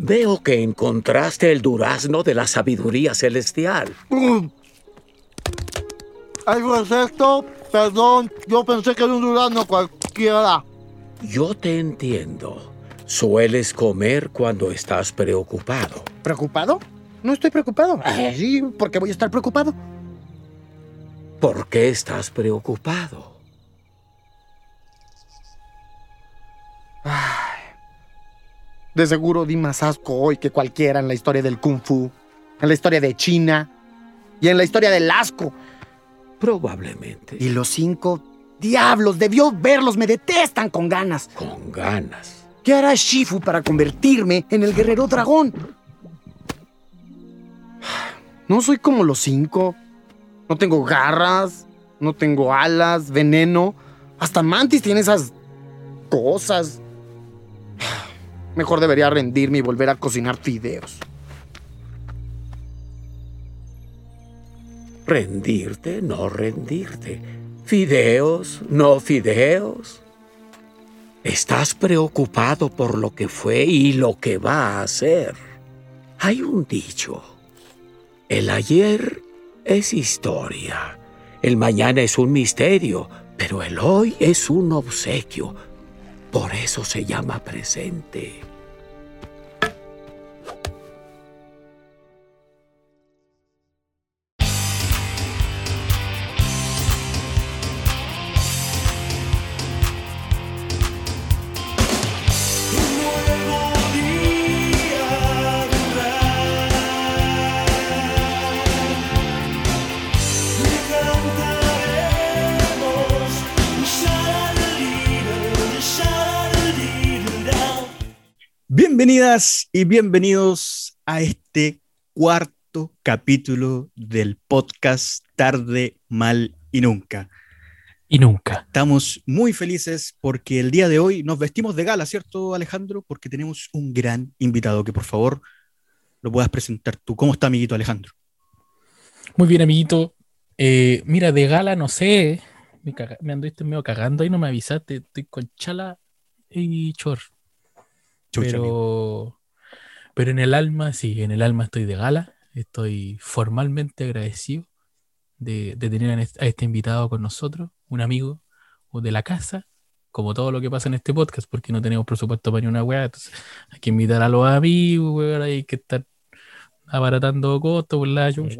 Veo que encontraste el durazno de la sabiduría celestial. ¿Algo es esto? Perdón, yo pensé que era un durazno cualquiera. Yo te entiendo. Sueles comer cuando estás preocupado. ¿Preocupado? No estoy preocupado. Sí, ¿por qué voy a estar preocupado? ¿Por qué estás preocupado? De seguro di más asco hoy que cualquiera en la historia del Kung Fu, en la historia de China y en la historia del asco. Probablemente. Y los cinco diablos, debió verlos, me detestan con ganas. Con ganas. ¿Qué hará Shifu para convertirme en el guerrero dragón? No soy como los cinco. No tengo garras, no tengo alas, veneno. Hasta Mantis tiene esas cosas. Mejor debería rendirme y volver a cocinar fideos. Rendirte, no rendirte. Fideos, no fideos. Estás preocupado por lo que fue y lo que va a ser. Hay un dicho. El ayer es historia. El mañana es un misterio, pero el hoy es un obsequio. Por eso se llama presente. Bienvenidas y bienvenidos a este cuarto capítulo del podcast Tarde, Mal y Nunca. Y nunca. Estamos muy felices porque el día de hoy nos vestimos de gala, ¿cierto, Alejandro? Porque tenemos un gran invitado que por favor lo puedas presentar tú. ¿Cómo está, amiguito Alejandro? Muy bien, amiguito. Eh, mira, de gala, no sé. Me, me anduviste medio cagando y no me avisaste. Estoy con chala y chor. Chucha, amigo. pero, pero en el alma, sí, en el alma estoy de gala. Estoy formalmente agradecido de, de tener a este, a este invitado con nosotros, un amigo de la casa, como todo lo que pasa en este podcast, porque no tenemos presupuesto para ni una weá. Entonces hay que invitar a los amigos, weón, hay que estar abaratando costos por la chucha.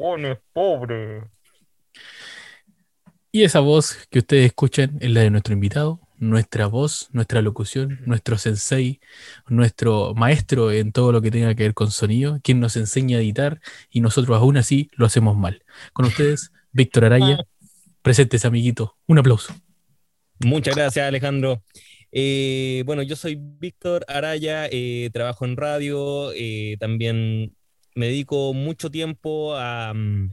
Y esa voz que ustedes escuchan es la de nuestro invitado, nuestra voz, nuestra locución, nuestro sensei, nuestro maestro en todo lo que tenga que ver con sonido, quien nos enseña a editar y nosotros aún así lo hacemos mal. Con ustedes, Víctor Araya, presentes amiguito, un aplauso. Muchas gracias, Alejandro. Eh, bueno, yo soy Víctor Araya, eh, trabajo en radio, eh, también me dedico mucho tiempo a, mm,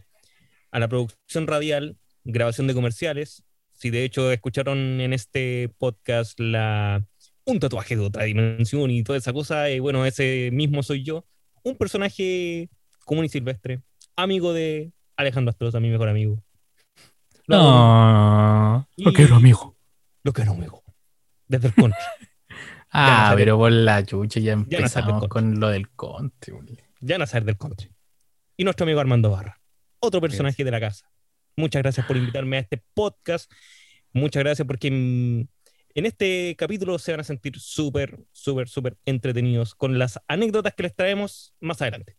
a la producción radial, grabación de comerciales. Si de hecho escucharon en este podcast la, un tatuaje de otra dimensión y toda esa cosa, eh, bueno, ese mismo soy yo, un personaje común y silvestre, amigo de Alejandro Astroza, mi mejor amigo. Lo No, lo quiero, amigo. Lo quiero, amigo. Desde el contra. Ah, no pero por la chucha ya Ya no empezamos contra. con lo del conte. güey. ya Nazar del Country. Y nuestro amigo Armando Barra, otro personaje de la casa. Muchas gracias por invitarme a este podcast. Muchas gracias porque en, este capítulo se van a sentir súper, súper, súper entretenidos con las anécdotas que les traemos más adelante.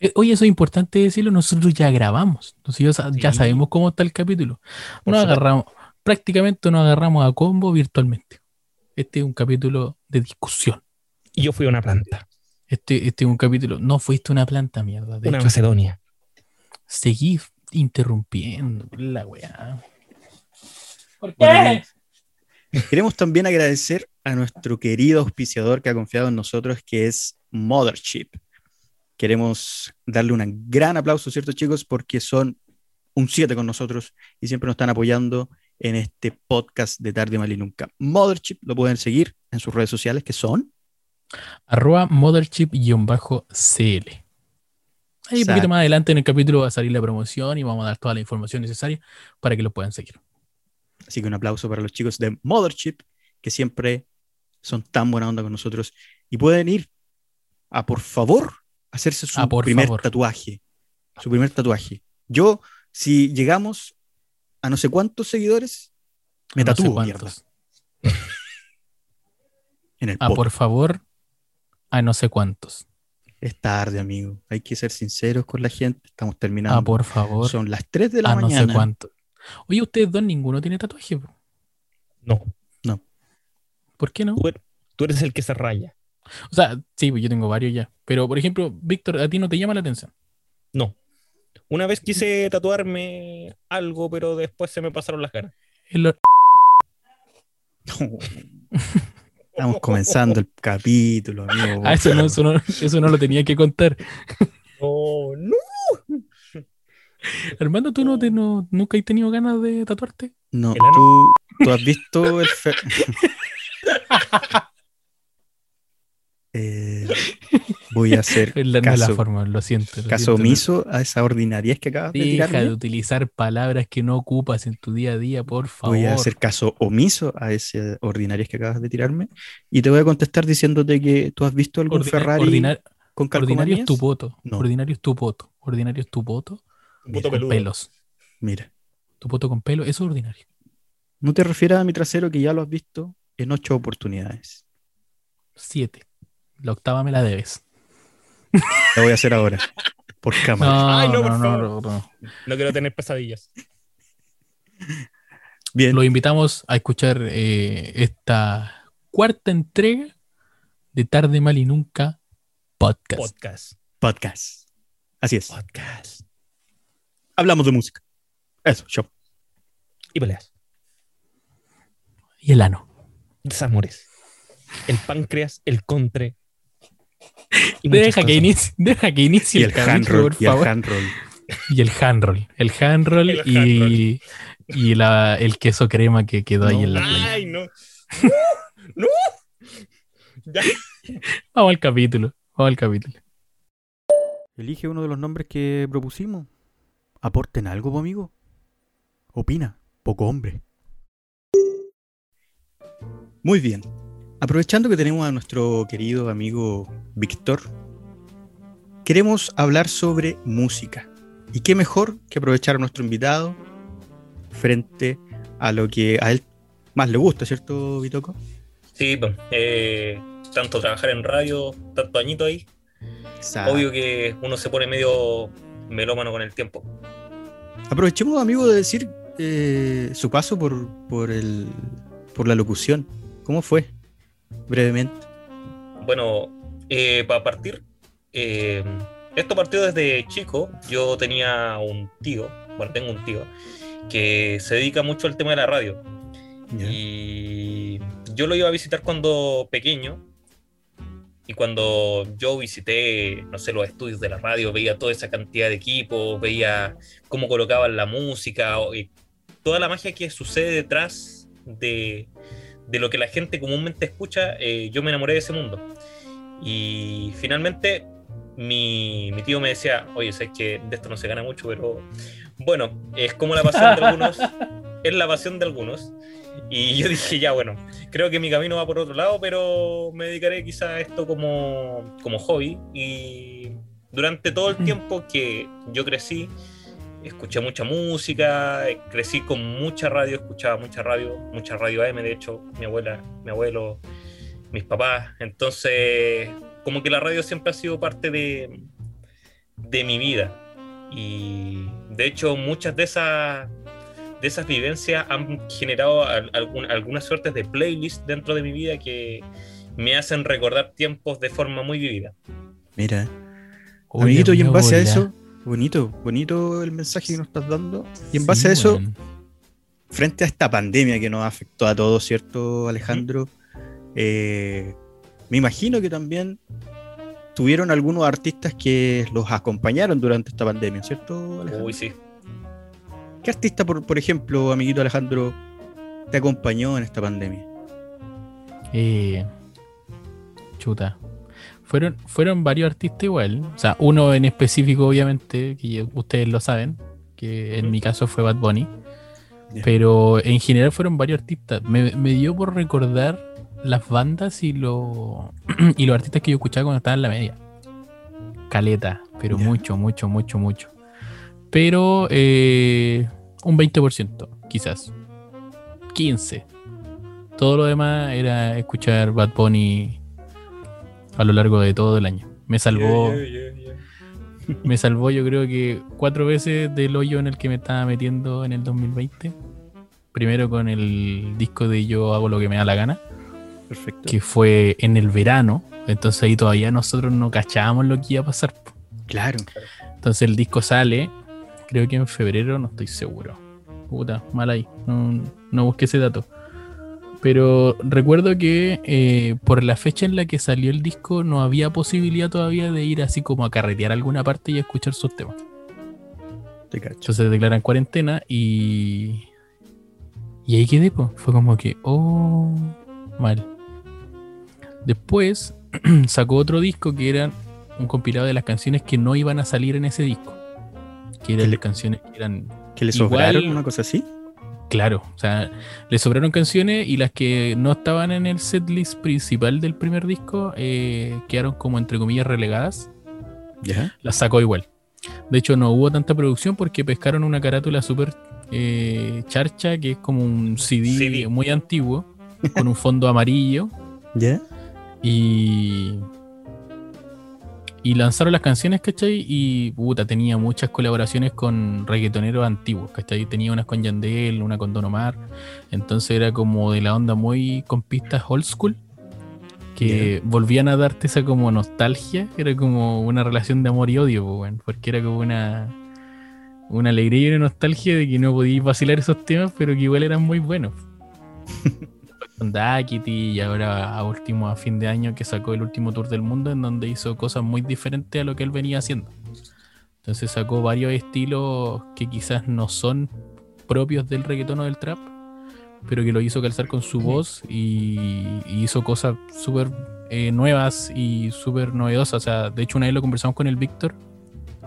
Eh, Oye, eso es importante decirlo, nosotros ya grabamos, entonces ya, sa- ya Sí. sabemos cómo está el capítulo. Nos agarramos, prácticamente nos agarramos a combo virtualmente. Este es un capítulo de discusión. Y yo fui a una planta, Este, este es un capítulo, no fuiste una planta, mierda. De una hecho, Macedonia. seguí interrumpiendo la weá. ¿Por Bueno, Queremos también agradecer a nuestro querido auspiciador que ha confiado en nosotros, que es Mothership. Queremos darle un gran aplauso, ¿cierto, chicos? Porque son un 7 con nosotros y siempre nos están apoyando en este podcast de Tarde Mal y Nunca. Mothership lo pueden seguir en sus redes sociales, que son Arroba motherchip-cl. Ahí un poquito más adelante en el capítulo va a salir la promoción y vamos a dar toda la información necesaria para que lo puedan seguir. Así que un aplauso para los chicos de Mothership, que siempre son tan buena onda con nosotros y pueden ir a por favor hacerse su por primer favor. tatuaje. Su primer tatuaje. Yo, si llegamos a no sé cuántos seguidores, me No tatúo, mierda. En el por favor, a no sé cuántos. Es tarde, amigo. Hay que ser sinceros con la gente. Estamos terminando. A por favor, Son las 3 de la a no sé cuántos. Oye, ustedes dos ninguno tiene tatuaje. po? No, ¿Por qué no? tú eres, tú eres el que se raya. O sea, sí, pues yo tengo varios ya. Pero, por ejemplo, Víctor, ¿a ti no te llama la atención? No. Una vez quise tatuarme algo, pero después se me pasaron las ganas. Es lo- Estamos comenzando el capítulo, amigo. Ah, eso no, eso, no, eso no lo tenía que contar. No, no. Armando, ¿tú no, te, no nunca has tenido ganas de tatuarte? No, tú, tú has visto el fe- Eh, voy a hacer la, caso, forma, lo siento. lo caso siento. omiso a esa ordinariedad que acabas de Deja tirarme. de utilizar palabras que no ocupas en tu día a día, por favor. Voy a hacer caso omiso a esa ordinariedad que acabas de tirarme y te voy a contestar diciéndote que tú has visto algún Ordina- Ferrari ordinar- con ordinario es tu poto. No. Ordinario es tu poto. Ordinario es tu poto Puto con pelos. Mira, Tu poto con pelo, eso es ordinario. no te refieras a mi trasero que ya lo has visto en ocho oportunidades. Siete. La octava me la debes. Lo voy a hacer ahora, por cámara. No, Ay, no, no, por no, favor. no, no. No quiero tener pesadillas. Bien, Los invitamos a escuchar eh, esta cuarta entrega de Tarde Mal y Nunca podcast. Podcast. podcast. Así es. Podcast. Hablamos de música. Eso, show. Y peleas. Y el ano. Desamores. El páncreas, el contre. Deja que, inicie, deja que inicie Y el, el por Y el favor. handroll. Y el handroll. El handroll El y, y la- el queso crema que quedó ahí No. en la playa. Ay, no. No. Ya. Vamos al capítulo. Vamos al capítulo. Elige uno de los nombres que propusimos. Aporten algo, amigo. Opina. Poco hombre. Muy bien. Aprovechando que tenemos a nuestro querido amigo Víctor, queremos hablar sobre música. Y qué mejor que aprovechar a nuestro invitado frente a lo que a él más le gusta, ¿cierto, Vitoco? Sí, pues, eh, tanto trabajar en radio, tanto añito ahí, Exacto. obvio que uno se pone medio melómano con el tiempo. Aprovechemos, amigo, de decir eh, su paso por, por, el, por la locución. ¿Cómo fue? Brevemente. Bueno, eh, para partir, eh, esto partió desde chico. Yo tenía un tío, bueno, tengo un tío, que se dedica mucho al tema de la radio. Y yo lo iba a visitar cuando pequeño. Y cuando yo visité, no sé, los estudios de la radio, veía toda esa cantidad de equipos, veía cómo colocaban la música, y toda la magia que sucede detrás de, de lo que la gente comúnmente escucha, eh, yo me enamoré de ese mundo. Y finalmente mi, mi tío me decía, oye, sabes que de esto no se gana mucho, pero bueno, es como la pasión de algunos, es la pasión de algunos. Y yo dije, ya, bueno, creo que mi camino va por otro lado, pero me dedicaré quizá a esto como, como hobby. Y durante todo el tiempo que yo crecí, escuché mucha música, eh, crecí con mucha radio, escuchaba mucha radio, mucha radio AM, de hecho, mi abuela, mi abuelo, mis papás. Entonces, como que la radio siempre ha sido parte de, de mi vida. Y de hecho, muchas de esas de esas vivencias han generado al- algún- algunas suertes de playlist dentro de mi vida que me hacen recordar tiempos de forma muy vivida. Mira. Oye, Amiguito, y en base a eso, bonito, bonito el mensaje que nos estás dando. Y en base a eso, frente a esta pandemia que nos afectó a todos, ¿cierto, Alejandro? Eh, me imagino que también tuvieron algunos artistas que los acompañaron durante esta pandemia, ¿cierto, Alejandro? Uy, sí. ¿Qué artista, por, por ejemplo, amiguito Alejandro, te acompañó en esta pandemia? Eh, chuta. Fueron, fueron varios artistas igual. O sea, uno en específico, obviamente, que ustedes lo saben, que en mi caso fue Bad Bunny. Pero en general fueron varios artistas. Me, me dio por recordar las bandas y, lo, y los artistas que yo escuchaba cuando estaba en la media. caleta, pero mucho, mucho, mucho, mucho. Pero eh, un 20%, quizás. 15. Todo lo demás era escuchar Bad Bunny a lo largo de todo el año. Me salvó, Yeah, yeah, yeah, yeah. me salvó yo creo que cuatro veces del hoyo en el que me estaba metiendo en el 2020. Primero con el disco de Yo hago lo que me da la gana, Perfecto. que fue en el verano. Entonces ahí todavía nosotros no cachábamos lo que iba a pasar. Claro. Entonces el disco sale, creo que en febrero, no estoy seguro. Puta, mal ahí. No, no busqué ese dato. Pero recuerdo que eh, por la fecha en la que salió el disco no había posibilidad todavía de ir así como a carretear a alguna parte y a escuchar sus temas. Te cacho. Entonces declaran cuarentena y. Y ahí quedé, pues. Fue como que, oh, mal. Después sacó otro disco que era un compilado de las canciones que no iban a salir en ese disco. Que eran ¿Qué le- las canciones que eran. ¿Que le Igual- sobraron una cosa así? Claro, o sea, le sobraron canciones y las que no estaban en el setlist principal del primer disco eh, quedaron como entre comillas relegadas. Ya. las sacó igual. De hecho, no hubo tanta producción porque pescaron una carátula súper eh, charcha, que es como un CD, CD. muy antiguo, con un fondo amarillo. ¿Ya? Y. Y lanzaron las canciones, ¿cachai? Y puta, tenía muchas colaboraciones con reggaetoneros antiguos, ¿cachai? Tenía unas con Yandel, una con Don Omar. Entonces era como de la onda muy con pistas old school. Que volvían a darte esa como nostalgia. Era como una relación de amor y odio, po, weón, porque era como una. Una alegría y una nostalgia de que no podíais vacilar esos temas, pero que igual eran muy buenos con Daquiti y ahora a último a fin de año que sacó el último tour del mundo en donde hizo cosas muy diferentes a lo que él venía haciendo. Entonces sacó varios estilos que quizás no son propios del reggaetón o del trap, pero que lo hizo calzar con su voz y, y hizo cosas súper eh, nuevas y súper novedosas. O sea, de hecho una vez lo conversamos con el Víctor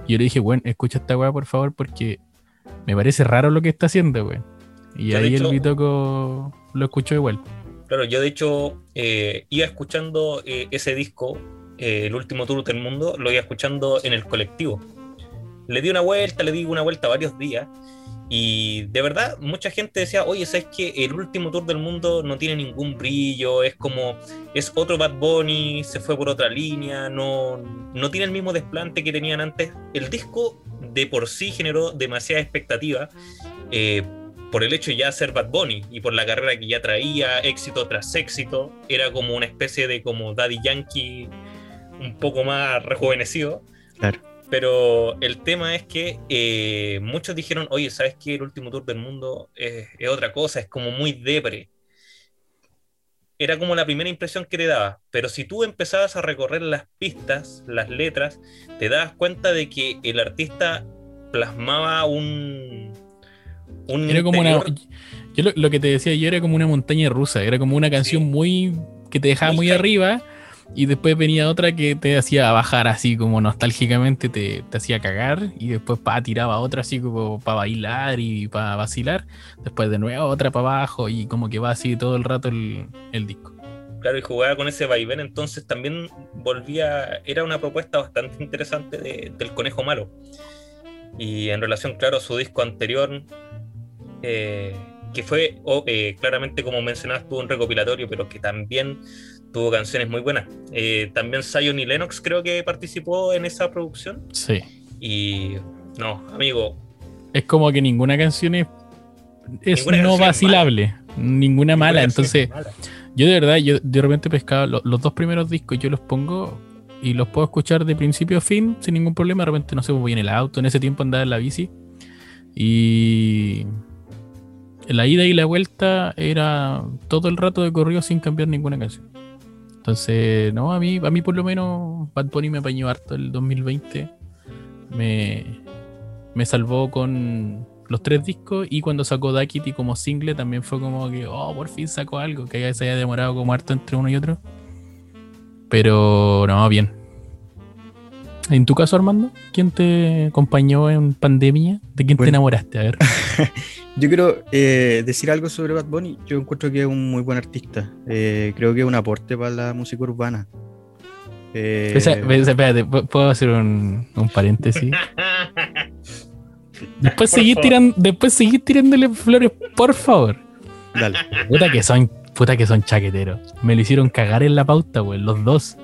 y yo le dije, bueno, escucha esta weá por favor porque me parece raro lo que está haciendo, weón. Y Yo, ahí el hecho- Bitoco lo escuchó igual. Claro, yo de hecho eh, iba escuchando eh, ese disco, eh, el último tour del mundo, lo iba escuchando en el colectivo. Le di una vuelta, le di una vuelta varios días y de verdad mucha gente decía, oye, ¿sabes que el último tour del mundo no tiene ningún brillo? Es como, es otro Bad Bunny, se fue por otra línea, no, no tiene el mismo desplante que tenían antes. El disco de por sí generó demasiada expectativa. eh, por el hecho de ya ser Bad Bunny y por la carrera que ya traía, éxito tras éxito, era como una especie de como Daddy Yankee un poco más rejuvenecido. Claro. Pero el tema es que eh, muchos dijeron, oye, ¿sabes qué? El último tour del mundo es, es otra cosa, es como muy depre. Era como la primera impresión que te daba. Pero si tú empezabas a recorrer las pistas, las letras, te dabas cuenta de que el artista plasmaba un... un Era como una. Yo lo, lo que te decía yo era como una montaña rusa. Era como una canción Sí. muy. que te dejaba Muy arriba. Y después venía otra que te hacía bajar así como nostálgicamente, te, te hacía cagar. Y después pa, tiraba otra así como para bailar y para vacilar. Después de nuevo otra para abajo. Y como que va así todo el rato el, el disco. Claro, y jugaba con ese vaivén, entonces también volvía, era una propuesta bastante interesante de- del Conejo Malo. Y en relación, claro, a su disco anterior, eh, que fue eh, claramente, como mencionabas, tuvo un recopilatorio, pero que también tuvo canciones muy buenas. Eh, también Zion y Lennox creo que participó en esa producción. Sí. Y no, amigo, Es como que ninguna canción es, es Ninguna no canción vacilable. Ninguna mala. ninguna Entonces. mala. Yo de verdad, yo de repente pescaba lo- los dos primeros discos, yo los pongo y los puedo escuchar de principio a fin sin ningún problema. De repente, no sé, voy en el auto, en ese tiempo andaba en la bici. Y la ida y la vuelta era todo el rato de corrido sin cambiar ninguna canción. Entonces, no, a mí, a mí por lo menos Bad Bunny me apañó harto el 2020. Me, me salvó con los tres discos y cuando sacó Daquiti como single también fue como que, oh, por fin sacó algo, que se haya demorado como harto entre uno y otro. Pero no, bien. En tu caso, Armando, ¿quién te acompañó en pandemia? ¿De quién te enamoraste? A ver. Yo quiero eh, decir algo sobre Bad Bunny. Yo encuentro que es un muy buen artista. Eh, creo que es un aporte para la música urbana. Eh, Esa- espérate, ¿pu- ¿puedo hacer un, un paréntesis? Después seguir tirando, después seguir tirándole flores, por favor. dale. Puta que son, puta que son chaqueteros. Me lo hicieron cagar en la pauta, weón, los dos.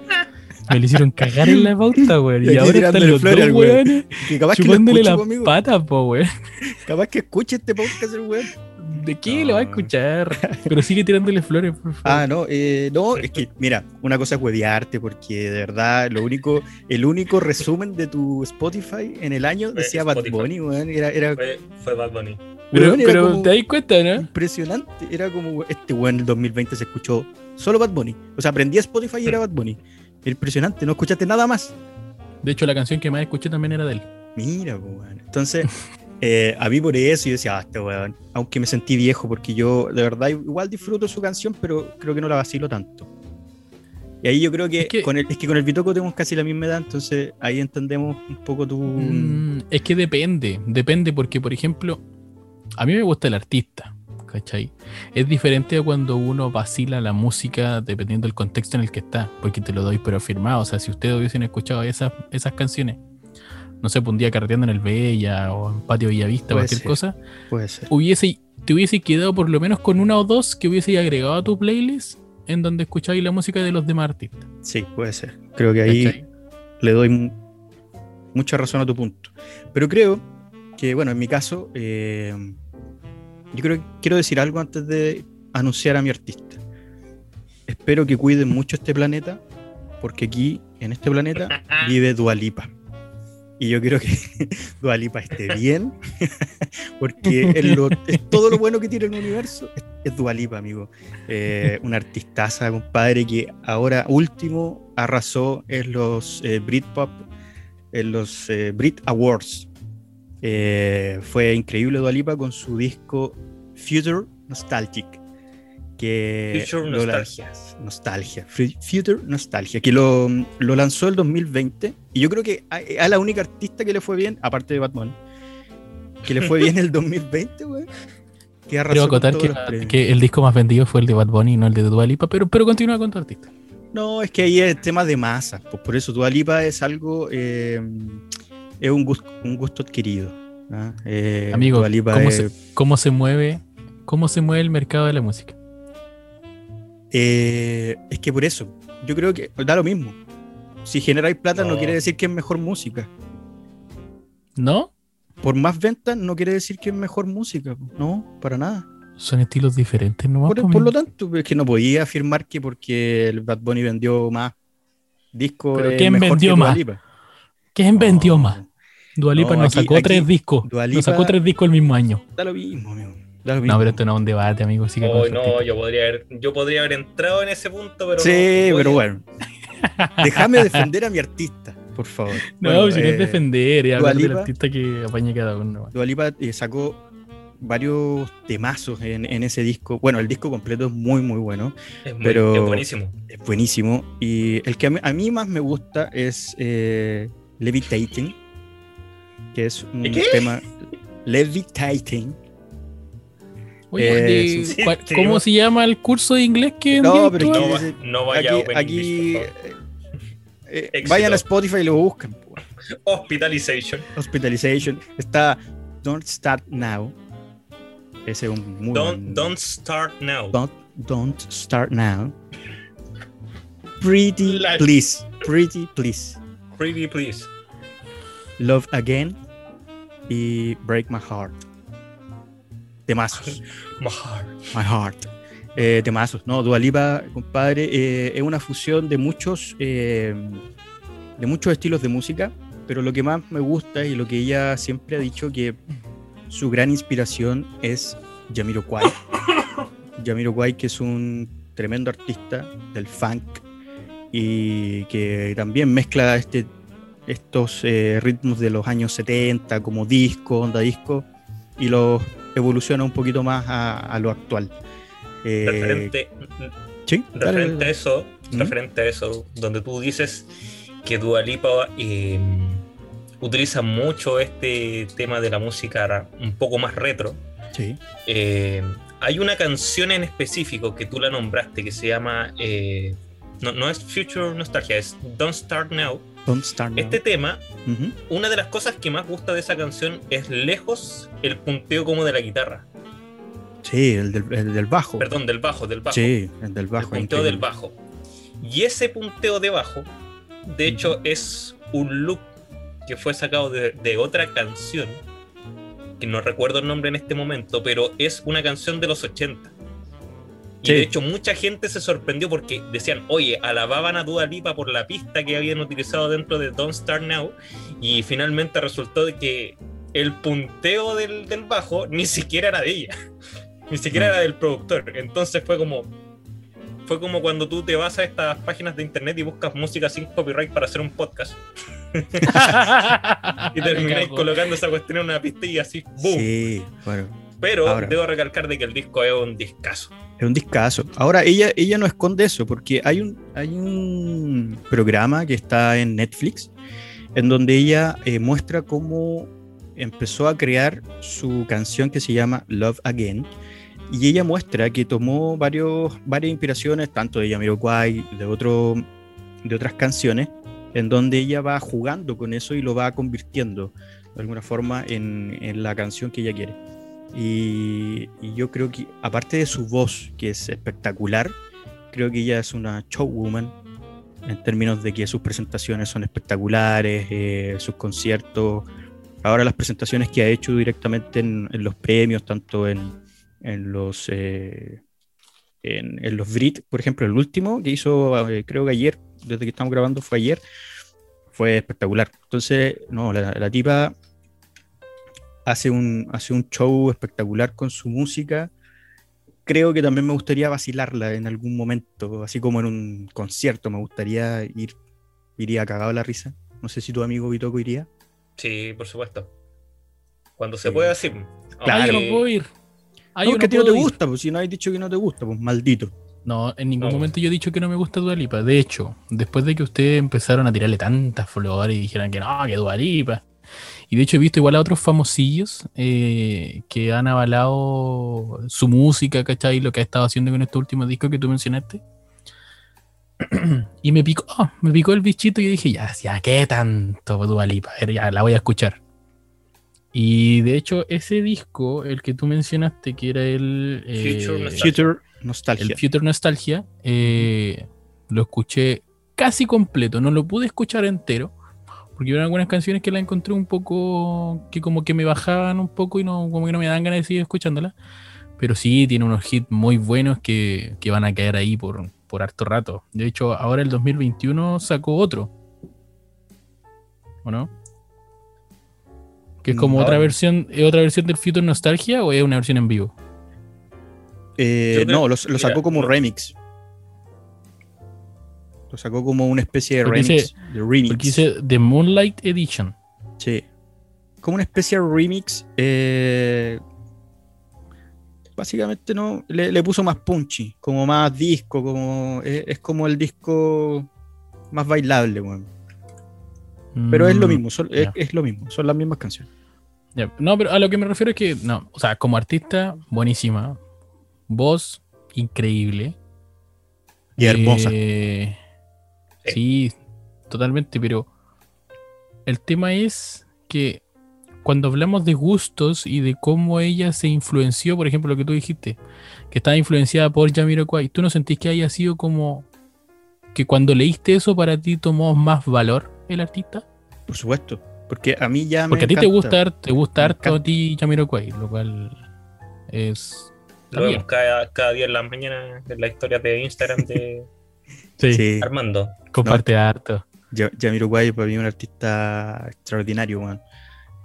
Me lo hicieron cagar en la pauta, weón. Y Y, ahora están tirándole los flores dos, weones, Que capaz que lo chupándole escuche, las patas, po, weón. Capaz que escuche este podcast el weón. ¿De qué No. le va a escuchar? Pero sigue tirándole flores, por favor. Ah, no, eh, no, es que, mira, una cosa es huevearte, porque de verdad, lo único, el único resumen de tu Spotify en el año Fue decía Bad. Bunny, weón. Era, era Fue, fue Bad Bunny. pero weón, era pero como- te das cuenta, ¿no? impresionante. Era como, este weón en el 2020 se escuchó solo Bad Bunny. O sea, aprendí Spotify y era Bad Bunny. Impresionante, no escuchaste nada más. De hecho, la canción que más escuché también era de él. Mira, po, weón. Entonces, eh, a mí por eso yo decía, ah, este weón. Aunque me sentí viejo, porque yo de verdad igual disfruto su canción, pero creo que no la vacilo tanto. Y ahí yo creo que, Es que- con el, es que con el Bitoco tenemos casi la misma edad, entonces ahí entendemos un poco tu. Mm, es que depende, depende porque, por ejemplo, a mí me gusta el artista, ¿cachai? Es diferente a cuando uno vacila la música dependiendo del contexto en el que está, porque te lo doy pero afirmado, o sea, si ustedes hubiesen escuchado esas, esas canciones, no sé, pues un día carreteando en el Bella o en Patio Villavista, Puede cualquier ser. cosa, Puede ser. hubiese, te hubiese quedado por lo menos con una o dos que hubiese agregado a tu playlist en donde escucháis la música de los demás artistas. Sí, puede ser. Creo que ahí ¿cachai? le doy mu- mucha razón a tu punto. Pero creo que, bueno, en mi caso, eh, yo creo que quiero decir algo antes de anunciar a mi artista. Espero que cuiden mucho este planeta, porque aquí, en este planeta, vive Dualipa. Y yo quiero que Dualipa esté bien, porque es, lo- es todo lo bueno que tiene el universo, es, es Dua Lipa, amigo. Eh, una artistaza, compadre, que ahora último arrasó en los eh, Britpop, en los eh, Brit Awards. Eh, fue increíble Dua Lipa con su disco Future Nostalgic. Que Future. Nostalgia, Fu- Future Nostalgia, que lo, lo lanzó el 2020. Y yo creo que a, a la única artista que le fue bien, aparte de Batman, que le fue bien el 2020, güey. Que Quiero acotar que, el disco más vendido fue el de Bad Bunny, no el de Dua Lipa, pero, pero continúa con tu artista. No, es que ahí es tema de masa. Pues por eso Dua Lipa es algo, eh, es un gusto, un gusto adquirido. ¿ah? Eh, Amigo, ¿cómo es- se, cómo se mueve, cómo se mueve el mercado de la música? eh, es que por eso, yo creo que da lo mismo. Si generáis plata no. No. quiere decir que es mejor música. ¿No? Por más ventas no quiere decir que es mejor música. No, para nada. Son estilos diferentes, ¿no? Por, por lo tanto, es que no podía afirmar que porque el Bad Bunny vendió más discos. ¿Pero quién mejor vendió que más? ¿Quién vendió No, más? Dua Lipa No, nos sacó aquí tres discos. Nos sacó tres discos el mismo año. Da lo mismo, amigo. Da lo mismo. No, pero esto no es un debate, amigo. Así que Oh, no, yo podría haber, yo podría haber entrado en ese punto, pero Sí, no, pero bueno. Déjame defender a mi artista, por favor. No, Bueno, si no es eh, defender, es hablar del artista que apañe cada uno. Dua Lipa eh, sacó varios temazos en, en ese disco. Bueno, el disco completo es muy, muy bueno. Es, muy- pero- es buenísimo. Es buenísimo. Y el que a mí, a mí más me gusta es eh, Levitating, que es un ¿Qué? tema. Levitating. Oye, Eh, de- sí, ¿cuál- sí, ¿cómo no. se llama el curso de inglés que No, pero No, va- no vaya aquí, a aquí, English, eh, eh, vayan a Spotify y lo buscan. Hospitalization. Hospitalization. Está Don't Start Now. Ese es un muy Don't, buen- don't start now. Don't, don't Start Now. Pretty Please. Pretty Please. Pretty please. Love Again. Y Break My Heart. Temazos. My heart. My Heart. Eh, temazos. No, Dualipa, compadre, eh, es una fusión de muchos, eh, de muchos estilos de música, pero lo que más me gusta y lo que ella siempre ha dicho que su gran inspiración es Jamiroquai. Jamiroquai, que es un tremendo artista del funk y que también mezcla este, estos eh, ritmos de los años 70 como disco, onda disco, y los evoluciona un poquito más a, a lo actual. Eh, Referente, sí, referente dale. a eso, ¿Mm? referente a eso, donde tú dices que Dua Lipa eh, utiliza mucho este tema de la música un poco más retro. Sí. Eh, hay una canción en específico que tú la nombraste que se llama eh, no, no es Future Nostalgia, es Don't Start Now. Don't Start Now. Este tema, una de las cosas que más gusta de esa canción es lejos el punteo como de la guitarra. Sí, el del, el del bajo. Perdón, del bajo, del bajo. Sí, el del el bajo. punteo increíble. del bajo. Y ese punteo de bajo, de hecho, es un loop que fue sacado de, de otra canción, que no recuerdo el nombre en este momento, pero es una canción de los 80. Y Sí. de hecho, mucha gente se sorprendió porque decían, oye, alababan a Dua Lipa por la pista que habían utilizado dentro de Don't Start Now, y finalmente resultó de que el punteo del, del bajo ni siquiera era de ella, ni siquiera era del productor. Entonces fue como, fue como cuando tú te vas a estas páginas de internet y buscas música sin copyright para hacer un podcast y termináis colocando esa cuestión en una pista y así, ¡boom! Sí, bueno. Pero Ahora. debo recalcar de que el disco es un discazo. Es un discazo. Ahora, ella, ella no esconde eso, porque hay un, hay un programa que está en Netflix, en donde ella eh, muestra cómo empezó a crear su canción que se llama Love Again. Y ella muestra que tomó varios, varias inspiraciones, tanto de Jamiroquai, de, otro, de otras canciones, en donde ella va jugando con eso y lo va convirtiendo de alguna forma en, en la canción que ella quiere. Y, y yo creo que, aparte de su voz, que es espectacular, creo que ella es una showwoman en términos de que sus presentaciones son espectaculares, eh, sus conciertos, ahora las presentaciones que ha hecho directamente en, en los premios, tanto en, en los eh, en, en los Brit, por ejemplo, el último que hizo, eh, creo que ayer, desde que estamos grabando fue ayer, fue espectacular. Entonces, no, la, la tipa hace un, hace un show espectacular con su música. Creo que también me gustaría vacilarla en algún momento, así como en un concierto. Me gustaría ir, iría cagado a la risa. No sé si tu amigo Bitoco iría. Sí, por supuesto. Cuando se Sí. pueda decir. Ah, yo no puedo ir. Ah, no, yo es que a ti no te ir. gusta, pues si no has dicho que no te gusta, pues maldito. No, en ningún No. momento yo he dicho que no me gusta Dualipa. De hecho, después de que ustedes empezaron a tirarle tantas flores y dijeran que no, que Dualipa. Y de hecho he visto igual a otros famosillos eh, que han avalado su música, ¿cachai? Lo que ha estado haciendo con este último disco que tú mencionaste. y me picó, ah, me picó el bichito y yo dije, ya, ya, ¿qué tanto Dualipa? Ya, la voy a escuchar. Y de hecho, ese disco, el que tú mencionaste, que era el... Future eh, Nostalgia. Future Nostalgia. el Future Nostalgia, eh, lo escuché casi completo, no lo pude escuchar entero, porque eran algunas canciones que la encontré un poco, que como que me bajaban un poco y no, como que no me dan ganas de seguir escuchándola. Pero sí, tiene unos hits muy buenos que, que van a caer ahí por, por harto rato. De hecho, ahora el 2021 sacó otro. ¿O no? Que es como Mm, otra versión, ¿es otra versión del Future Nostalgia o es una versión en vivo? Eh, no, lo, lo sacó como remix. Lo sacó como una especie de remix. dice- de remix. Porque dice The Moonlight Edition. Sí. Como una especie de remix. eh, básicamente no. Le, le puso más punchy, como más disco, como. Es, es como el disco más bailable, weón. Pero es lo Mm, mismo, son- es, lo mismo, son las mismas canciones. No, pero a lo que me refiero es que, no, o sea, como artista, buenísima. Voz, increíble. Y hermosa. Eh, sí, totalmente, pero el tema es que cuando hablamos de gustos y de cómo ella se influenció, por ejemplo, lo que tú dijiste, que estaba influenciada por Jamiroquai, ¿tú no sentís que haya sido como que cuando leíste eso para ti tomó más valor el artista? Por supuesto. Porque a mí ya me. Porque a ti te gusta, te gusta harto encanta. a ti Jamiroquai, lo cual es... Lo vemos cada, cada día en las mañanas en la historia de Instagram de bien. Sí. Armando. comparte harto. Ya- Jamiroquai para mí es un artista extraordinario, weón.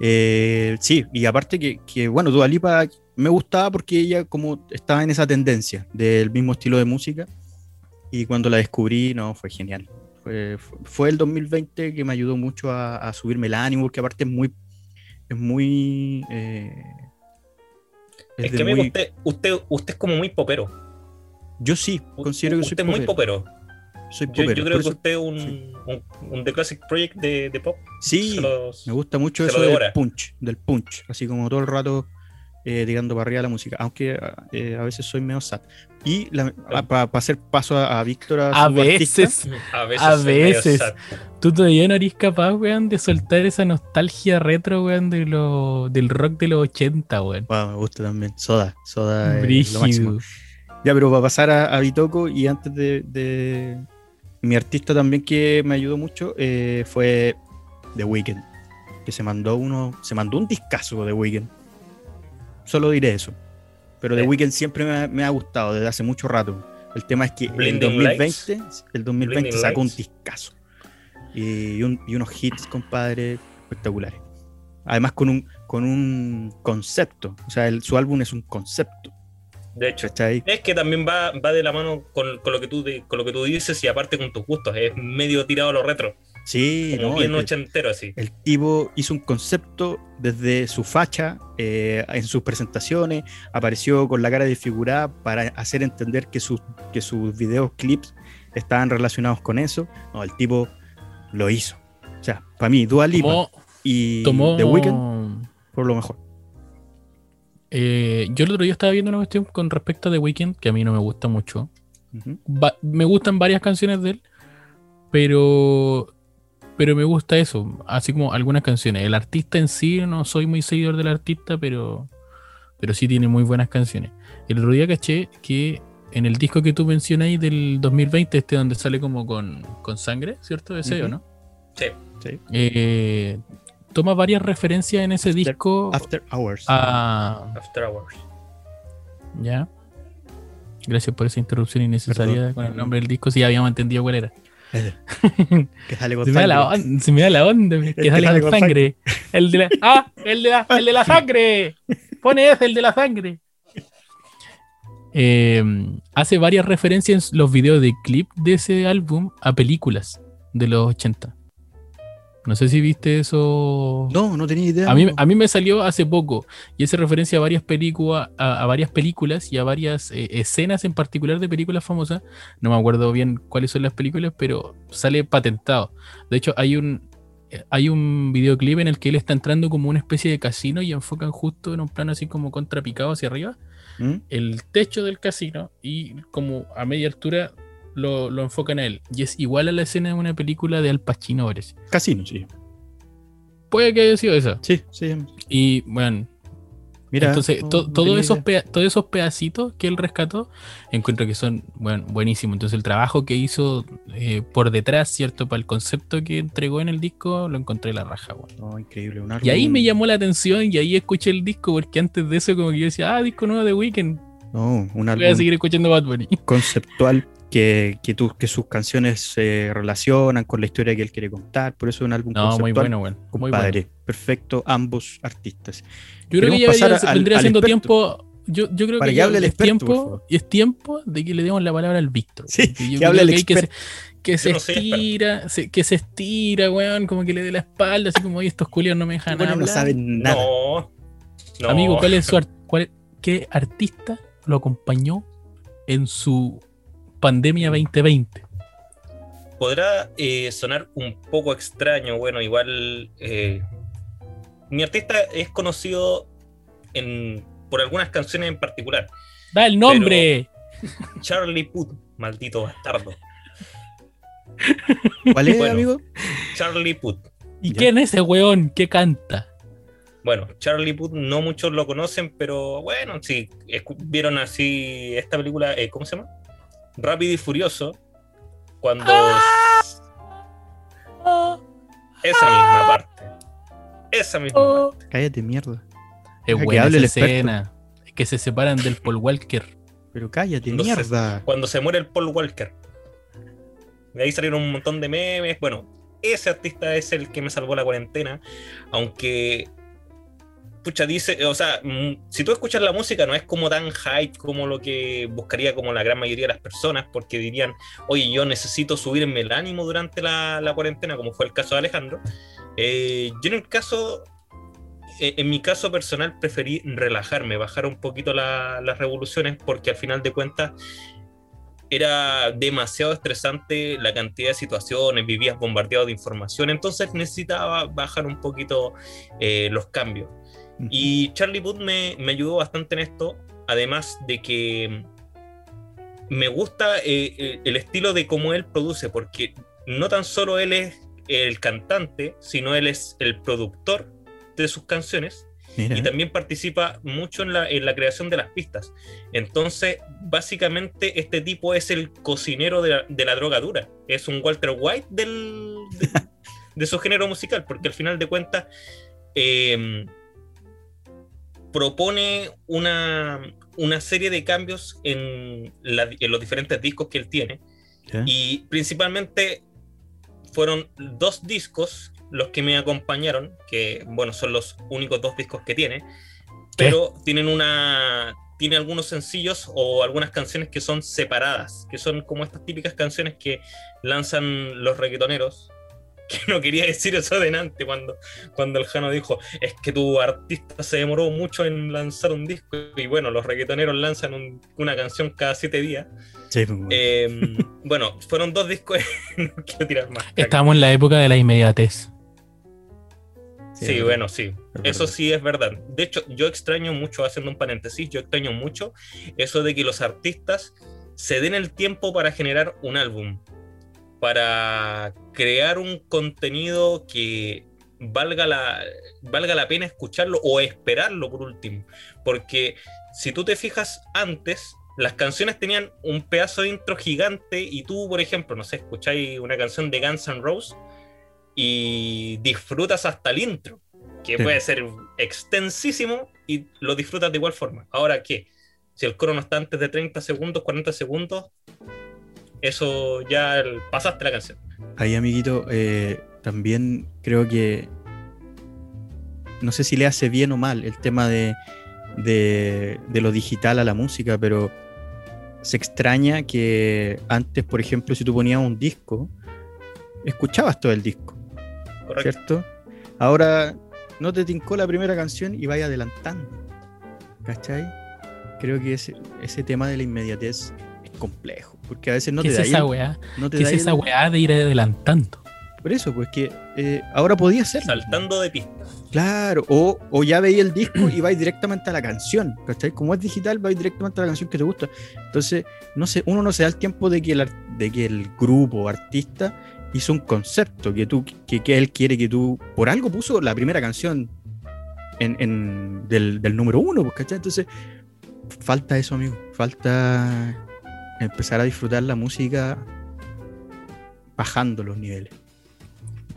Eh, sí, y aparte que, que, bueno, Dua Lipa me gustaba porque ella como estaba en esa tendencia del mismo estilo de música y cuando la descubrí, no, fue genial. Fue, fue- el 2020 que me ayudó mucho a, a subirme el ánimo porque aparte es muy, es muy... eh, es Es que amigo, muy- usted, usted, usted es como muy popero. Yo sí, considero que soy usted es muy popero. Soy Yo, popero, yo por creo que eso- usted es un, sí. un, un The Classic Project de, de pop. Sí, los- Me gusta mucho eso del punch, del punch, así como todo el rato eh, tirando para arriba la música, aunque eh, a veces soy medio sad. Y para hacer paso a, Víctor, a, a veces, a veces, a veces. Tú todavía no eres capaz, weón, de soltar esa nostalgia retro, weón, de lo, del rock de los 80, weón. me gusta también. Soda, Soda es lo máximo. Ya, pero para pasar a, a Bitoco y antes de, Mi artista también que me ayudó mucho eh, fue The Weeknd, que se mandó uno, se mandó un discazo de Weeknd. Solo diré eso. Pero The Weeknd siempre me ha, gustado desde hace mucho rato. El tema es que el 2020, el 2020 sacó un discazo. Y, unos hits, compadre, espectaculares. Además con un, con un concepto. O sea, su álbum es un concepto. De hecho, es que también va, va de la mano con, lo que tú, con lo que tú dices y aparte con tus gustos. Es medio tirado a lo retro. Sí, no, bien ochentero así. El tipo hizo un concepto desde su facha, eh, en sus presentaciones, apareció con la cara desfigurada para hacer entender que sus, que sus videos, clips estaban relacionados con eso. No, el tipo lo hizo. O sea, para mí, Dua Lipa y The Weeknd por lo mejor. Eh, yo el otro día estaba viendo una cuestión con respecto a The Weeknd, que a mí no me gusta mucho. me gustan varias canciones de él, pero pero me gusta eso, así como algunas canciones. El artista en sí, no soy muy seguidor del artista, pero, pero sí tiene muy buenas canciones. El otro día caché que en el disco que tú mencionáis del 2020, este donde sale como con, sangre, ¿cierto? Ese, ¿o no? Sí. sí. Eh, toma varias referencias en ese disco. After Hours. After Hours. Ya. Gracias por esa interrupción innecesaria con el nombre del disco, si ya habíamos entendido cuál era. que sale con se, me la onda, se me da la onda, que, sale, con, sangre. El de la, ah, el de la, el de la sangre. Pone ese, el de la sangre. Eh, hace varias referencias en los videos de clip de ese álbum a películas de los 80. No sé si viste eso. No, no tenía idea. A mí, a mí me salió hace poco y hace referencia a varias películas, a, varias películas y a varias eh, escenas en particular de películas famosas. No me acuerdo bien cuáles son las películas, pero sale patentado. De hecho, hay un hay un videoclip en el que él está entrando como una especie de casino y enfocan justo en un plano así como contrapicado hacia arriba ¿Mm? el techo del casino y como a media altura lo, lo, enfocan a él. Y es igual a la escena de una película de Al Pacino, parece. Casino, sí. Puede que haya sido esa. Sí, sí. Y bueno. Mira, entonces, todos, esos todos esos pedacitos que él rescató, encuentro que son bueno, buenísimos. Entonces, el trabajo que hizo eh, por detrás, ¿cierto? Para el concepto que entregó en el disco, lo encontré la raja, bueno. increíble. y ahí me llamó la atención y ahí escuché el disco, porque antes de eso, como que yo decía, ah, disco nuevo de Weekend. No, un álbum. Voy a seguir escuchando Bad Bunny. Conceptual que, que, que sus canciones se relacionan con la historia que él quiere contar. Por eso es un álbum no, muy bueno, bueno. Muy Bueno. Perfecto, ambos artistas. Yo creo que ya, vendría siendo tiempo. Yo, yo, creo que, hable el es tiempo y es tiempo de que le demos la palabra al Víctor. Sí, que hable el experto. Que se, estira, que se estira, weón, como que le dé la espalda, así como, estos culios no me dejan bueno, hablar. No saben nada. No, Amigo, ¿cuál es su cuál, qué artista lo acompañó en su pandemia 2020. Podrá eh, sonar un poco extraño, bueno, igual eh, mi artista es conocido en, por algunas canciones en particular. Da el nombre. Charlie Puth, maldito bastardo. ¿Cuál es, amigo? Charlie Puth. ¿Y quién es ese weón que canta? Bueno, Charlie Puth no muchos lo conocen, pero bueno, sí, vieron así esta película, eh, ¿cómo se llama? Rápido y Furioso, cuando... Esa misma parte. Esa misma oh. parte. Cállate, mierda. Es buena esa escena. Es que se separan del Paul Walker. Pero cállate, mierda. cuando se muere el Paul Walker. De ahí salieron un montón de memes. Bueno, ese artista es el que me salvó la cuarentena. Aunque escucha, dice, o sea, mm, si tú escuchas la música no es como tan hype como lo que buscaría como la gran mayoría de las personas, porque dirían, oye, yo necesito subirme el ánimo durante la, cuarentena, como fue el caso de Alejandro. Eh, yo en el caso, eh, en mi caso personal, preferí relajarme, bajar un poquito las revoluciones, porque al final de cuentas era demasiado estresante la cantidad de situaciones, vivías bombardeado de información, entonces necesitaba bajar un poquito eh, los cambios. Y Charlie Puth me, me ayudó bastante en esto, además de que me gusta eh, eh, el estilo de cómo él produce, porque no tan solo él es el cantante, sino él es el productor de sus canciones Mira. y también participa mucho en la, en la creación de las pistas. Entonces, básicamente, este tipo es el cocinero de la, de la droga dura. Es un Walter White del, de, de su género musical, porque al final de cuentas eh, propone una, una serie de cambios en, la- en los diferentes discos que él tiene. Y principalmente fueron dos discos los que me acompañaron, que bueno, son los únicos dos discos que tiene, pero tienen una tiene algunos sencillos o algunas canciones que son separadas, que son como estas típicas canciones que lanzan los reggaetoneros. Que no quería decir eso delante cuando, cuando el Jano dijo, es que tu artista se demoró mucho en lanzar un disco. Y bueno, los reggaetoneros lanzan un- una canción cada siete días. Sí, pues, bueno. Eh, bueno, fueron dos discos. no quiero tirar más. Estamos en la época de la inmediatez. Sí, bueno, sí. Es Eso sí es verdad. De hecho, yo extraño mucho, haciendo un paréntesis, yo extraño mucho eso de que los artistas se den el tiempo para generar un álbum, para crear un contenido que valga la, valga la pena escucharlo o esperarlo por último. Porque si tú te fijas antes, las canciones tenían un pedazo de intro gigante y tú, por ejemplo, no sé, escucháis una canción de Guns N' Roses y disfrutas hasta el intro, que Sí. puede ser extensísimo y lo disfrutas de igual forma. Ahora, ¿qué? Si el coro no está antes de 30 segundos, 40 segundos, eso ya el- pasaste la canción. Ahí, amiguito, eh, también creo que no sé si le hace bien o mal el tema de, de, de lo digital a la música, pero se extraña que antes, por ejemplo, si tú ponías un disco, escuchabas todo el disco, ¿Correcto? ¿cierto? Ahora no te tincó la primera canción y vaya adelantando, ¿cachai? Creo que ese, ese tema de la inmediatez es complejo, porque a veces no ¿Qué te es da esa weá? no te ¿Qué da es esa weá de ir adelantando? por eso, pues que eh, ahora podía ser. Saltando de pista. Claro, o, o ya veis el disco y vais directamente a la canción, ¿cachai? Como es digital, vais directamente a la canción que te gusta. Entonces, no sé, uno no se da el tiempo de que el, de que el grupo o artista hizo un concepto, que tú, que, que él quiere que tú, por algo puso la primera canción en, en- del, del número uno, pues, ¿cachai? Entonces, falta eso, amigo, falta empezar a disfrutar la música bajando los niveles.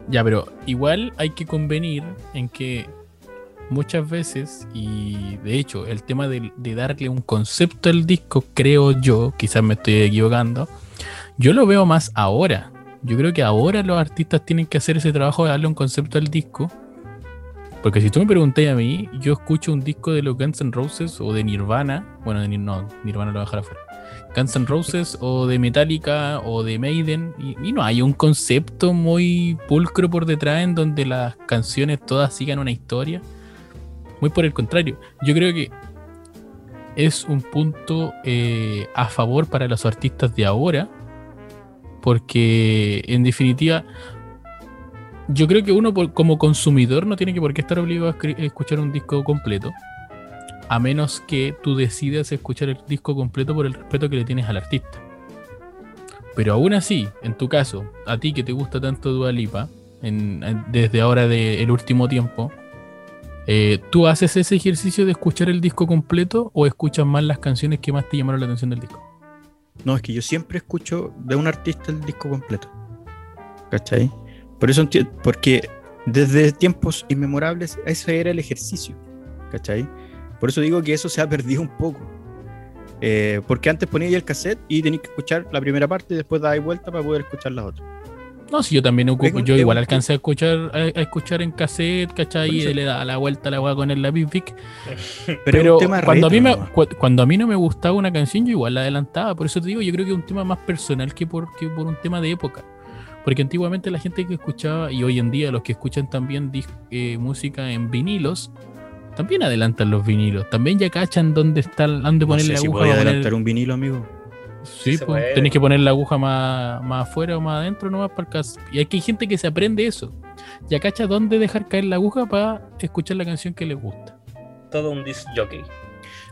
Ya, pero igual hay que convenir en que muchas veces, y de hecho, el tema de, de darle un concepto al disco, creo yo, quizás me estoy equivocando, yo lo veo más ahora. Yo creo que ahora los artistas tienen que hacer ese trabajo de darle un concepto al disco. Porque si tú me preguntáis a mí, yo escucho un disco de los Guns N' Roses o de Nirvana, bueno, de no, Nirvana lo voy a dejar afuera. Guns N' Roses o de Metallica o de Maiden y, no hay un concepto muy pulcro por detrás en donde las canciones todas sigan una historia. Muy por el contrario, yo creo que es un punto eh, a favor para los artistas de ahora porque en definitiva yo creo que uno como consumidor no tiene que por qué estar obligado a escuchar un disco completo a menos que tú decidas escuchar el disco completo por el respeto que le tienes al artista. Pero aún así, en tu caso, a ti que te gusta tanto Dua Lipa, desde ahora del último tiempo, eh, ¿tú haces ese ejercicio de escuchar el disco completo o escuchas más las canciones que más te llamaron la atención del disco? No, es que yo siempre escucho de un artista el disco completo. ¿Cachai? Por eso porque desde tiempos inmemorables ese era el ejercicio. ¿Cachai? Por eso digo que eso se ha perdido un poco. Eh, porque antes ponía el cassette y tenías que escuchar la primera parte y después dabas vuelta para poder escuchar la otra. No, si yo también ocupo, yo igual alcancé a escuchar, a, a escuchar en cassette, ¿cachai? Y le da la vuelta a la weá con el lápiz Vic. Pero, tema cuando, a mí me, cu- cuando a mí no me gustaba una canción, yo igual la adelantaba. Por eso te digo, yo creo que es un tema más personal que por, que por un tema de época. Porque antiguamente la gente que escuchaba, y hoy en día los que escuchan también eh, música en vinilos, también adelantan los vinilos. También ya cachan dónde está, dónde No poner sé la si aguja. para poner- adelantar un vinilo, amigo. Sí, se pues, tenés que poner la aguja más, más afuera o más adentro nomás para el caso. Y aquí hay gente que se aprende eso. Ya cacha dónde dejar caer la aguja para escuchar la canción que les gusta. todo un disc jockey.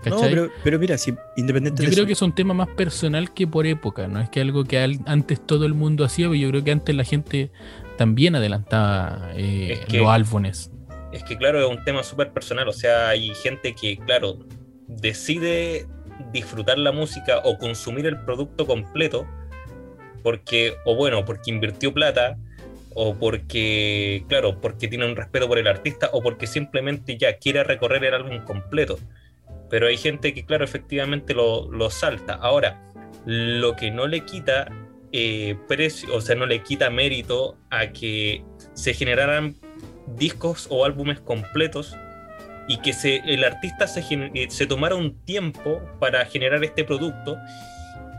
No, pero, pero mira, si independiente Yo de creo eso- que es un tema más personal que por época, no es que algo que al- antes todo el mundo hacía, pero yo creo que antes la gente también adelantaba eh, Es que- los álbumes. Es que claro, es un tema súper personal, o sea, hay gente que, claro, decide disfrutar la música o consumir el producto completo porque, o bueno, porque invirtió plata, o porque, claro, porque tiene un respeto por el artista, o porque simplemente ya quiere recorrer el álbum completo. Pero hay gente que, claro, efectivamente lo, lo salta. Ahora, lo que no le quita eh, precio, o sea, no le quita mérito a que se generaran discos o álbumes completos y que se, el artista se, eh, se tomara un tiempo para generar este producto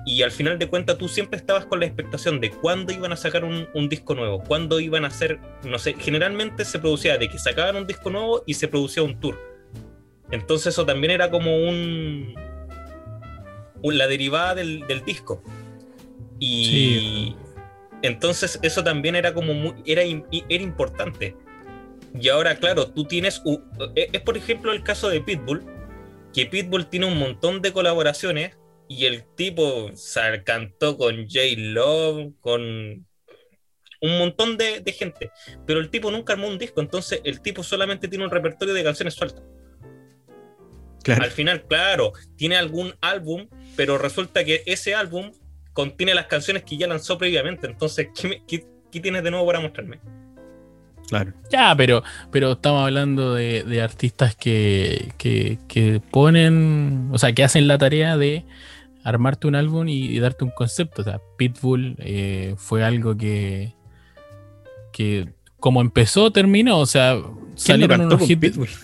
y al final de cuentas tú siempre estabas con la expectación de cuándo iban a sacar un, un disco nuevo, cuándo iban a hacer, no sé, generalmente se producía de que sacaban un disco nuevo y se producía un tour. Entonces eso también era como un, un- la derivada del, del disco. Y Sí. entonces eso también era como muy, era, era importante. Y ahora, claro, tú tienes. u- Es, es, por ejemplo el caso de Pitbull, que Pitbull tiene un montón de colaboraciones y el tipo se cantó con J. Love, con un montón de, de gente, pero el tipo nunca armó un disco, entonces el tipo solamente tiene un repertorio de canciones sueltas. Claro. Al final, claro, tiene algún álbum, pero resulta que ese álbum contiene las canciones que ya lanzó previamente, entonces, ¿qué, me- qué- qué tienes de nuevo para mostrarme? Claro. Ya, pero, pero estamos hablando de, de artistas que, que, que ponen, o sea, que hacen la tarea de armarte un álbum y, y darte un concepto. O sea, Pitbull eh, fue algo que, que como empezó, terminó. O sea, ¿Quién no salieron unos hits. Pitbull?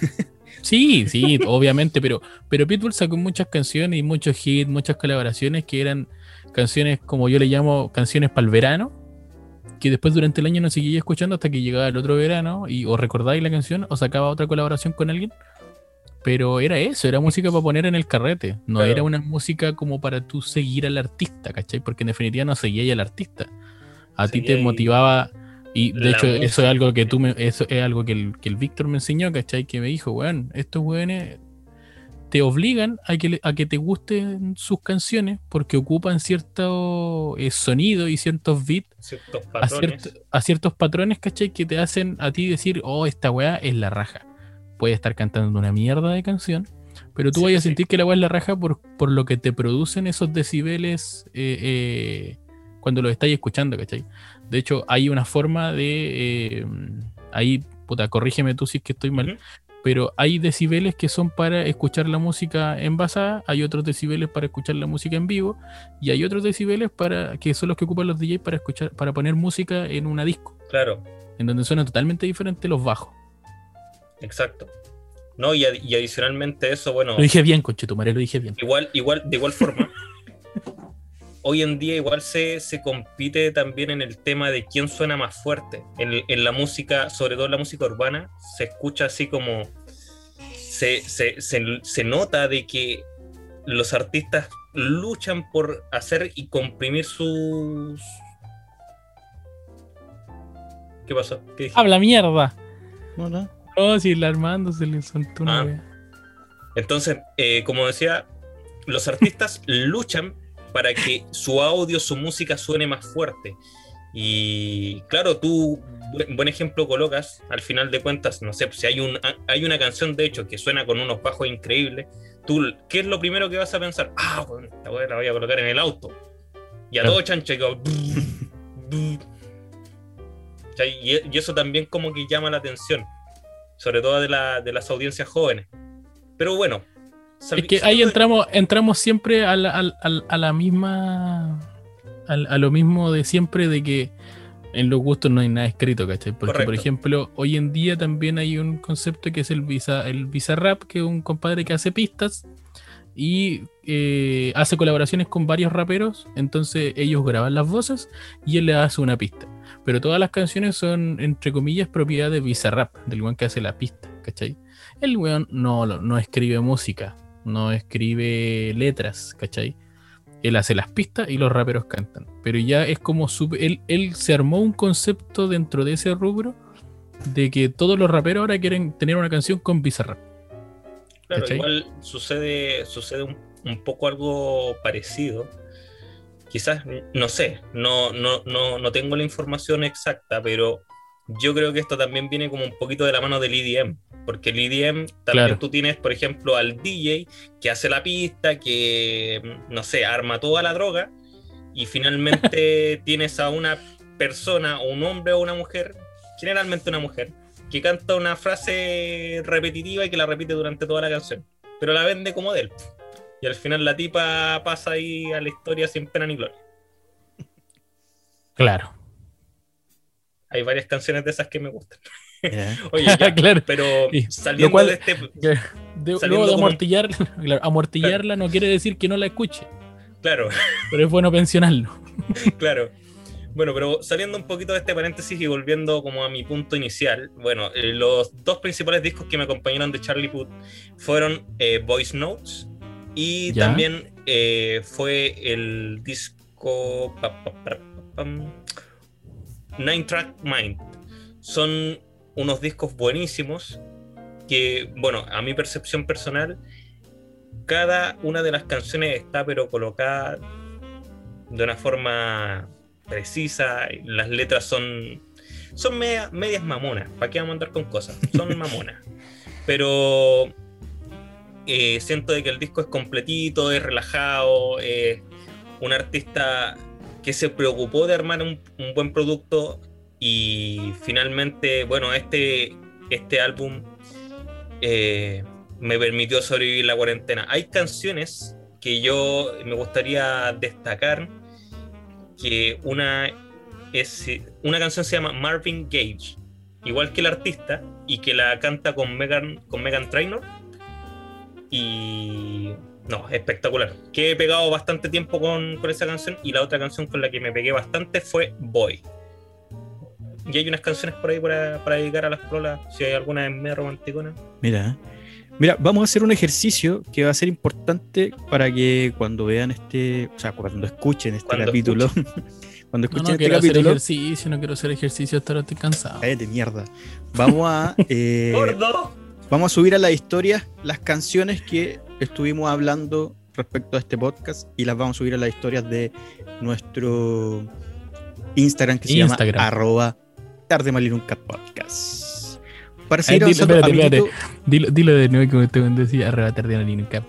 Sí, sí, obviamente, pero, pero Pitbull sacó muchas canciones y muchos hits, muchas colaboraciones que eran canciones, como yo le llamo, canciones para el verano, que después durante el año no seguía escuchando hasta que llegaba el otro verano y o recordáis la canción o sacaba otra colaboración con alguien. Pero era eso, era música para poner en el carrete, no Claro. era una música como para tú seguir al artista, ¿cachai? Porque en definitiva no seguías al artista. A ti te motivaba y de hecho eso es algo que tú me, eso es algo que el, que el Víctor me enseñó, ¿cachai? Que me dijo, weón, estos weones te obligan a que, a que te gusten sus canciones porque ocupan cierto eh, sonido y ciertos beats Ciertos a, ciertos patrones, ¿cachai? Que te hacen a ti decir, oh, esta weá es la raja. Puede estar cantando una mierda de canción, pero tú Sí, vayas a sentir que la weá es la raja por, por lo que te producen esos decibeles eh, eh, cuando los estáis escuchando, ¿cachai? De hecho, hay una forma de... ahí, puta, corrígeme tú si es que estoy mal. Pero hay decibeles que son para escuchar la música envasada, hay otros decibeles para escuchar la música en vivo y hay otros decibeles para que son los que ocupan los DJs para escuchar para poner música en una disco, Claro, en donde suenan totalmente diferentes los bajos. exacto. No, y, ad- y adicionalmente eso, bueno, Lo dije bien, conchetumare, lo dije bien. igual, igual, de igual forma, hoy en día igual se, se compite también en el tema de quién suena más fuerte. En, en la música, sobre todo en la música urbana, se escucha así como. Se, se, se, se nota de que los artistas luchan por hacer y comprimir sus. ¿Qué pasó? ¿Qué dije? ¡Habla mierda! No, no. Oh, si la Armando se le soltó una Ah. Entonces, eh, como decía, los artistas luchan para que su audio, su música suene más fuerte. Y claro, tú, buen ejemplo colocas, al final de cuentas, no sé, si hay, un, hay una canción de hecho que suena con unos bajos increíbles, tú, ¿qué es lo primero que vas a pensar? Ah, bueno, esta weá la voy a colocar en el auto. Y a todo chancho, y y, y eso también como que llama la atención, sobre todo de, la- de las audiencias jóvenes. Pero bueno. Es que ahí entramos, entramos siempre a la, a misma. a lo mismo de siempre de que en los gustos no hay nada escrito, ¿cachai? Porque, por ejemplo, hoy en día también hay un concepto que es el visa, el visa rap, que es un compadre que hace pistas y eh, hace colaboraciones con varios raperos. Entonces ellos graban las voces y él le hace una pista. Pero todas las canciones son, entre comillas, propiedad de Bizarrap, del weón que hace la pista, ¿cachai? El weón no, no escribe música, no escribe letras, ¿cachai? Él hace las pistas y los raperos cantan. Pero ya es como su, él, él se armó un concepto dentro de ese rubro de que todos los raperos ahora quieren tener una canción con Bizarrap. Claro, ¿Cachai? igual sucede, sucede un, un poco algo parecido. Quizás, no sé, no, no, no, no tengo la información exacta, pero yo creo que esto también viene como un poquito de la mano del EDM. Porque el EDM también Claro. tú tienes, por ejemplo, al DJ que hace la pista, que, no sé, arma toda la droga, y finalmente tienes a una persona, o un hombre o una mujer, generalmente una mujer, que canta una frase repetitiva y que la repite durante toda la canción, pero la vende como de él. Y al final la tipa pasa ahí a la historia sin pena ni gloria. Claro. Hay varias canciones de esas que me gustan. Oye, ya, Claro. pero saliendo cual- de este... Que de- Saliendo de como- amortillar, claro, amortillarla no quiere decir que no la escuche, Claro, pero es bueno pensionarlo. claro. Bueno, pero saliendo un poquito de este paréntesis y volviendo como a mi punto inicial, bueno, eh, los dos principales discos que me acompañaron de Charlie Puth fueron eh, Voice Notes y Ya. también eh, fue el disco pa, pa, pa, pa, pam, Nine Track Mind. Son unos discos buenísimos que, bueno, a mi percepción personal, cada una de las canciones está pero colocada de una forma precisa, las letras son son media- medias mamonas, ¿para qué vamos a andar con cosas? Son mamonas. Pero eh, siento de que el disco es completito, es relajado, es un artista que se preocupó de armar un, buen producto y finalmente, bueno, este, este álbum eh, me permitió sobrevivir la cuarentena. Hay canciones que yo me gustaría destacar, que una es una canción se llama Marvin Gage, igual que el artista, y que la canta con Megan, con Megan Trainor. Y no, espectacular. Que he pegado bastante tiempo con, con esa canción, y la otra canción con la que me pegué bastante fue Boy. Y hay unas canciones por ahí para, para dedicar a las prolas, si hay alguna en medio romanticona. mira. Mira, vamos a hacer un ejercicio que va a ser importante para que cuando vean este, o sea, cuando escuchen este Cuando capítulo, cuando No, escuchen no este quiero hacer ejercicio, no quiero hacer ejercicio, hasta ahora estoy cansado. cállate mierda. Vamos a eh, ¡Gordo! Vamos a subir a la historia las canciones que estuvimos hablando respecto a este podcast y las vamos a subir a las historias de nuestro Instagram que se Instagram. llama arroba tarde Mal y nunca podcast. Para Ay, seguir dile, avanzando, espérate, amiguito, Dilo, dilo de nuevo como te decía, arrebatar de nunca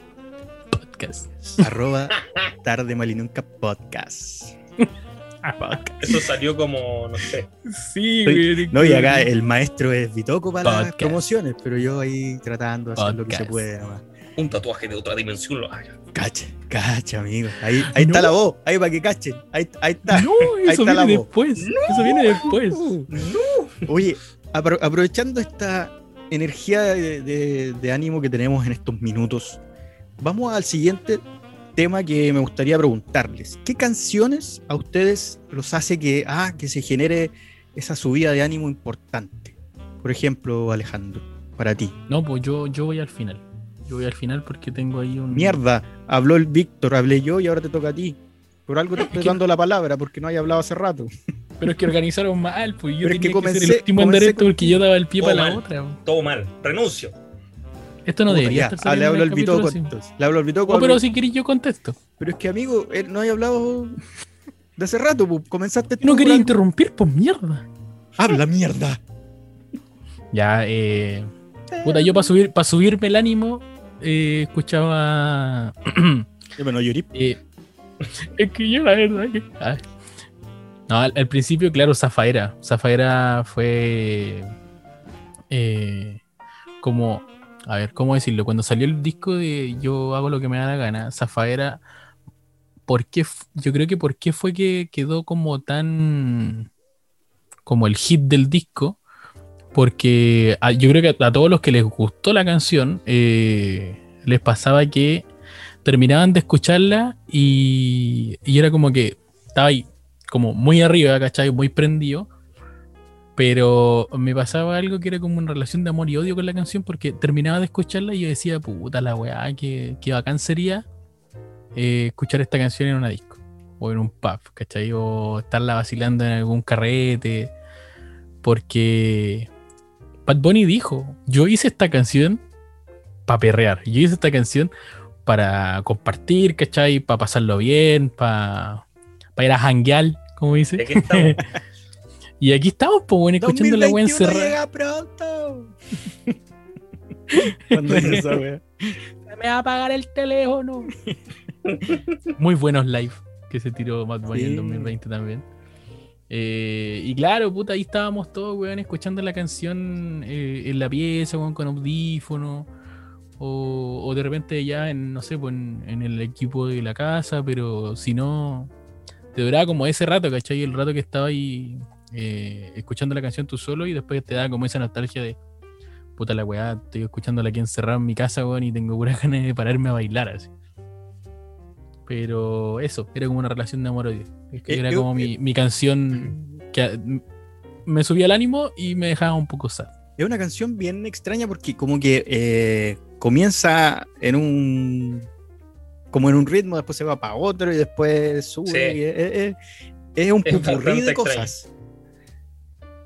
podcast. arroba tarde Mal y nunca podcast. Eso salió como, no sé. Sí, Soy- No, y acá el maestro es Bitoco para las Podcast. promociones, pero yo ahí tratando de hacer lo que se Podcast. puede nomás. Un tatuaje de otra dimensión lo haga. Cacha, cacha, amigo. Ahí, ahí está No. la voz, ahí para que cachen. Ahí, ahí está. No, Ahí eso está la viene voz. después. Eso viene después. Oye, apro- aprovechando esta energía de, de- de ánimo que tenemos en estos minutos, vamos al siguiente tema que me gustaría preguntarles. ¿Qué canciones a ustedes los hace que, ah, que se genere esa subida de ánimo importante? Por ejemplo, Alejandro, para ti. No, pues yo, yo voy al final. Yo voy al final porque tengo ahí un. Mierda, habló el Víctor, hablé yo y ahora te toca a ti. Por algo te estoy que- dando la palabra porque no hay hablado hace rato. Pero es que organizaron mal, pues yo Pero es tenía que que, comencé- ser el último en esto porque yo daba el pie Todo para la otra. pues. Todo mal. Renuncio. Esto no Puta, debería ya. estar Ah, le hablo al el Bitoco entonces. Le hablo al Bitoco. No, hablo- pero si queréis yo contesto. Pero es que, amigo, él no hay hablado de hace rato, pues. Comenzaste No tú quería interrumpir, pues mierda. Habla mierda. Ya, eh. Puta, yo para subir, para subirme el ánimo, eh, escuchaba. Yo me no llorí. eh, es que yo la verdad que. No, al, al principio, claro, Zafaera. Zafaera fue. eh, como. A ver, ¿cómo decirlo? Cuando salió el disco de Yo hago lo que me da la gana, Zafaera. ¿Por qué? Yo creo que por qué fue que quedó como tan. como el hit del disco. Porque yo creo que a, todos los que les gustó la canción, eh, les pasaba que terminaban de escucharla y, y era como que estaba ahí como muy arriba, ¿cachai? Muy prendido. Pero me pasaba algo que era como una relación de amor y odio con la canción porque terminaba de escucharla y yo decía, puta la weá, que, que bacán sería eh, escuchar esta canción en una disco o en un pub, ¿cachai? O estarla vacilando en algún carrete. Porque Bad Bunny dijo, yo hice esta canción para perrear. Yo hice esta canción para compartir, ¿cachai? Para pasarlo bien, para ir a janguear, como dice. Y aquí estamos. y aquí estamos, pues, bueno, escuchando la 2021 encerrada. llega pronto. Cuando esa wea. Se me va a apagar el teléfono. Muy buenos live que se tiró Mad Bunny en Sí. 2020 también. Eh, y claro, puta, ahí estábamos todos, weón, escuchando la canción eh, en la pieza, weón, con audífono. O, de repente ya en, no sé, pues en, el equipo de la casa, pero si no, te duraba como ese rato, ¿cachai? El rato que estaba ahí eh, escuchando la canción tú solo y después te da como esa nostalgia de, puta la weá, estoy escuchándola aquí encerrado en mi casa, weón, y tengo puras ganas de pararme a bailar así. Pero eso, era como una relación de amor-odio. Es que Eh, era como mi, mi canción que a- m- me subía el ánimo y me dejaba un poco sad. Es una canción bien extraña porque como que eh, comienza en un como en un ritmo, después se va para otro y después sube. Sí. y es, es- es un pupurrí de extraño. cosas.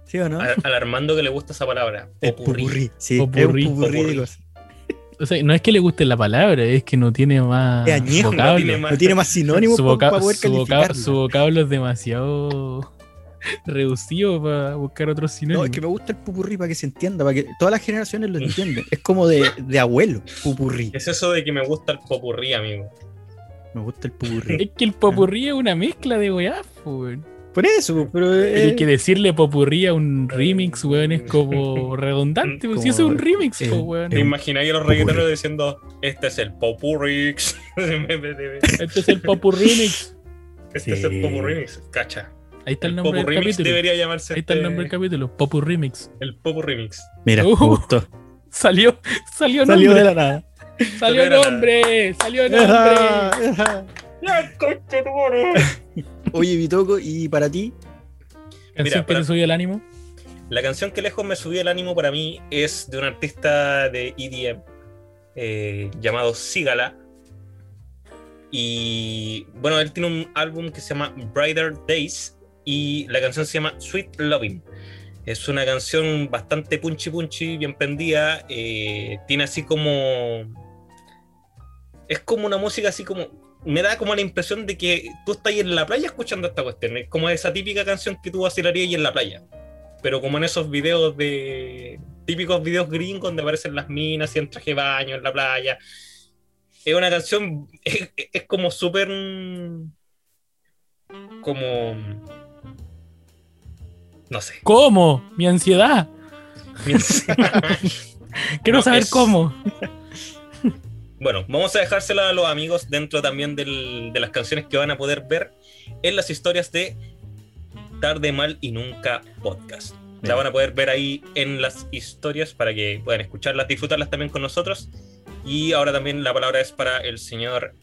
¿Sí o no? Al, al Armando que le gusta esa palabra. Popurrí. sí, Popurrí. es un pupurrí de cosas. O sea, no es que le guste la palabra, es que no tiene más añejo, no tiene más- No tiene más sinónimos su, para voca- poder su voca- calificarla. su vocablo es demasiado reducido para buscar otros No, sinónimos. es que me gusta el pupurrí para que se entienda, para que todas las generaciones lo entiendan. Es como de, de abuelo, pupurrí. Es eso de que me gusta el popurrí, amigo. Me gusta el pupurrí. Es que el popurrí es una mezcla de weá, po, weón. Por eso, pero Pero eh, que decirle popurrí a un remix, weón, es como redundante. pues, Si eso es un Como- remix, eh, po, weón. ¿Te imagináis a los popurrí. reggaetoneros diciendo, este es el popurrix? este Este es el popurrí remix. es el popurrix, cacha. Ahí está el El nombre del popurrix capítulo. debería llamarse Ahí está el este- nombre del capítulo, popurrí remix. el popurrix. mira, Uh. gustó. Salió, salió Salió nombre. de la nada. Salió nombre, salió nombre. ¡Ya, concha tu madre! Oye, Bitoco, ¿y para ti? Canción Mira, que para- te subió el ánimo. La canción que lejos me subió el ánimo para mí es de un artista de EDM eh, llamado Sigala. Y bueno, él tiene un álbum que se llama Brighter Days y la canción se llama Sweet Loving. Es una canción bastante punchy punchy, bien prendida. eh, tiene así como. Es como una música así como. Me da como la impresión de que tú estás ahí en la playa escuchando esta cuestión. Es como esa típica canción que tú vacilarías ahí en la playa pero como en esos videos de típicos videos gringos donde aparecen las minas y en traje de baño en la playa. Es una canción, es, es como súper como no sé. ¿Cómo? Mi ansiedad. Quiero No, saber es- cómo. Bueno, vamos a dejársela a los amigos dentro también del- de las canciones que van a poder ver en las historias de Tarde Mal y Nunca Podcast. La Bien. van a poder ver ahí en las historias para que puedan escucharlas, disfrutarlas también con nosotros. Y ahora también la palabra es para el señor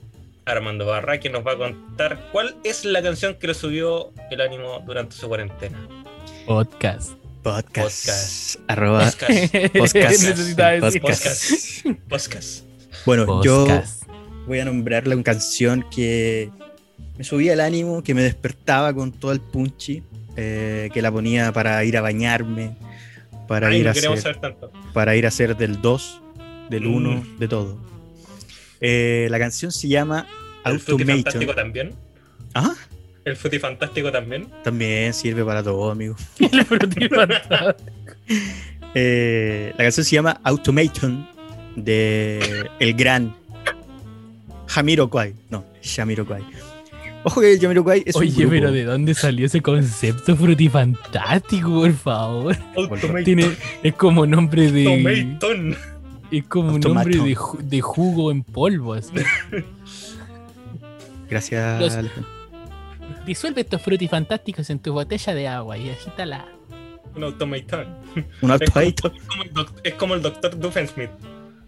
Armando Barra, que nos va a contar cuál es la canción que le subió el ánimo durante su cuarentena. Podcast. Podcast. Podcast. Arroba. Podcast. Podcast. Necesitaba decir. Podcast. Podcast. Bueno, yo voy a nombrarle una canción que me subía el ánimo, que me despertaba con todo el punchy, eh, que la ponía para ir a bañarme, para, Ay, ir, a hacer, para ir a hacer del 2, del 1, Mm. de todo. Eh, la canción se llama El Fantástico Automation. también. ¿Ah? El Fantástico también. También sirve para todo, amigo. El frutil fantástico. Eh, la canción se llama Automation de el gran Jamiroquai. No, Jamiroquai. Ojo que Jamiroquai es un Oye, grupo. pero ¿de dónde salió ese concepto frutifantástico, por favor? Tiene, es como nombre de. Automation. Es como un Automaton. nombre de, de jugo en polvo. así. Gracias. Los-. Disuelve estos frutifantásticos en tu botella de agua y agítala. Un Automation. Un automation. es como el doc- es como el Dr. Doofenshmirtz.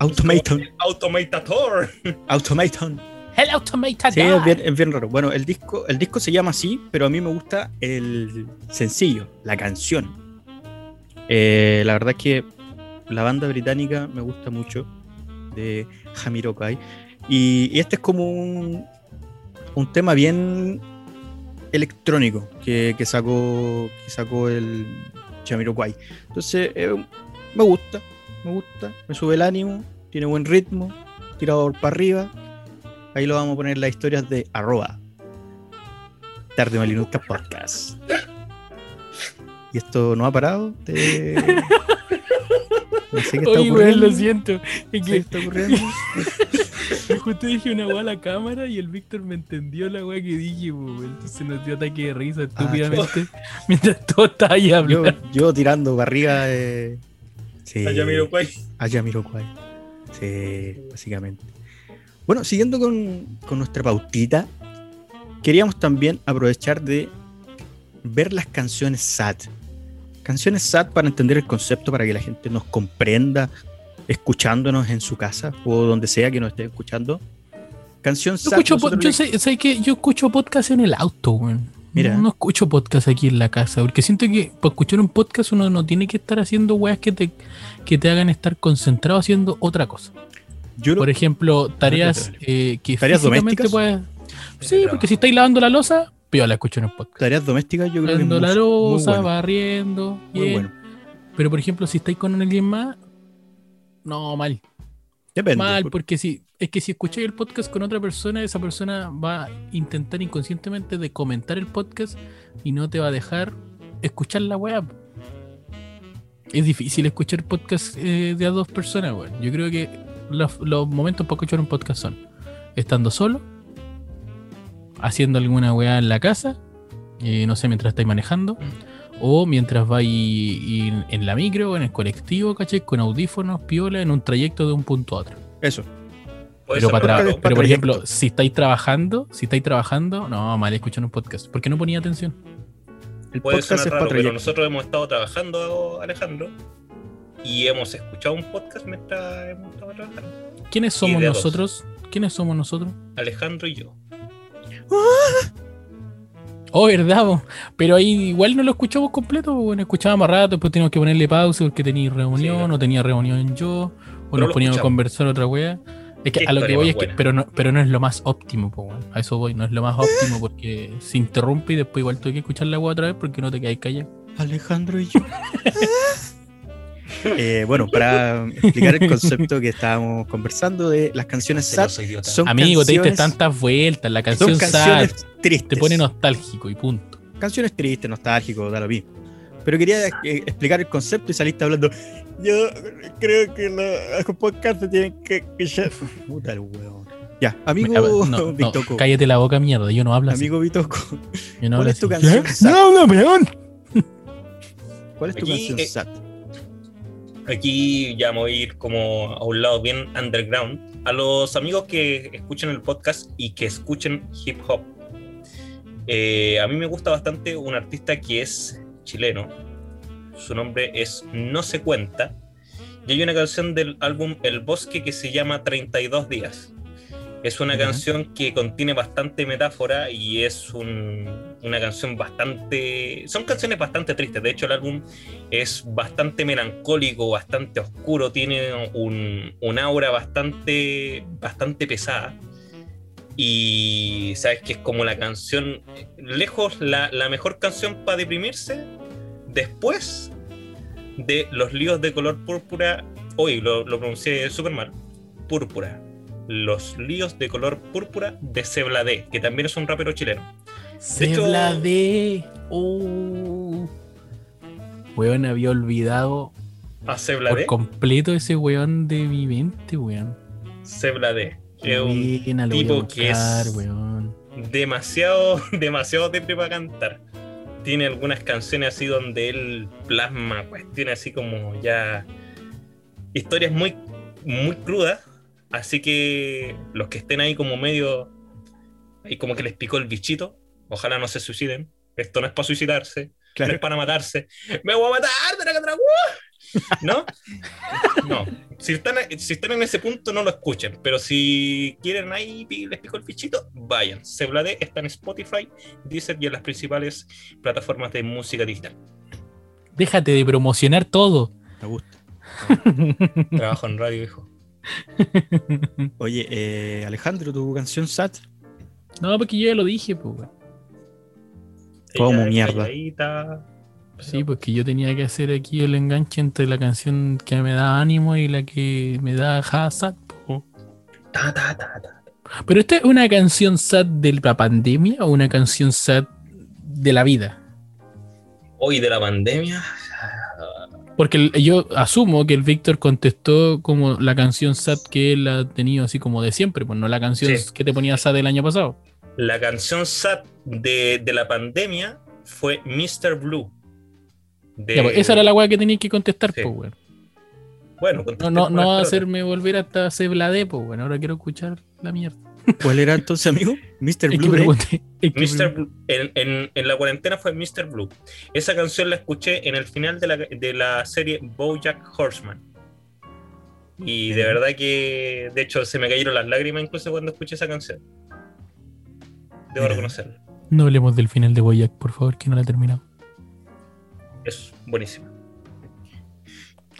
Automation. Automatator. Automation. El automated. Sí, es bien, es bien raro. Bueno, el disco, el disco se llama así, pero a mí me gusta el sencillo, la canción. Eh, la verdad es que la banda británica me gusta mucho, de Jamiroquai. Y, y este es como un, un tema bien electrónico que, que sacó, que sacó el Jamiroquai. Entonces, eh, me gusta, me gusta, me sube el ánimo tiene buen ritmo, tirado para arriba. Ahí lo vamos a poner las historias de arroba. Tarde Malinuca Podcast. ¿Y esto no ha parado? Te- No sé qué está Oye, weón, ocurriendo. lo siento. Es que está ocurriendo. justo dije una weá a la cámara y el Víctor me entendió la weá que dije, weón. Entonces nos dio ataque de risa estúpidamente mientras todo estaba ahí Yo, hablando. yo tirando para arriba. Eh... Sí. Allá miro cuál. a Jamiroquai. Sí, básicamente. Bueno, siguiendo con, con nuestra pautita, queríamos también aprovechar de ver las canciones SAT. Canciones SAT para entender el concepto, para que la gente nos comprenda, escuchándonos en su casa o donde sea que nos esté escuchando. Canción Yo SAT. escucho, po- nosotros yo le- sé, sé que yo escucho podcast en el auto, weón. Mira. No, no escucho podcast aquí en la casa, porque siento que para escuchar un podcast uno no tiene que estar haciendo weas que te, que te hagan estar concentrado haciendo otra cosa. yo lo- Por ejemplo, tareas eh, que ¿Tareas domésticas? puedes- Sí, porque si estáis lavando la losa, yo la escucho en el podcast. tareas domésticas, yo creo que es Lavando muy, la muy losa, bueno, barriendo, muy bien. bueno. Pero por ejemplo, si estáis con alguien más, no, mal. Depende. Mal, por- porque si es que si escucháis el podcast con otra persona, esa persona va a intentar inconscientemente de comentar el podcast y no te va a dejar escuchar la web. Es difícil escuchar podcast eh, de a dos personas, weón. Yo creo que los, los momentos para escuchar un podcast son estando solo, haciendo alguna weá en la casa, eh, no sé, mientras estáis manejando, o mientras vais en la micro o en el colectivo, ¿cachai? Con audífonos, piola, en un trayecto de un punto a otro. Eso. Puede Pero, para por ejemplo, si estáis trabajando, si estáis trabajando, no, mal escuchar un podcast. ¿Por qué no ponía atención? El puede podcast sonar es raro, para pero nosotros hemos estado trabajando, Alejandro, y hemos escuchado un podcast mientras hemos estado trabajando. ¿Quiénes somos nosotros? ¿Quiénes somos nosotros? Alejandro y yo. Oh, verdad, po. pero ahí igual no lo escuchamos completo, bueno, escuchábamos rato, después teníamos que ponerle pausa porque tenía reunión, Sí, no. o tenía reunión yo, o Pero nos poníamos a conversar otra wea. Es que a lo que voy es que, pero no, pero no es lo más óptimo, po, a eso voy, no es lo más óptimo porque se interrumpe y después igual tuve que escuchar la wea otra vez porque no te quedáis callado. Alejandro y yo. Eh, bueno, para explicar el concepto que estábamos conversando de las canciones idiota. son Amigo, te diste tantas vueltas, la son canción canciones sad tristes. te pone nostálgico y punto. Canciones tristes, nostálgicos, da lo mismo. Pero quería eh, explicar el concepto y saliste hablando. Yo creo que los podcasts tienen que escuchar. Puta el huevón. Ya, amigo No, no, Bitoco. cállate la boca, mierda, yo no hablo así. Amigo Bitoco, Yo no ¿cuál hablo es tu así. canción ¿Qué? sad? No, no, peón. ¿cuál es tu Aquí, canción eh, SAT? Aquí ya me voy a ir como a un lado bien underground. A los amigos que escuchen el podcast y que escuchen hip hop. Eh, a mí me gusta bastante un artista que es chileno. Su nombre es No se cuenta. Y hay una canción del álbum El Bosque que se llama 32 días. Es una canción que contiene bastante metáfora y es un- una canción bastante... Son canciones bastante tristes. De hecho, el álbum es bastante melancólico, bastante oscuro, tiene un, un aura bastante, bastante pesada. Y sabes que es como la canción, lejos la, la mejor canción para deprimirse después de Los líos de color púrpura. Hoy lo, lo pronuncié súper mal. Púrpura. Los líos de color púrpura de Sebladé, que también es un rapero chileno. De. Oh. Weón, había olvidado A por completo ese weón de mi mente, weón. Sebladé. Es un tipo que es- weón. demasiado, demasiado depre para cantar. Tiene algunas canciones así donde él plasma cuestiones así como ya historias muy, muy crudas. Así que los que estén ahí como medio, ahí como que les picó el bichito, ojalá no se suiciden. Esto no es para suicidarse, no es para matarse. Me voy a matar. ¿No? No. Si están, si están en ese punto, no lo escuchen. Pero si quieren ahí les pico el bichito, vayan. Sebladé está en Spotify, Deezer y en las principales plataformas de música digital. Déjate de promocionar todo. Me gusta. Trabajo en radio, hijo. Oye, eh, Alejandro, tu canción SAT. No, porque yo ya lo dije, pues. Como mierda. calladita, Sí, porque yo tenía que hacer aquí el enganche entre la canción que me da ánimo y la que me da sad. po. Ta, ta, ta, ta. Pero esta es una canción sad de la pandemia o una canción sad de la vida. Hoy de la pandemia. Porque el- yo asumo que el Víctor contestó como la canción sad que él ha tenido así como de siempre, pues no la canción Sí. que te ponía sad el año pasado. La canción sad de, de la pandemia fue Mr. Blue. De- Ya, pues, esa era la weá que tenías que contestar, Sí. pues, weón. Bueno, No, no, no va a hacerme volver hasta Cebladé, pues, bueno, ahora quiero escuchar la mierda. ¿Cuál era entonces, amigo? Mr. Blue. ¿eh? pregunté. Mr. Blue. En, en- en la cuarentena fue Mr. Blue. Esa canción la escuché en el final de la, de la serie Bojack Horseman. Y de verdad que, de hecho, se me cayeron las lágrimas incluso cuando escuché esa canción. Debo reconocerlo. No hablemos del final de Boyack, por favor, que no la he terminado. Es buenísimo.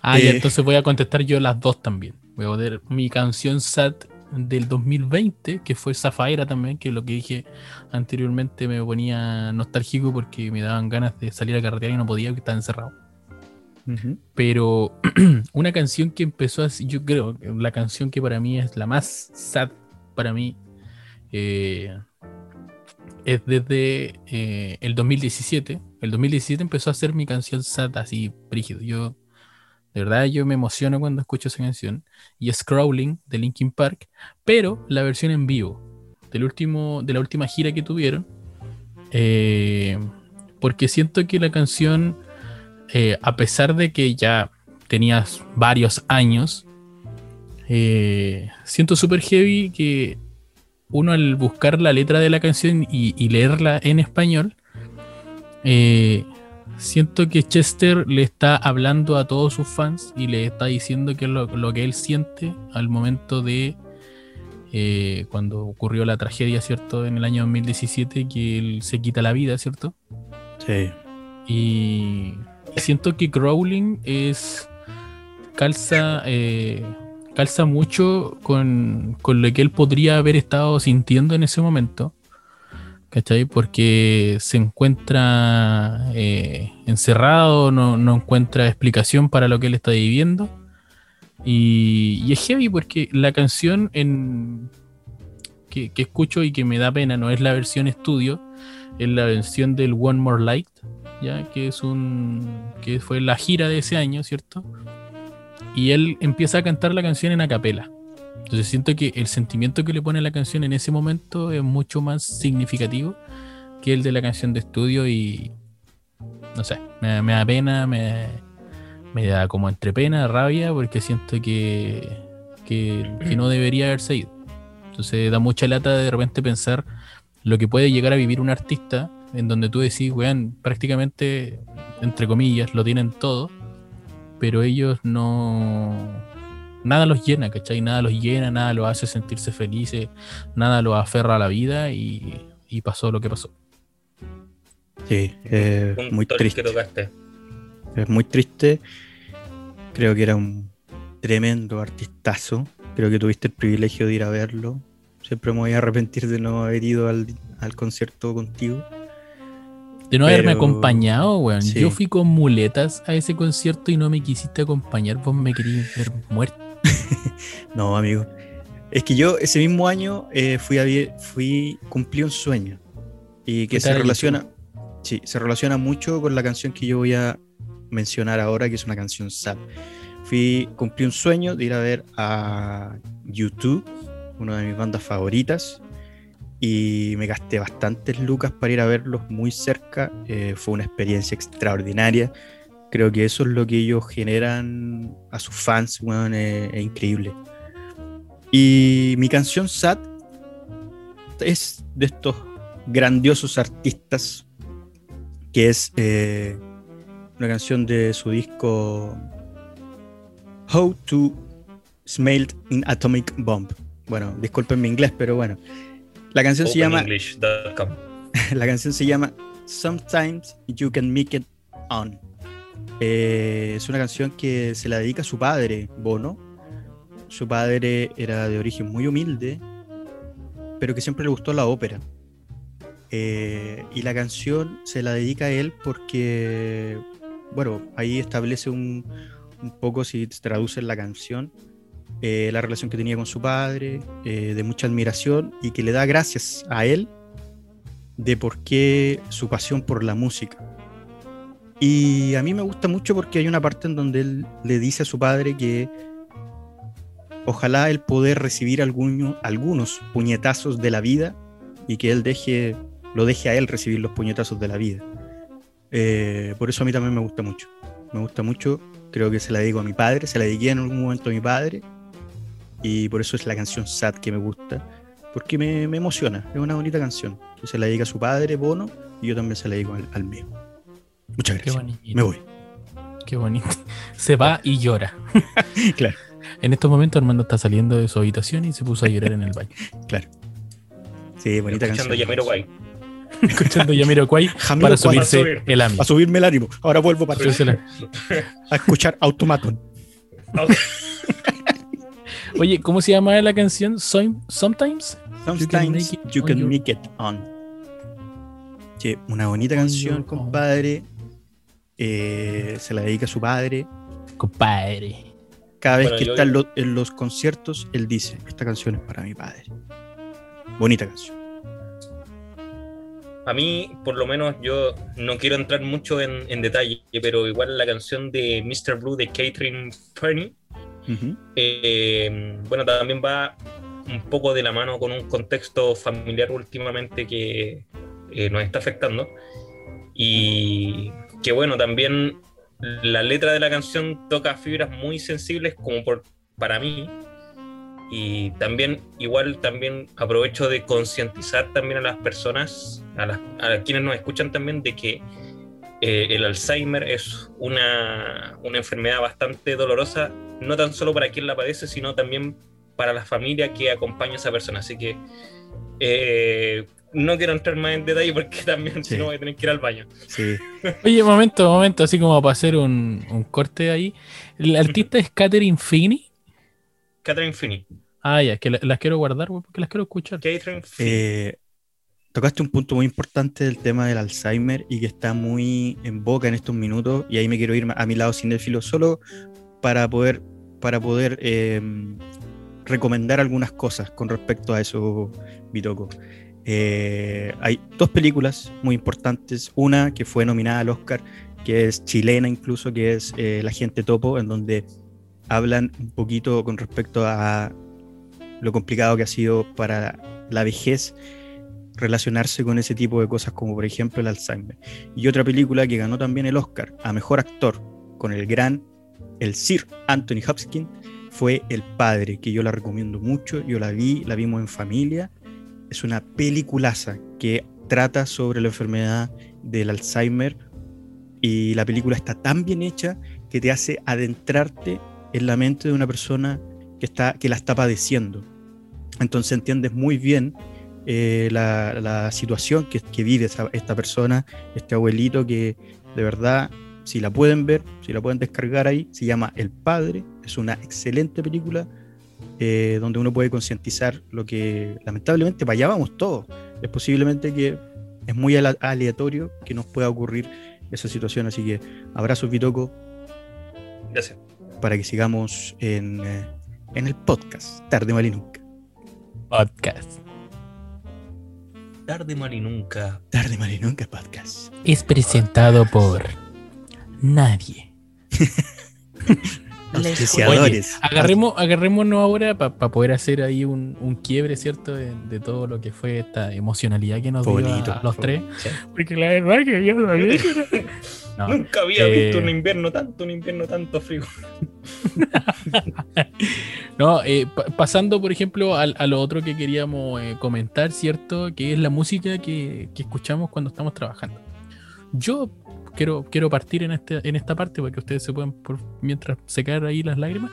Ah, ya, Eh. entonces voy a contestar yo las dos también. Voy a poner mi canción sad del 2020, que fue Zafaira también, que lo que dije anteriormente me ponía nostálgico porque me daban ganas de salir a carretear y no podía porque estaba encerrado. Pero una canción que empezó así, yo creo, la canción que para mí es la más sad para mí, eh, es desde eh, el 2017. El 2017 empezó a ser mi canción sad así, brígido. Yo, de verdad, yo me emociono cuando escucho esa canción. Y es Crawling de Linkin Park, pero la versión en vivo del último, de la última gira que tuvieron. eh, porque siento que la canción eh, a pesar de que ya tenías varios años, eh, siento súper heavy que uno al buscar la letra de la canción y, y leerla en español, eh, siento que Chester le está hablando a todos sus fans y le está diciendo que es lo, lo que él siente al momento de eh, cuando ocurrió la tragedia, ¿cierto? En el año 2017, que él se quita la vida, ¿cierto? Sí. Y siento que Crawling es. calza. eh, calza mucho con, con lo que él podría haber estado sintiendo en ese momento. ¿Cachai? Porque se encuentra eh, encerrado, no, no encuentra explicación para lo que él está viviendo. Y, y es heavy porque la canción en, que, que escucho y que me da pena no es la versión estudio, es la versión del One More Light, ya que es un que fue la gira de ese año, ¿cierto? Y él empieza a cantar la canción en acapela. Entonces siento que el sentimiento que le pone la canción en ese momento es mucho más significativo que el de la canción de estudio y no sé, me, me da pena, me, da como entre pena, rabia, porque siento que, que, que no debería haberse ido. Entonces da mucha lata de repente pensar lo que puede llegar a vivir un artista en donde tú decís, weón, prácticamente, entre comillas, lo tienen todo, pero ellos no... Nada los llena, ¿cachai? Nada los llena, nada los hace sentirse felices, nada los aferra a la vida y, y pasó lo que pasó. Sí, eh, muy triste. Es muy triste. Creo que era un tremendo artistazo. Creo que tuviste el privilegio de ir a verlo. Siempre me voy a arrepentir de no haber ido al, al concierto contigo. De no haberme acompañado, weón. sí. Yo fui con muletas a ese concierto y no me quisiste acompañar, vos me querías ver muerto. No, amigo. Es que yo ese mismo año eh, fui a fui cumplí un sueño y que ¿Qué se relaciona sí, se relaciona mucho con la canción que yo voy a mencionar ahora, que es una canción sad. Fui cumplí un sueño de ir a ver a YouTube, una de mis bandas favoritas, y me gasté bastantes lucas para ir a verlos muy cerca. Eh, fue una experiencia extraordinaria. Creo que eso es lo que ellos generan a sus fans, es, es increíble. Y mi canción Sad es de estos grandiosos artistas, que es eh, una canción de su disco How to Smelt an Atomic Bomb. Bueno, disculpen mi inglés, pero bueno. La canción se llama la canción se llama Sometimes You Can Make It On. Eh, es una canción que se la dedica a su padre, Bono. Su padre era de origen muy humilde, pero que siempre le gustó la ópera. Eh, y la canción se la dedica a él porque, bueno, ahí establece un, un poco, si se traduce en la canción, eh, la relación que tenía con su padre, eh, de mucha admiración y que le da gracias a él de por qué su pasión por la música. Y a mí me gusta mucho porque hay una parte en donde él le dice a su padre que ojalá él poder recibir alguno- algunos puñetazos de la vida y que él deje, lo deje a él recibir los puñetazos de la vida. Eh, por eso a mí también me gusta mucho. Me gusta mucho, creo que se la dedico a mi padre, se la dediqué en algún momento a mi padre y por eso es la canción Sad que me gusta, porque me, me emociona, es una bonita canción, que se la dedica a su padre, Bono, y yo también se la dedico al, al mío. Muchas Qué gracias. bonito. Me voy. Qué bonito. Se va y llora. Claro. En estos momentos Armando está saliendo de su habitación y se puso a llorar en el baño. Sí, bonita Escuchando canción. Yamiroquai. Escuchando Yamiro Jamiroquai. para subirse Para subir. el AMI. A subirme el ánimo. Ahora vuelvo para la- a escuchar Automaton. Oye, ¿cómo se llama la canción? Some- Sometimes. Sometimes make it you on can make it on. Sí, una bonita On canción, compadre. Eh, se la dedica a su padre. Compadre. Cada vez Bueno, que yo- está en, lo- en los conciertos, él dice, esta canción es para mi padre. Bonita canción. A mí, por lo menos, yo no quiero entrar mucho en, en detalle, pero igual la canción de Mr. Blue de Catherine Fernie, Ujú. eh, bueno, también va un poco de la mano con un contexto familiar últimamente que eh, nos está afectando. Y que bueno, también la letra de la canción toca fibras muy sensibles como por, para mí. Y también, igual, también aprovecho de concientizar también a las personas, a, las, a quienes nos escuchan también, de que eh, el Alzheimer es una, una enfermedad bastante dolorosa, no tan solo para quien la padece, sino también para la familia que acompaña a esa persona. Así que eh, no quiero entrar más en detalle porque también Sí. si no voy a tener que ir al baño. Sí. Oye, momento, momento, así como para hacer un, un corte ahí. El artista es Catherine Finney. Catherine Finney. Ah, ya, que la- las quiero guardar porque las quiero escuchar. Catherine Finney. Eh, tocaste un punto muy importante del tema del Alzheimer y que está muy en boca en estos minutos y ahí me quiero ir a mi lado cinéfilo solo para poder, para poder eh, recomendar algunas cosas con respecto a eso, Bitoco. Eh, hay dos películas muy importantes, una que fue nominada al Oscar, que es chilena incluso, que es eh, La gente topo, en donde hablan un poquito con respecto a lo complicado que ha sido para la vejez relacionarse con ese tipo de cosas como por ejemplo el Alzheimer. Y otra película que ganó también el Oscar a Mejor Actor con el gran, el Sir Anthony Hopkins, fue El Padre, que yo la recomiendo mucho, yo la vi, la vimos en familia. Es una peliculaza que trata sobre la enfermedad del Alzheimer y la película está tan bien hecha que te hace adentrarte en la mente de una persona que, está, que la está padeciendo. Entonces entiendes muy bien eh, la, situación que, vive esta persona, este abuelito que de verdad, si la pueden ver, si la pueden descargar ahí, se llama El Padre, es una excelente película eh, donde uno puede concientizar lo que lamentablemente para allá vamos todos. Es posiblemente que es muy aleatorio que nos pueda ocurrir esa situación, así que abrazos Bitoco Gracias. para que sigamos en, eh, en el podcast Tarde Mal y Nunca. Podcast. Tarde mal y nunca. Tarde Mal y Nunca Podcast. Es presentado por nadie. Auspiciadores. Agarremos, agarrémonos ahora para poder hacer ahí un, un quiebre, ¿cierto? De, de todo lo que fue esta emocionalidad que nos dio a- bonito, a los tres. sí. Porque la verdad que yo sabía que era- No, Nunca había eh, visto un invierno tanto, un invierno tanto frío. No, eh, pa- pasando por ejemplo al- a, lo otro que queríamos eh, comentar, ¿cierto? Que es la música que, que escuchamos cuando estamos trabajando. Yo quiero, quiero partir en, este, en esta parte para que ustedes se puedan, por- mientras secar ahí las lágrimas,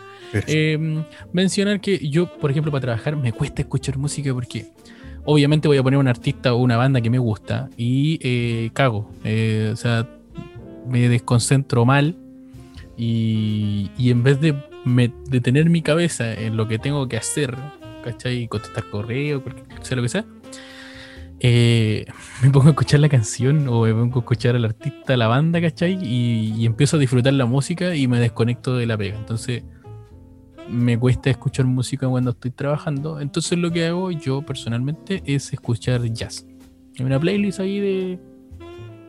eh, mencionar que yo, por ejemplo, para trabajar me cuesta escuchar música porque obviamente voy a poner un artista o una banda que me gusta y eh, cago. Eh, o sea, me desconcentro mal y, y en vez de, me- de tener mi cabeza en lo que tengo que hacer, ¿cachai? Contestar correo, sea lo que sea, eh, me pongo a escuchar la canción o me pongo a escuchar al artista, la banda, ¿cachai? Y, y empiezo a disfrutar la música y me desconecto de la pega. Entonces me cuesta escuchar música cuando estoy trabajando. Entonces lo que hago yo personalmente es escuchar jazz. Hay una playlist ahí de,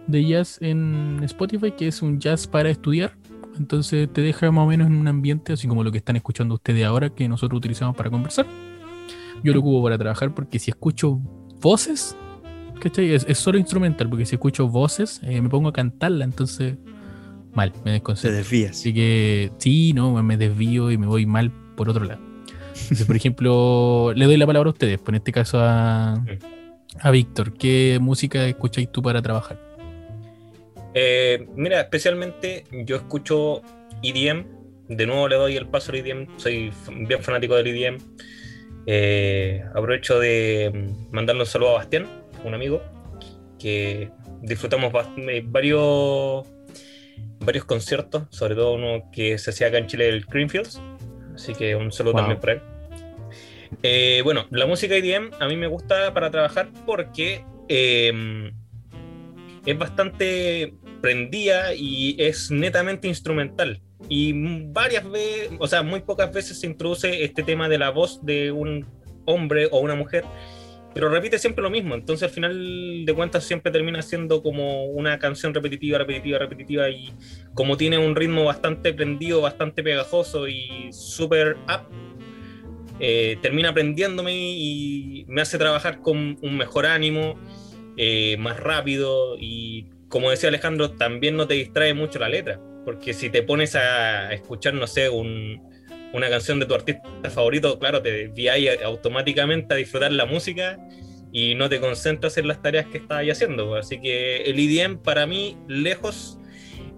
de jazz en Spotify que es un jazz para estudiar. Entonces te deja más o menos en un ambiente así como lo que están escuchando ustedes ahora que nosotros utilizamos para conversar. Yo lo ocupo para trabajar porque si escucho voces, ¿cachai? Es, es solo instrumental porque si escucho voces eh, me pongo a cantarla. Entonces, mal, me Te desconcentro. desvías. Así que sí, no, me desvío y me voy mal por otro lado. Entonces, por ejemplo, le doy la palabra a ustedes, pues en este caso a, a Víctor. ¿Qué música escucháis tú para trabajar? Eh, mira, especialmente yo escucho EDM. De nuevo le doy el paso al EDM. Soy bien fanático del EDM. Eh, aprovecho de mm, mandarle un saludo a Bastián, un amigo, que disfrutamos eh, varios, varios conciertos, sobre todo uno que se hacía acá en Chile, el Greenfields. Así que un saludo Wow. también para él. Eh, bueno, la música EDM a mí me gusta para trabajar porque eh, es bastante prendida y es netamente instrumental. Y varias veces, o sea, muy pocas veces se introduce este tema de la voz de un hombre o una mujer, pero repite siempre lo mismo. Entonces, al final de cuentas, siempre termina siendo como una canción repetitiva, repetitiva, repetitiva. Y como tiene un ritmo bastante prendido, bastante pegajoso y súper up, eh, termina aprendiéndome y me hace trabajar con un mejor ánimo, eh, más rápido y como decía Alejandro, también no te distrae mucho la letra, porque si te pones a escuchar, no sé, un- una canción de tu artista favorito, claro, te desvías automáticamente a disfrutar la música y no te concentras en las tareas que estás ahí haciendo. Así que el EDM para mí, lejos,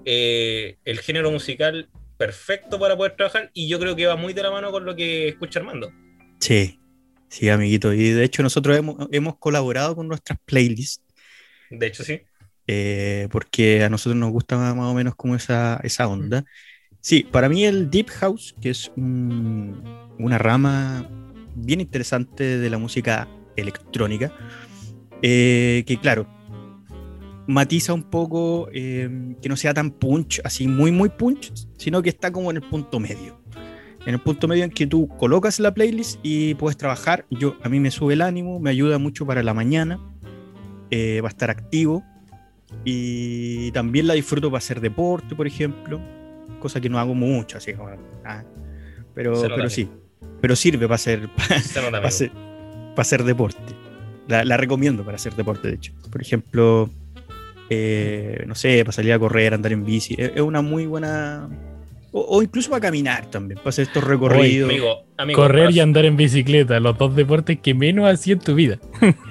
eh, el género musical perfecto para poder trabajar y yo creo que va muy de la mano con lo que escucha Armando. Sí, sí, amiguito. Y de hecho nosotros hemos, hemos colaborado con nuestras playlists De hecho, sí. Eh, porque a nosotros nos gusta más, más o menos como esa, esa onda. Sí, para mí el Deep House, que es un- una rama bien interesante de la música electrónica, eh, que claro, matiza un poco eh, que no sea tan punch, así muy, muy punch, sino que está como en el punto medio. En el punto medio en que tú colocas la playlist y puedes trabajar. Yo, a mí me sube el ánimo, me ayuda mucho para la mañana, eh, va a estar activo y también la disfruto para hacer deporte, por ejemplo, cosa que no hago mucho, así como, ah, pero, pero sí, pero sirve para hacer, para hacer, para hacer deporte. La, la recomiendo para hacer deporte, de hecho. Por ejemplo, eh, no sé, para salir a correr, andar en bici. Es, es una muy buena. O, o incluso para caminar también, para hacer estos recorridos. Amigo, amigo, Correr para- y andar en bicicleta, los dos deportes que menos hacía en tu vida.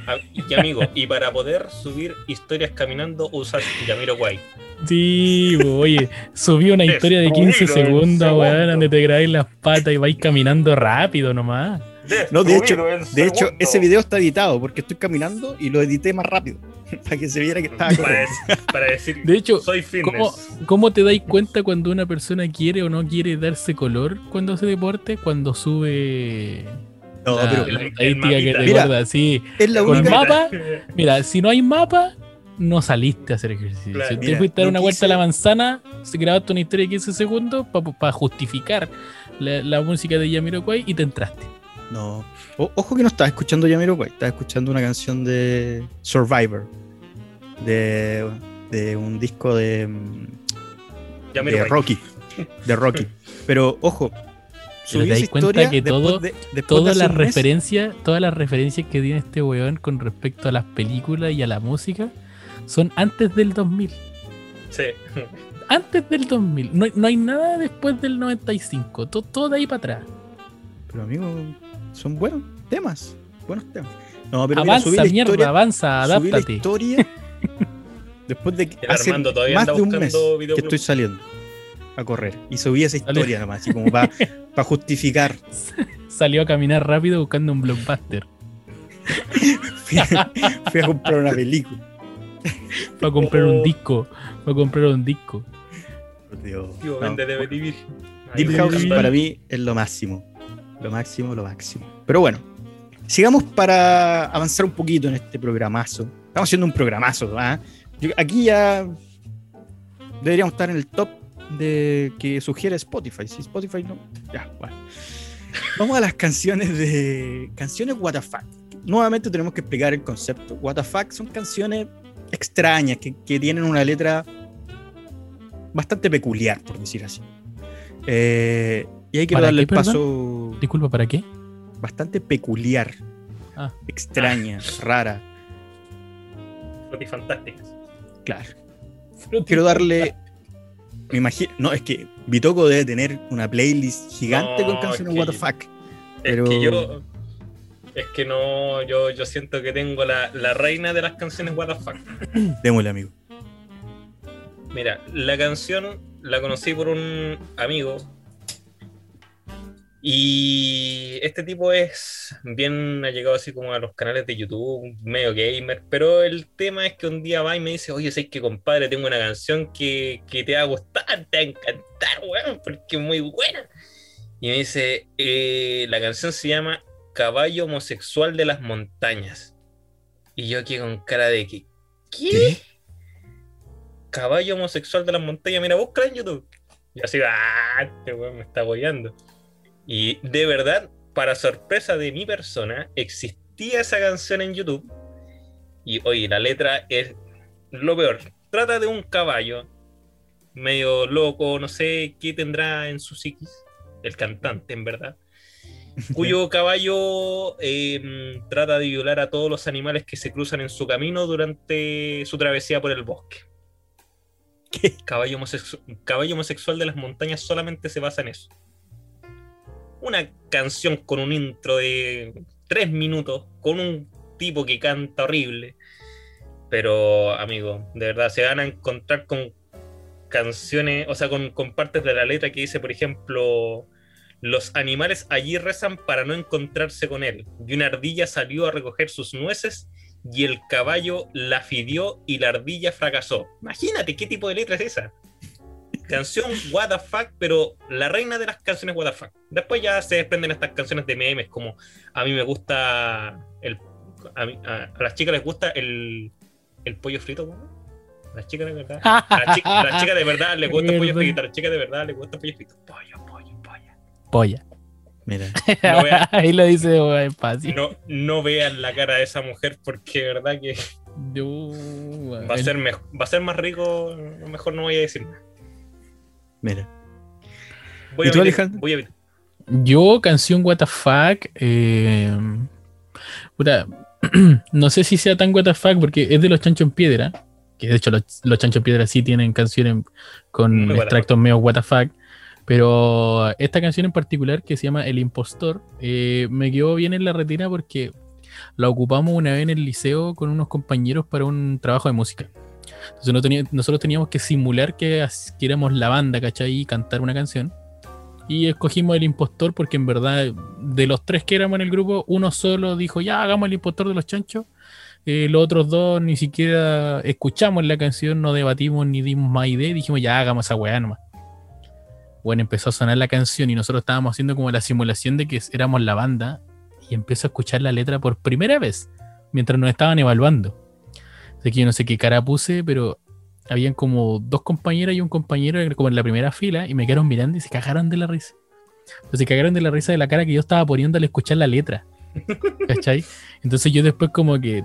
Ah, Y amigo, y para poder subir historias caminando usas Jamiroquai. Sí, bo, oye, subí una historia de 15 Destruido en segundos, segundo. weón, donde te grabáis las patas y vais caminando rápido nomás. No, de hecho, de hecho, ese video está editado porque estoy caminando y lo edité más rápido. para que se viera que estaba para, para decir, De hecho, soy. ¿Cómo, ¿Cómo te dais cuenta cuando una persona quiere o no quiere darse color cuando hace deporte? Cuando sube No, la, pero la el que te Mira, guarda. Sí, es la con única. mapa, mira, si no hay mapa, no saliste a hacer ejercicio. Claro. si te Mira, fuiste a dar una vuelta quise- a la manzana, se grabaste una historia de 15 segundos para justificar la, la música de Yamiroquai y te entraste. No. O- ojo que no estaba escuchando Jamiroquai, estaba escuchando una canción de Survivor. De, de un disco de, mm, de. Rocky. De Rocky. Pero ojo, Pero te das cuenta que todo- de- Todas las referencias, todas las referencias que tiene este weón con respecto a las películas y a la música son antes del 2000. Sí. Antes del 2000. No, hay- no hay nada después del 95. to- todo de ahí para atrás. Pero amigos, son buenos temas. Buenos temas. No, pero mira, subí avanza, la mierda, historia, avanza, subí la adáptate. historia después de que hace Armando todavía más de un mes que estoy saliendo a correr. Y subí esa Sale. historia nomás, así como para justificar. Salió a caminar rápido buscando un blockbuster. Fui a, fui a comprar una película. Para comprar un disco. Para comprar un disco. Dios. Tío, No. vende DVD vivir. Ahí Deep House para mí es lo máximo. Lo máximo, lo máximo. Pero bueno, sigamos para avanzar un poquito en este programazo. Estamos haciendo un programazo. ¿ah? Yo- aquí ya deberíamos estar en el top de que sugiere Spotify. Si Spotify no. Ya, bueno. Vamos a las canciones de. Canciones WTF. Nuevamente tenemos que explicar el concepto. WTF son canciones extrañas que, que tienen una letra bastante peculiar, por decir así. Eh, y hay que ¿Para darle qué, el paso Disculpa, ¿para qué? bastante peculiar, Ah. extraña, rara. Fantásticas. Claro. Quiero darle. Me imagino. No, es que Bitoco debe tener una playlist gigante con canciones es que- fuck. Es que yo. Es que no, yo, yo siento que tengo la, la reina de las canciones fuck. Démosle, amigo. Mira, la canción la conocí por un amigo. Y este tipo es bien ha llegado así como a los canales de YouTube, medio gamer. Pero el tema es que un día va y me dice: Oye, sé que compadre, tengo una canción que, que te va a gustar, te va a encantar, weón, porque es muy buena. Y me dice: "Eh, La canción se llama Caballo Homosexual de las Montañas. Y yo aquí con cara de que, ¿qué? Caballo homosexual de las montañas, mira, búscala en YouTube. Y así, ah, este weón me está apoyando. Y de verdad, para sorpresa de mi persona, existía esa canción en YouTube. Y oye, la letra es lo peor. Trata de un caballo medio loco, no sé qué tendrá en su psiquis, el cantante en verdad, cuyo caballo eh, trata de violar a todos los animales que se cruzan en su camino durante su travesía por el bosque. ¿Qué? Caballo, homosexu- caballo homosexual de las montañas solamente se basa en eso. Una canción con un intro de tres minutos, con un tipo que canta horrible. Pero, amigo, de verdad, se van a encontrar con canciones, o sea, con, con partes de la letra que dice, por ejemplo, los animales allí rezan para no encontrarse con él. Y una ardilla salió a recoger sus nueces y el caballo la fidió y la ardilla fracasó. Imagínate qué tipo de letra es esa. Canción What the fuck, pero la reina de las canciones What the fuck. Después ya se desprenden estas canciones de memes como a mí me gusta el a, mí- a- a las chicas les gusta el, el pollo frito. A las chicas de verdad. A las chi- a las chicas de verdad les gusta el pollo frito. A las chicas de verdad les gusta el pollo frito. Pollo, pollo, pollo. Polla. Mira. No Ahí lo dice despacio. No, no vean la cara de esa mujer porque de verdad que va a ser, va a ser más rico. Mejor no voy a decir nada. Mira. Voy ¿Y a tú, Alejandro? voy a meter- Yo, canción WTF, eh, puta, no sé si sea tan WTF porque es de los Chancho en Piedra, que de hecho los, los Chancho en Piedra sí tienen canciones con Muy extractos medio WTF, pero esta canción en particular que se llama El Impostor, eh, me quedó bien en la retina porque la ocupamos una vez en el liceo con unos compañeros para un trabajo de música. Entonces no tenía- nosotros teníamos que simular que, que éramos la banda, ¿cachai? Y cantar una canción. Y escogimos el impostor porque en verdad de los tres que éramos en el grupo, uno solo dijo, ya hagamos el impostor de los chanchos. Eh, los otros dos ni siquiera escuchamos la canción, no debatimos ni dimos más idea dijimos, ya hagamos esa weá nomás. Bueno, empezó a sonar la canción y nosotros estábamos haciendo como la simulación de que éramos la banda y empezó a escuchar la letra por primera vez mientras nos estaban evaluando. Así que yo no sé qué cara puse, pero habían como dos compañeras y un compañero como en la primera fila y me quedaron mirando y se cagaron de la risa. Se cagaron de la risa de la cara que yo estaba poniendo al escuchar la letra. ¿Cachai? Entonces yo después como que,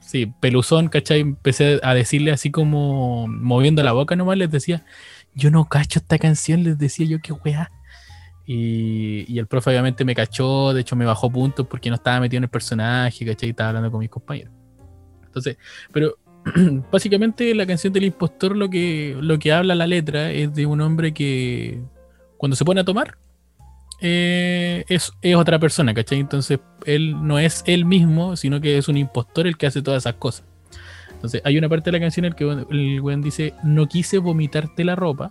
sí, peluzón, ¿cachai? Empecé a decirle así como moviendo la boca nomás, les decía, yo no cacho esta canción, les decía yo, qué weá. Y, y el profe obviamente me cachó, de hecho me bajó puntos porque no estaba metido en el personaje, ¿cachai? Estaba hablando con mis compañeros. Entonces, pero básicamente la canción del impostor lo que, lo que habla la letra es de un hombre que cuando se pone a tomar eh, es, es otra persona, ¿cachai? Entonces él no es él mismo, sino que es un impostor el que hace todas esas cosas. Entonces hay una parte de la canción en la que el weón dice, no quise vomitarte la ropa,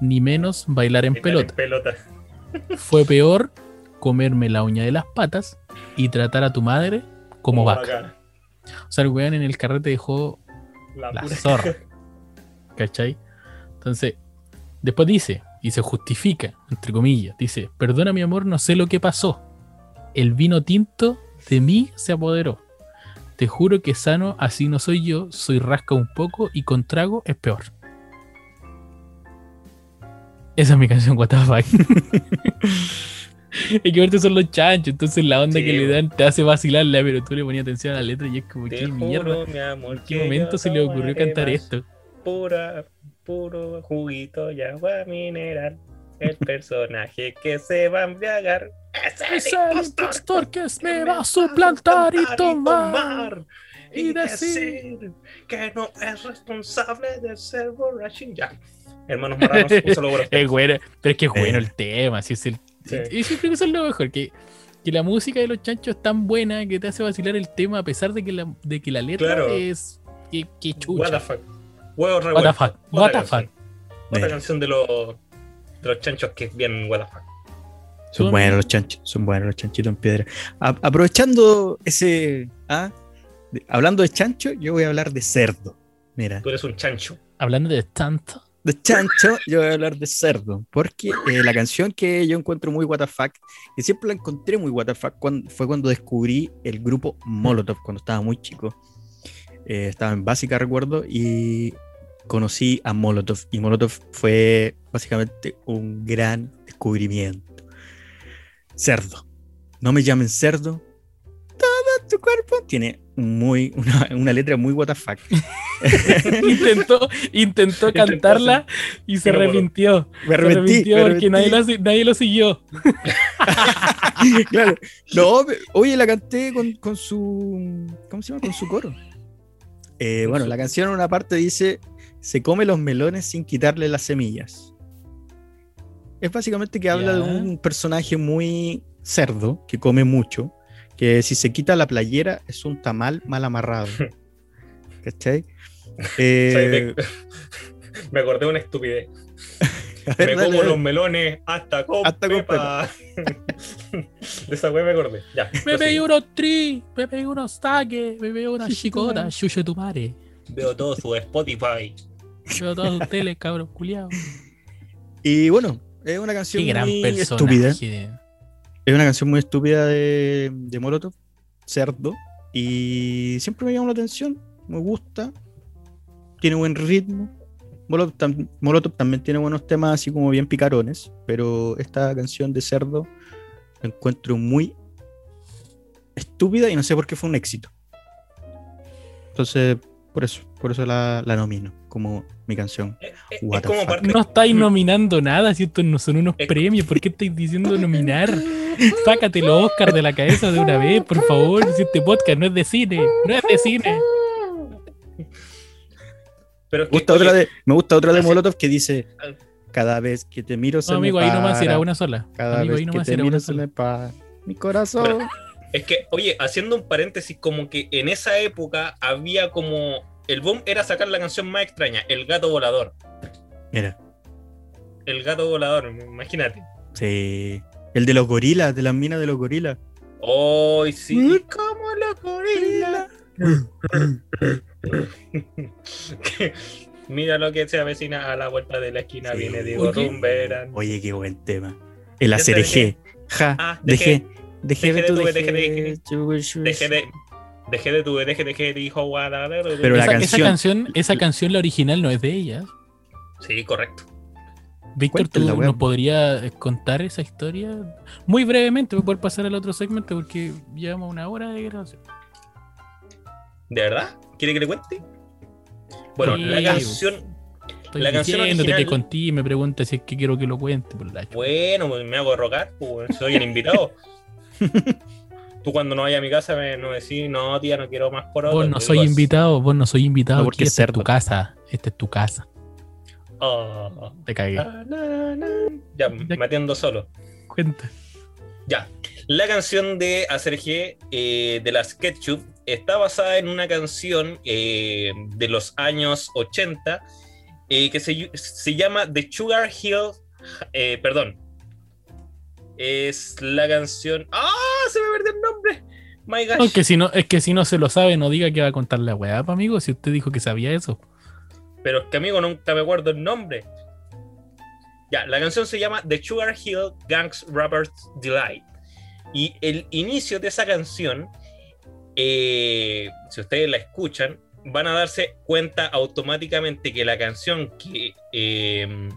ni menos bailar en pelota. pelota. Fue peor comerme la uña de las patas y tratar a tu madre como vaca. vaca. O sea, el weón en el carrete dejó La, la zorra. ¿Cachai? Entonces, después dice, y se justifica, entre comillas, dice, perdona mi amor, no sé lo que pasó. El vino tinto de mí se apoderó. Te juro que sano, así no soy yo, soy rasca un poco y con trago es peor. Esa es mi canción, what the fuck. Es que ahorita son los chanchos, entonces la onda Sí, que le dan te hace vacilarla, pero tú le ponías atención a la letra y es como, ¿qué mierda? juro, mi amor, ¿En qué momento se le ocurrió cantar esto? Pura, puro juguito y agua mineral. El personaje que se va a embriagar es el Es el impostor impostor que me va a suplantar y tomar. tomar y decir que no es responsable de ser borracho. Ya. Hermanos Marranos, un saludo. Es bueno, pero es que es bueno Eh. el tema, así es el. Sí. Y yo creo que eso es lo mejor, que, que la música de los chanchos es tan buena que te hace vacilar el tema a pesar de que la, de que la letra Claro. es. Que, que What chucha. the fuck. Huevo What the fuck. Otra What the canción. fuck. Otra canción de los, de los chanchos que es bien what the fuck. Son Son- buenos los chanchos, son buenos los chanchitos en piedra. A- aprovechando ese. ah, de- hablando de chancho, yo voy a hablar de cerdo. Mira, Tú eres un chancho. Hablando de tanto. De chancho, yo voy a hablar de cerdo. Porque eh, la canción que yo encuentro muy WTF, y siempre la encontré muy WTF, fue cuando descubrí el grupo Molotov, cuando estaba muy chico. Eh, estaba en básica, recuerdo, y conocí a Molotov. Y Molotov fue básicamente un gran descubrimiento. Cerdo. No me llamen cerdo. Todo tu cuerpo tiene muy, una, una letra muy WTF. intentó, intentó cantarla y se arrepintió. Me Se arrepintió me porque nadie lo, nadie lo siguió. claro. No, oye, la canté con, con su. ¿Cómo se llama? Con su coro. Eh, bueno, la canción en una parte dice: Se come los melones sin quitarle las semillas. Es básicamente que habla de un personaje muy cerdo, que come mucho, que si se quita la playera es un tamal mal amarrado. ¿Cachai? Eh, ¿Sabes de- Me acordé de una estupidez. ver, Me dale, como dale. los melones hasta con Hasta con pepa. de esa wea me acordé. Ya. Me pegué unos tri, me pegué unos saques, me pegué unas chicotas, chuche tu madre. Veo todo su Spotify. Veo todos ustedes, cabros culiados. Y bueno, es una canción Qué gran muy estúpida. Es una canción muy estúpida de, Molotov, Cerdo, y siempre me llama la atención, me gusta, tiene buen ritmo. Molotov también tiene buenos temas así como bien picarones, pero esta canción de Cerdo la encuentro muy estúpida y no sé por qué fue un éxito. Entonces, por eso, por eso la, la nomino como mi canción. Es, es- What es the como fuck. parte. No estáis nominando nada, si estos no son unos Es- premios, ¿por qué estáis diciendo nominar? Sácate los Oscar de la cabeza de una vez, por favor. Si este podcast no es de cine, no es de cine. Pero es Me que, gusta oye, otra de, me gusta otra de Molotov que dice Ah. cada vez que te miro se No, me amigo, ahí nomás para, era una sola. cada Amigo, vez ahí que nomás te era miro una se sola. me para mi corazón. Es que, oye, haciendo un paréntesis, como que en esa época había como. El boom era sacar la canción más extraña, El gato volador. Mira, El gato volador, imagínate. sí. El de los gorilas, de las minas de los gorilas. ¡Ay, sí! Mm. ¡Como los gorilas! Mira lo que se avecina a la vuelta de la esquina. Sí. Viene Diego Oye. Rumberan. Oye, qué buen tema. El ACRG. Ja, Ah, dejé. Dejé de tu de tu- dejé. de- Dejé de. Dejé de tu, dejé, dijo. Pero la canción- esa canción, la original, no es de ella. Sí, correcto. Víctor, ¿tú nos podrías contar esa historia? Muy brevemente, para poder pasar al otro segmento, porque llevamos una hora de grabación. ¿De verdad? ¿Quiere que le cuente? Bueno, Sí. la canción. Estoy La canción diciéndote original- que contigo y me pregunta si es que quiero que lo cuente. Por la chucha. Bueno, pues me hago rogar, pues soy el invitado. Tú cuando no vayas a mi casa me no decís, no, tía, no quiero más por Vos no soy invitado, vos no soy invitado. No, porque esta es tu casa. Esta es tu casa. Ah, Te cagué. Ya, me atiendo solo. Cuenta. Ya. La canción de Acerje eh, de las Ketchup está basada en una canción eh, de los años 80 eh, que se, se llama The Sugar Hill. eh, perdón. Es la canción. ¡Ah! Se me perdió el nombre. My gosh. No, que si no, es que si no se lo sabe, no diga que va a contar la weá, pa, amigo. Si usted dijo que sabía eso. Pero es que amigo, nunca me acuerdo el nombre. Ya, la canción se llama The Sugar Hill Gangs Rappers Delight. Y el inicio de esa canción, eh, si ustedes la escuchan, van a darse cuenta automáticamente que la canción que eh,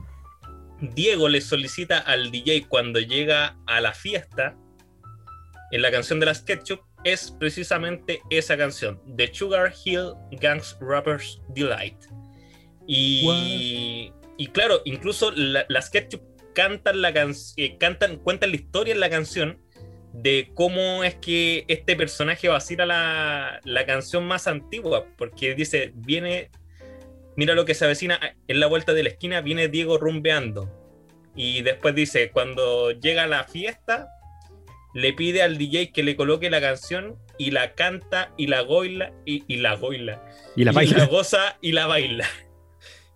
Diego le solicita al DJ cuando llega a la fiesta, en la canción de las Ketchup, es precisamente esa canción, The Sugar Hill Gangs Rappers Delight. Y, y claro, incluso la- las Ketchup cantan la canción, cantan, cuentan la historia en la canción de cómo es que este personaje vacila la, la canción más antigua, porque dice, viene, mira lo que se avecina en la vuelta de la esquina, viene Diego rumbeando. Y después dice, cuando llega la fiesta, le pide al DJ que le coloque la canción y la canta y la goila y, y la goila. Y la y baila. la goza y la baila.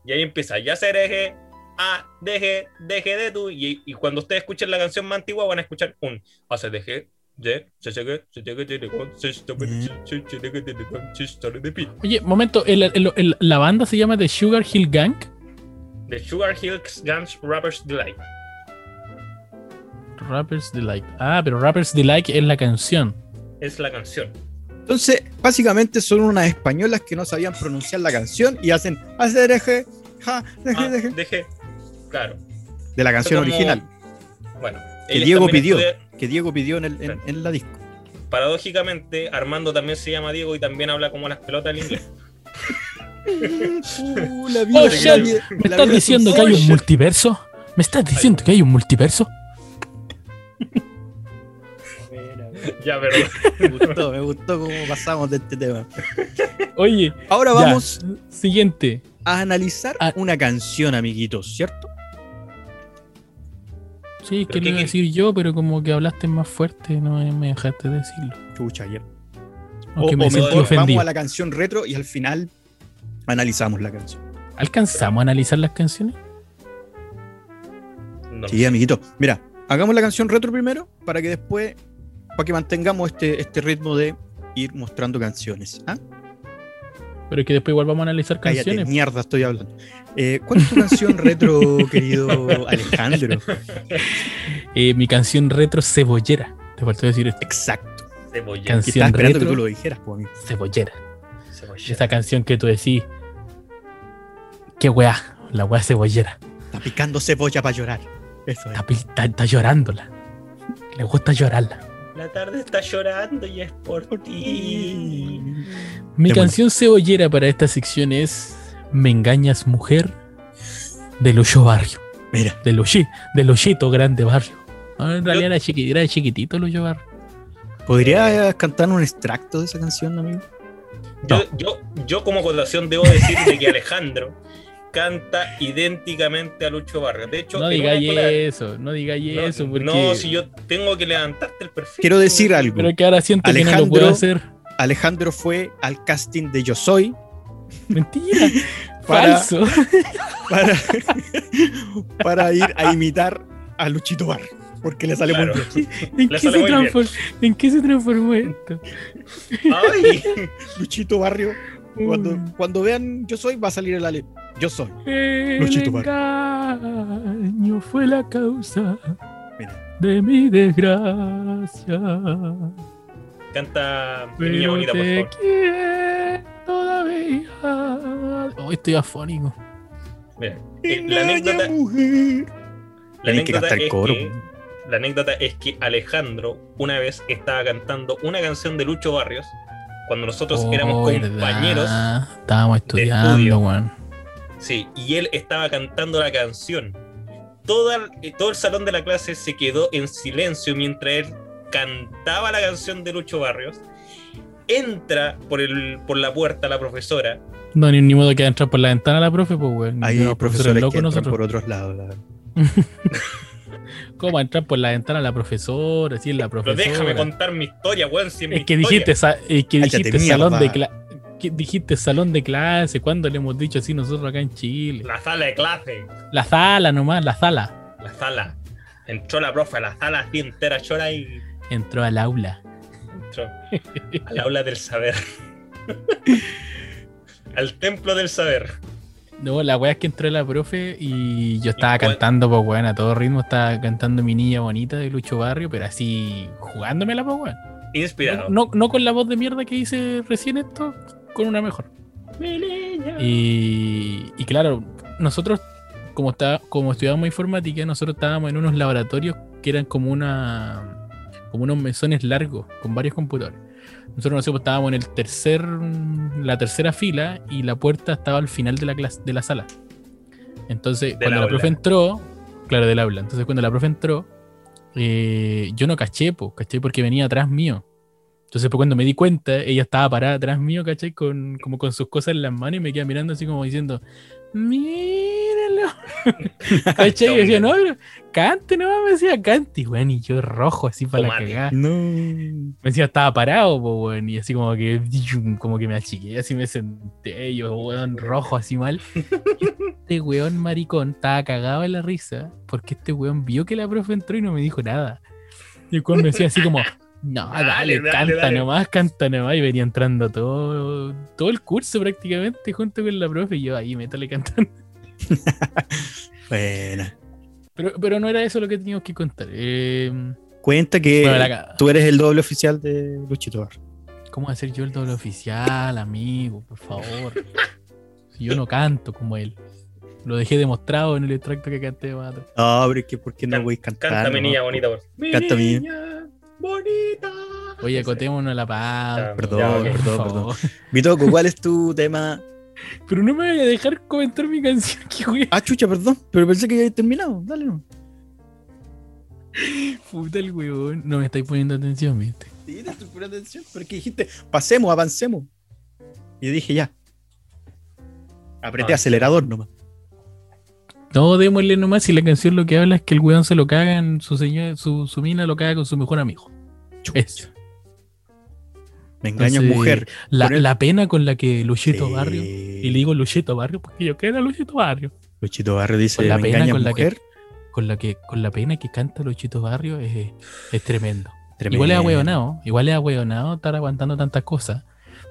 Y ahí empieza, ya se deje, ah, deje, deje de tú. Y, y cuando ustedes escuchen la canción más antigua van a escuchar un, ah, se deje, Oye, momento, el- el- el- la banda se llama The Sugar Hill Gang. The Sugar Hills Guns Rappers Delight. Rappers Delight. Ah, pero Rappers Delight es la canción. Es la canción. Entonces, básicamente son unas españolas que no sabían pronunciar la canción y hacen hacer ja, deje, Ah, deje, deje, claro. de la canción Como- original Bueno. Que Diego pidió. Que Diego pidió en, el- en- la disco. paradójicamente, Armando también se llama Diego y también habla como las pelotas en inglés. Uh, la Oh, shit. la ¿Me estás vida diciendo es que hay un multiverso? ¿Me estás diciendo que hay un multiverso? ya, perdón. Me gustó, me gustó cómo pasamos de este tema. Oye, Ahora ya, vamos siguiente. a analizar Ah. una canción, amiguitos, ¿cierto? Sí, que ¿Pero lo iba a decir yo, pero como que hablaste más fuerte, no me- me dejaste decirlo. Chucha. Aunque o, me o sentí mejor, vamos a la canción retro y al final analizamos la canción. ¿Alcanzamos a analizar las canciones? No. Sí, amiguito. Mira, hagamos la canción retro primero para que después, para que mantengamos este, este ritmo de ir mostrando canciones. ¿ah? Pero es que después igual vamos a analizar Cállate, canciones. mierda, estoy hablando. Eh, ¿Cuál es tu canción retro, querido Alejandro? Eh, mi canción retro cebollera. Te faltó decir esto. Exacto. Cebolla. Y Canción estaba esperando retro. que tú lo dijeras, pues, amigo. Cebollera. Cebolla. Esa canción que tú decís. Qué weá, la weá cebollera. Está picando cebolla para llorar. Eso es. Está, pi- está- está llorándola. Le gusta llorarla. La tarde está llorando y es por ti. Mi Qué canción cebollera para esta sección es Me engañas mujer del Ocho Barrio. Mira, Del Oye, del Grande Barrio. No, en realidad era, chiqui- era chiquitito el Ocho Barrio. ¿podrías cantar un extracto de esa canción, amigo? Yo, yo, yo como acotación debo decir de que Alejandro canta idénticamente a Lucho Vargas. De hecho, No digáis escuela- eso, no digáis no, eso. Porque... no, si yo tengo que levantarte el perfil. Quiero decir algo. Pero que ahora siento que no lo puedo Alejandro- hacer. Alejandro fue al casting de Yo Soy Mentira. Para- Falso. para, para ir a imitar a Luchito Bar. Porque le sale Claro. muy bien. ¿En Le qué, sale se muy bien. ¿En qué se transformó esto? Ay, Luchito Barrio. Cuando, cuando vean Yo Soy, va a salir el Ale. Yo soy. El Luchito Barrio. engaño fue la causa Mira. de mi desgracia. canta mi niña bonita, por favor. quiero todavía. Oh, estoy afónico. Mira, eh, la anécdota, mujer. la que el es coro. que- la anécdota es que Alejandro una vez estaba cantando una canción de Lucho Barrios cuando nosotros éramos Oh, compañeros. verdad. Estábamos estudio. estudiando, weón. Sí, y él estaba cantando la canción. Toda, eh, todo el salón de la clase se quedó en silencio mientras él cantaba la canción de Lucho Barrios. Entra por, el, por la puerta la profesora. No, ni, ni modo que entrar por la ventana la profe, pues, weón. Hay Unos profesores locos que entran nosotros. por otros lados. la verdad. ¿Cómo entrar por la ventana la profesora? Sí, la Pero profesora. déjame contar mi historia, weón. Si es que historia. dijiste, sa- es que Cállate, dijiste salón de. Dijiste salón de clase, ¿cuándo le hemos dicho así nosotros acá en Chile? La sala de clase. La sala nomás, la sala. La sala. Entró la profe a la sala así entera llora y Entró al aula. entró al aula del saber. al templo del saber. No, la weá es que entró la profe y yo estaba cantando, pues weón, a todo ritmo estaba cantando mi niña bonita de Lucho Barrio, pero así jugándomela, pues weón. Inspirado. No, no con la voz de mierda que hice recién esto, con una mejor. Y, y claro, nosotros, como, está, como estudiábamos informática, nosotros estábamos en unos laboratorios que eran como una como unos mesones largos con varios computadores. Nosotros no sé, pues, estábamos en el tercer, la tercera fila y la puerta estaba al final de la clase, de la sala. Entonces, cuando la aula. profe entró, claro, del aula. Entonces, cuando la profe entró, eh, yo no caché, po, caché porque venía atrás mío. Entonces, pues, cuando me di cuenta, ella estaba parada atrás mío, ¿cachai? Con, como con sus cosas en las manos y me queda mirando así como diciendo, míralo. ¿Cachai? Y yo decía, no, pero cante, no, me decía cante, weón, y yo rojo así para la cagada. No. Me decía, estaba parado, po, weón, y así como que, como que me achiqué, así me senté, yo, weón, rojo, así mal. Este weón maricón estaba cagado en la risa, porque este weón vio que la profe entró y no me dijo nada. Y el me decía así como, no, dale, canta dale. nomás, canta nomás, y venía entrando todo, todo el curso prácticamente junto con la profe, y yo ahí métale cantando. Buena. Pero, pero no era eso lo que teníamos que contar. Eh, Cuenta que bueno, la- tú eres el doble oficial de Luchito Bar. ¿Cómo hacer yo el doble oficial, amigo? Por favor. Si yo no canto como él. Lo dejé demostrado en el extracto que canté atrás. No, pero es que ¿por qué no voy a cantar? Canta mi niña bonita, por favor. Canta mi- niña bonita. Oye, acotémonos la paz. Perdón, ya, perdón, favor. Bitoco, ¿cuál es tu tema? Pero no me voy a dejar comentar mi canción, que güey. Ah, chucha, perdón, pero pensé que ya había terminado. Dale, no. Puta el weón. No me estáis poniendo atención, viste. Sí, te estoy poniendo atención, pero es que dijiste, pasemos, avancemos. Y yo dije, ya. Apreté Ah. acelerador nomás. No, démosle nomás si la canción lo que habla es que el weón se lo caga en su señor, su, su mina lo caga con su mejor amigo. Eso. Me engañas, Entonces, mujer. La, el- la pena con la que Luchito Sí. Barrio, y le digo Luchito Barrio porque yo quiero a Luchito Barrio, Luchito Barrio dice, Con la me pena engañas, con la que- mujer. con la que con la pena que canta Luchito Barrio es, es tremendo. Tremendo. Igual es ahueonado, igual es ahueonado estar aguantando tantas cosas,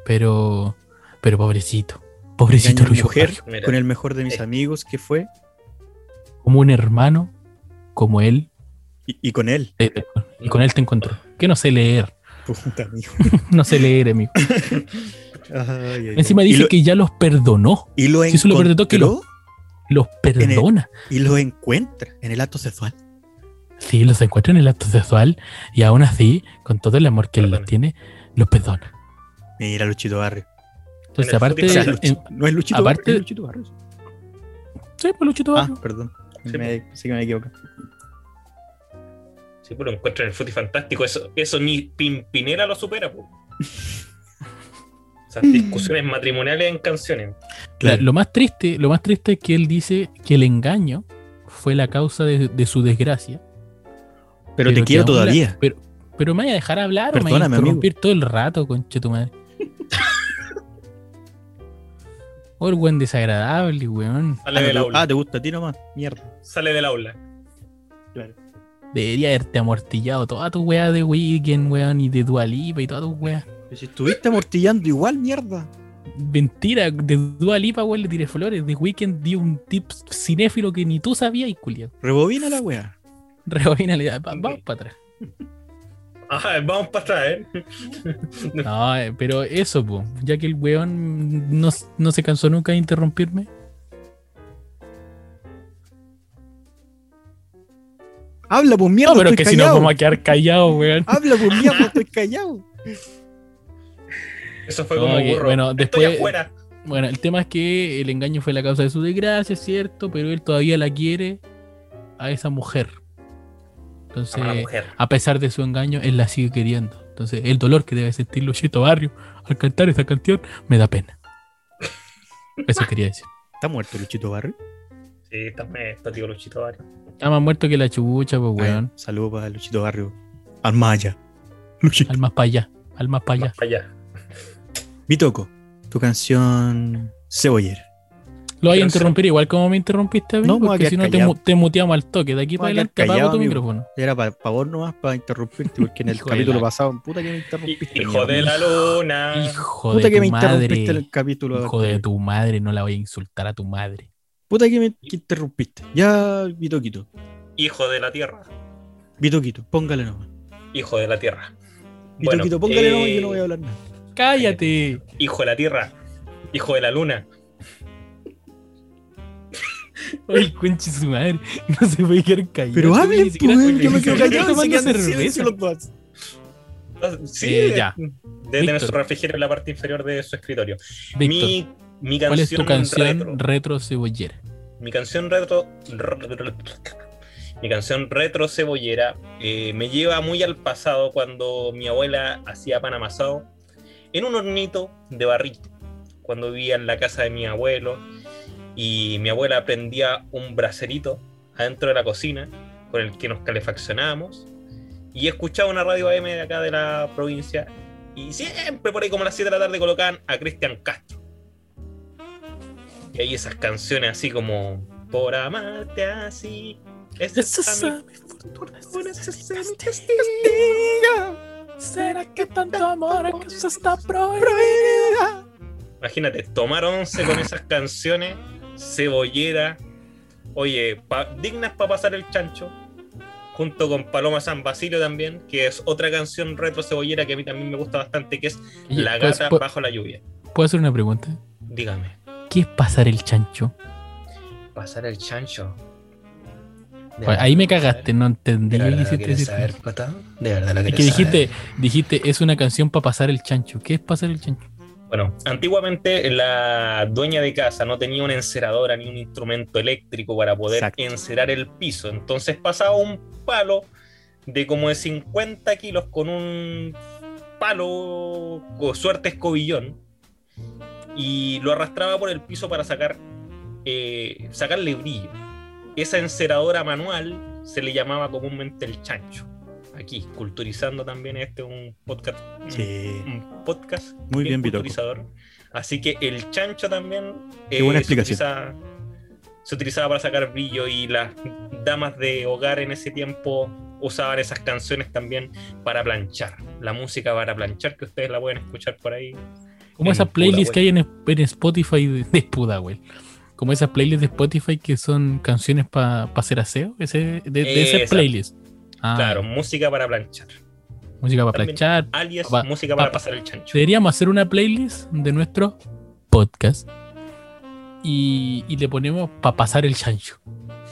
pero pero pobrecito, pobrecito Lucho mujer Barrio. Mira. con el mejor de mis Eh. amigos, que fue, como un hermano, como él, y, y con él. te- y con él te encontró. Que no sé leer, Puta, amigo. no sé leer, amigo. Ay, ay, ay. Encima dice lo, que ya los perdonó, y lo si eso lo que encontró los perdona. y lo encuentra en el acto sexual. Sí, los encuentra en el acto sexual y aún así, con todo el amor que él les tiene, los perdona. Mira, Luchito Barrio. Entonces, aparte, O sea, Luchi- en- Luchi- no es Luchito aparte- Barrio, es Luchito Barrio. sí, pues Luchito Ah, Barrio. perdón. Sí, me, sí que me equivoco. Sí, pues lo encuentro en el Fruity Fantástico. Eso, eso ni Pimpinela lo supera, pues. Esas discusiones matrimoniales en canciones. La- lo más triste, lo más triste es que él dice que el engaño fue la causa de, de su desgracia. Pero, te quiero la- todavía. pero, pero me voy a dejar hablar o me voy a Perdóname, amigo. interrumpir todo el rato, conche tu madre. Oh, el buen desagradable, weón. Ah, ah, te gusta a ti nomás. Mierda. Sale del aula. Debería haberte amortillado toda tu weá de Weekend, weón, y de Dualipa y toda tu weá. Pero si estuviste amortillando igual, mierda. Mentira, de Dualipa, weón, le tiré flores. De Weekend dio un tip cinéfilo que ni tú sabías, y culiado. Rebobina la wea. Rebobínale, va- vamos para atrás. Ajá, vamos para atrás, ¿eh? No, eh, pero eso, po, ya que el weón no, no se cansó nunca de interrumpirme. Habla, pues mierda. No, pero es estoy que si no vamos a quedar callados, weón. Habla, pues mierda, estoy callado. Eso fue como Ok, burro. bueno, Estoy después- afuera. Bueno, el tema es que el engaño fue la causa de su desgracia, es cierto, pero él todavía la quiere a esa mujer. Entonces, A mujer. a pesar de su engaño, él la sigue queriendo. Entonces, el dolor que debe sentir Luchito Barrio al cantar esa canción me da pena. Eso quería decir. ¿Está muerto Luchito Barrio? Sí, está, está tío Luchito Barrio. Está más muerto que la chucha, pues, weón. Saludos para Luchito Barrio. Almaya. Luchito. Al más para allá, al más para allá. Más para allá. Bitoco, tu canción Ceboller. Lo voy a interrumpir igual como me interrumpiste a mí, No, porque si no te, mu- te muteamos al toque. De aquí para adelante apago tu amigo. micrófono. Era para favor nomás para interrumpirte, porque en el capítulo pasado, puta que me interrumpiste. Hijo de la luna. Hijo Puta de que tu me interrumpiste en madre. el capítulo. Hijo de tu madre, no la voy a insultar a tu madre. Puta que me que interrumpiste. Ya, Vitoquito. Hijo de la tierra. Vitoquito, póngale nomás. Hijo de la tierra. Bueno, Vitoquito, póngale eh, nomás y yo no voy a hablar nada. Cállate. Hijo de la tierra. Hijo de la luna. Ay, conche su madre. No se puede quedar callado. Pero hablen, pues, yo me quedo callado tomando cerveza. los dos. Ah, Sí, Eh, ya. Debe tener su refrigerio en la parte inferior de su escritorio. Víctor, Mi, mi canción, ¿cuál es tu canción retro. retro, cebollera? Mi canción retro. Mi canción retro cebollera eh, me lleva muy al pasado cuando mi abuela hacía pan amasado en un hornito de barrito. Cuando vivía en la casa de mi abuelo y mi abuela prendía un bracerito adentro de la cocina con el que nos calefaccionábamos y escuchaba una radio AM de acá de la provincia y siempre por ahí como a las 7 de la tarde colocaban a Cristian Castro. Y ahí esas canciones así como Por amarte así. Esa es es mi fortuna. ¿Será que tanto amor que eso está prohibido? Imagínate, tomar once con esas canciones, cebollera, oye, pa- dignas para pasar el chancho, junto con Paloma San Basilio también, que es otra canción retro cebollera que a mí también me gusta bastante, que es La ¿puedes- gata pu- bajo la lluvia. ¿Puedo hacer una pregunta? Dígame, ¿Qué es pasar el chancho? pasar el chancho. ¿De Pues ahí me cagaste, saber? no entendí ¿De verdad lo quisiste quieres decir. saber, Cota? ¿De verdad lo Es que saber? dijiste, dijiste, es una canción para pasar el chancho. ¿Qué es pasar el chancho? Bueno, antiguamente la dueña de casa no tenía una enceradora ni un instrumento eléctrico para poder Exacto. encerar el piso. Entonces pasaba un palo de como de 50 kilos con un palo con suerte escobillón y lo arrastraba por el piso para sacar eh, sacarle brillo. Esa enceradora manual se le llamaba comúnmente el chancho. Aquí, culturizando también este un podcast Sí. un podcast Muy bien, culturizador. Así que el chancho también buena se, explicación. utiliza- se utilizaba para sacar brillo y las damas de hogar en ese tiempo usaban esas canciones también para planchar. La música para planchar que ustedes la pueden escuchar por ahí. Como En esas playlists que hay en, en Spotify de, de Pudahuel. Como esas playlists de Spotify que son canciones para hacer aseo. Ese, de, de esas Esa. playlists. Ah, Claro, música para planchar. Música para También. planchar. Alias Pa- música pa- para pasar el chancho. Deberíamos hacer una playlist de nuestro podcast. Y, y le ponemos para pasar el chancho.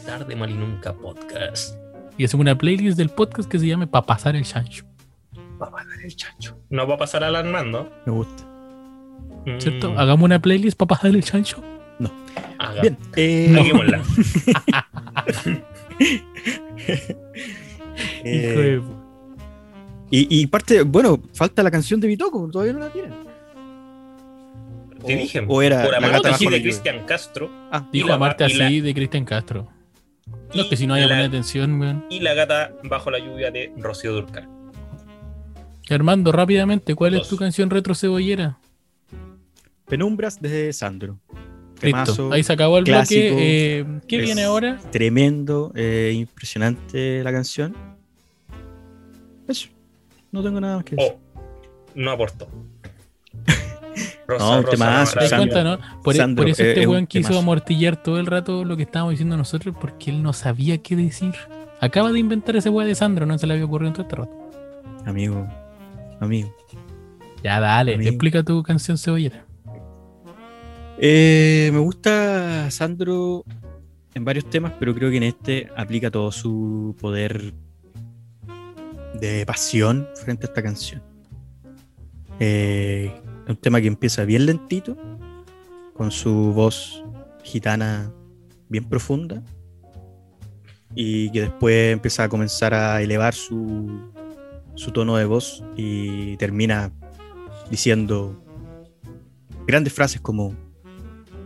Tarde mal y nunca podcast. Y hacemos una playlist del podcast que se llame para pasar el chancho. Para pasar el chancho. No va a pasar alarmando. Me gusta. ¿Cierto? Mm, Hagamos una playlist para pasar el chancho. haga. Bien. eh, Hagámosla. eh, Hijo de- y, y parte, bueno, falta la canción de Bitoco, todavía no la tienen. Te dije, o era por gata así de. Cristian Castro Ah, Dijo amarte la- así de Cristian Castro. No, que si no hay la- poner atención, weón. y la gata bajo la lluvia de Rocío Durcal. Armando, rápidamente, ¿cuál es tu canción retro cebollera? Penumbras de Sandro. Temazo, ahí se acabó el clásico, bloque. Eh, ¿Qué viene ahora? Tremendo, eh, impresionante la canción. Eso. No tengo nada más que decir. Oh, no aportó. No, un temazo, ¿Te das Sandro. cuenta, no? Por, Sandro, por eso eh, este es un weón quiso temazo. amortillar todo el rato lo que estábamos diciendo nosotros porque él no sabía qué decir. Acaba de inventar ese weón de Sandro, no se le había ocurrido en todo este rato. Amigo, amigo. Ya, dale, Amigo. explica tu canción cebollera. Eh, me gusta Sandro en varios temas, pero creo que en este aplica todo su poder de pasión frente a esta canción. Eh, un tema que empieza bien lentito, con su voz gitana bien profunda, y que después empieza a comenzar a elevar su tono de voz y termina diciendo grandes frases como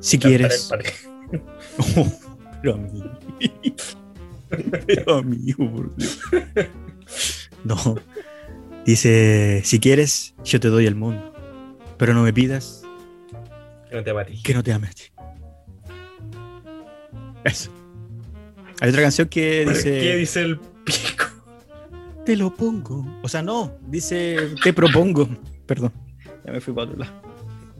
si quieres pero amigo. Pero amigo, por Dios. No. Dice, si quieres, yo te doy el mundo. Pero no me pidas Que no te amatí. que no te ame a ti. Eso. Hay otra canción que ¿Por dice. ¿Qué dice el pico? Te lo pongo. O sea, no, dice te propongo. Perdón, ya me fui para otro lado.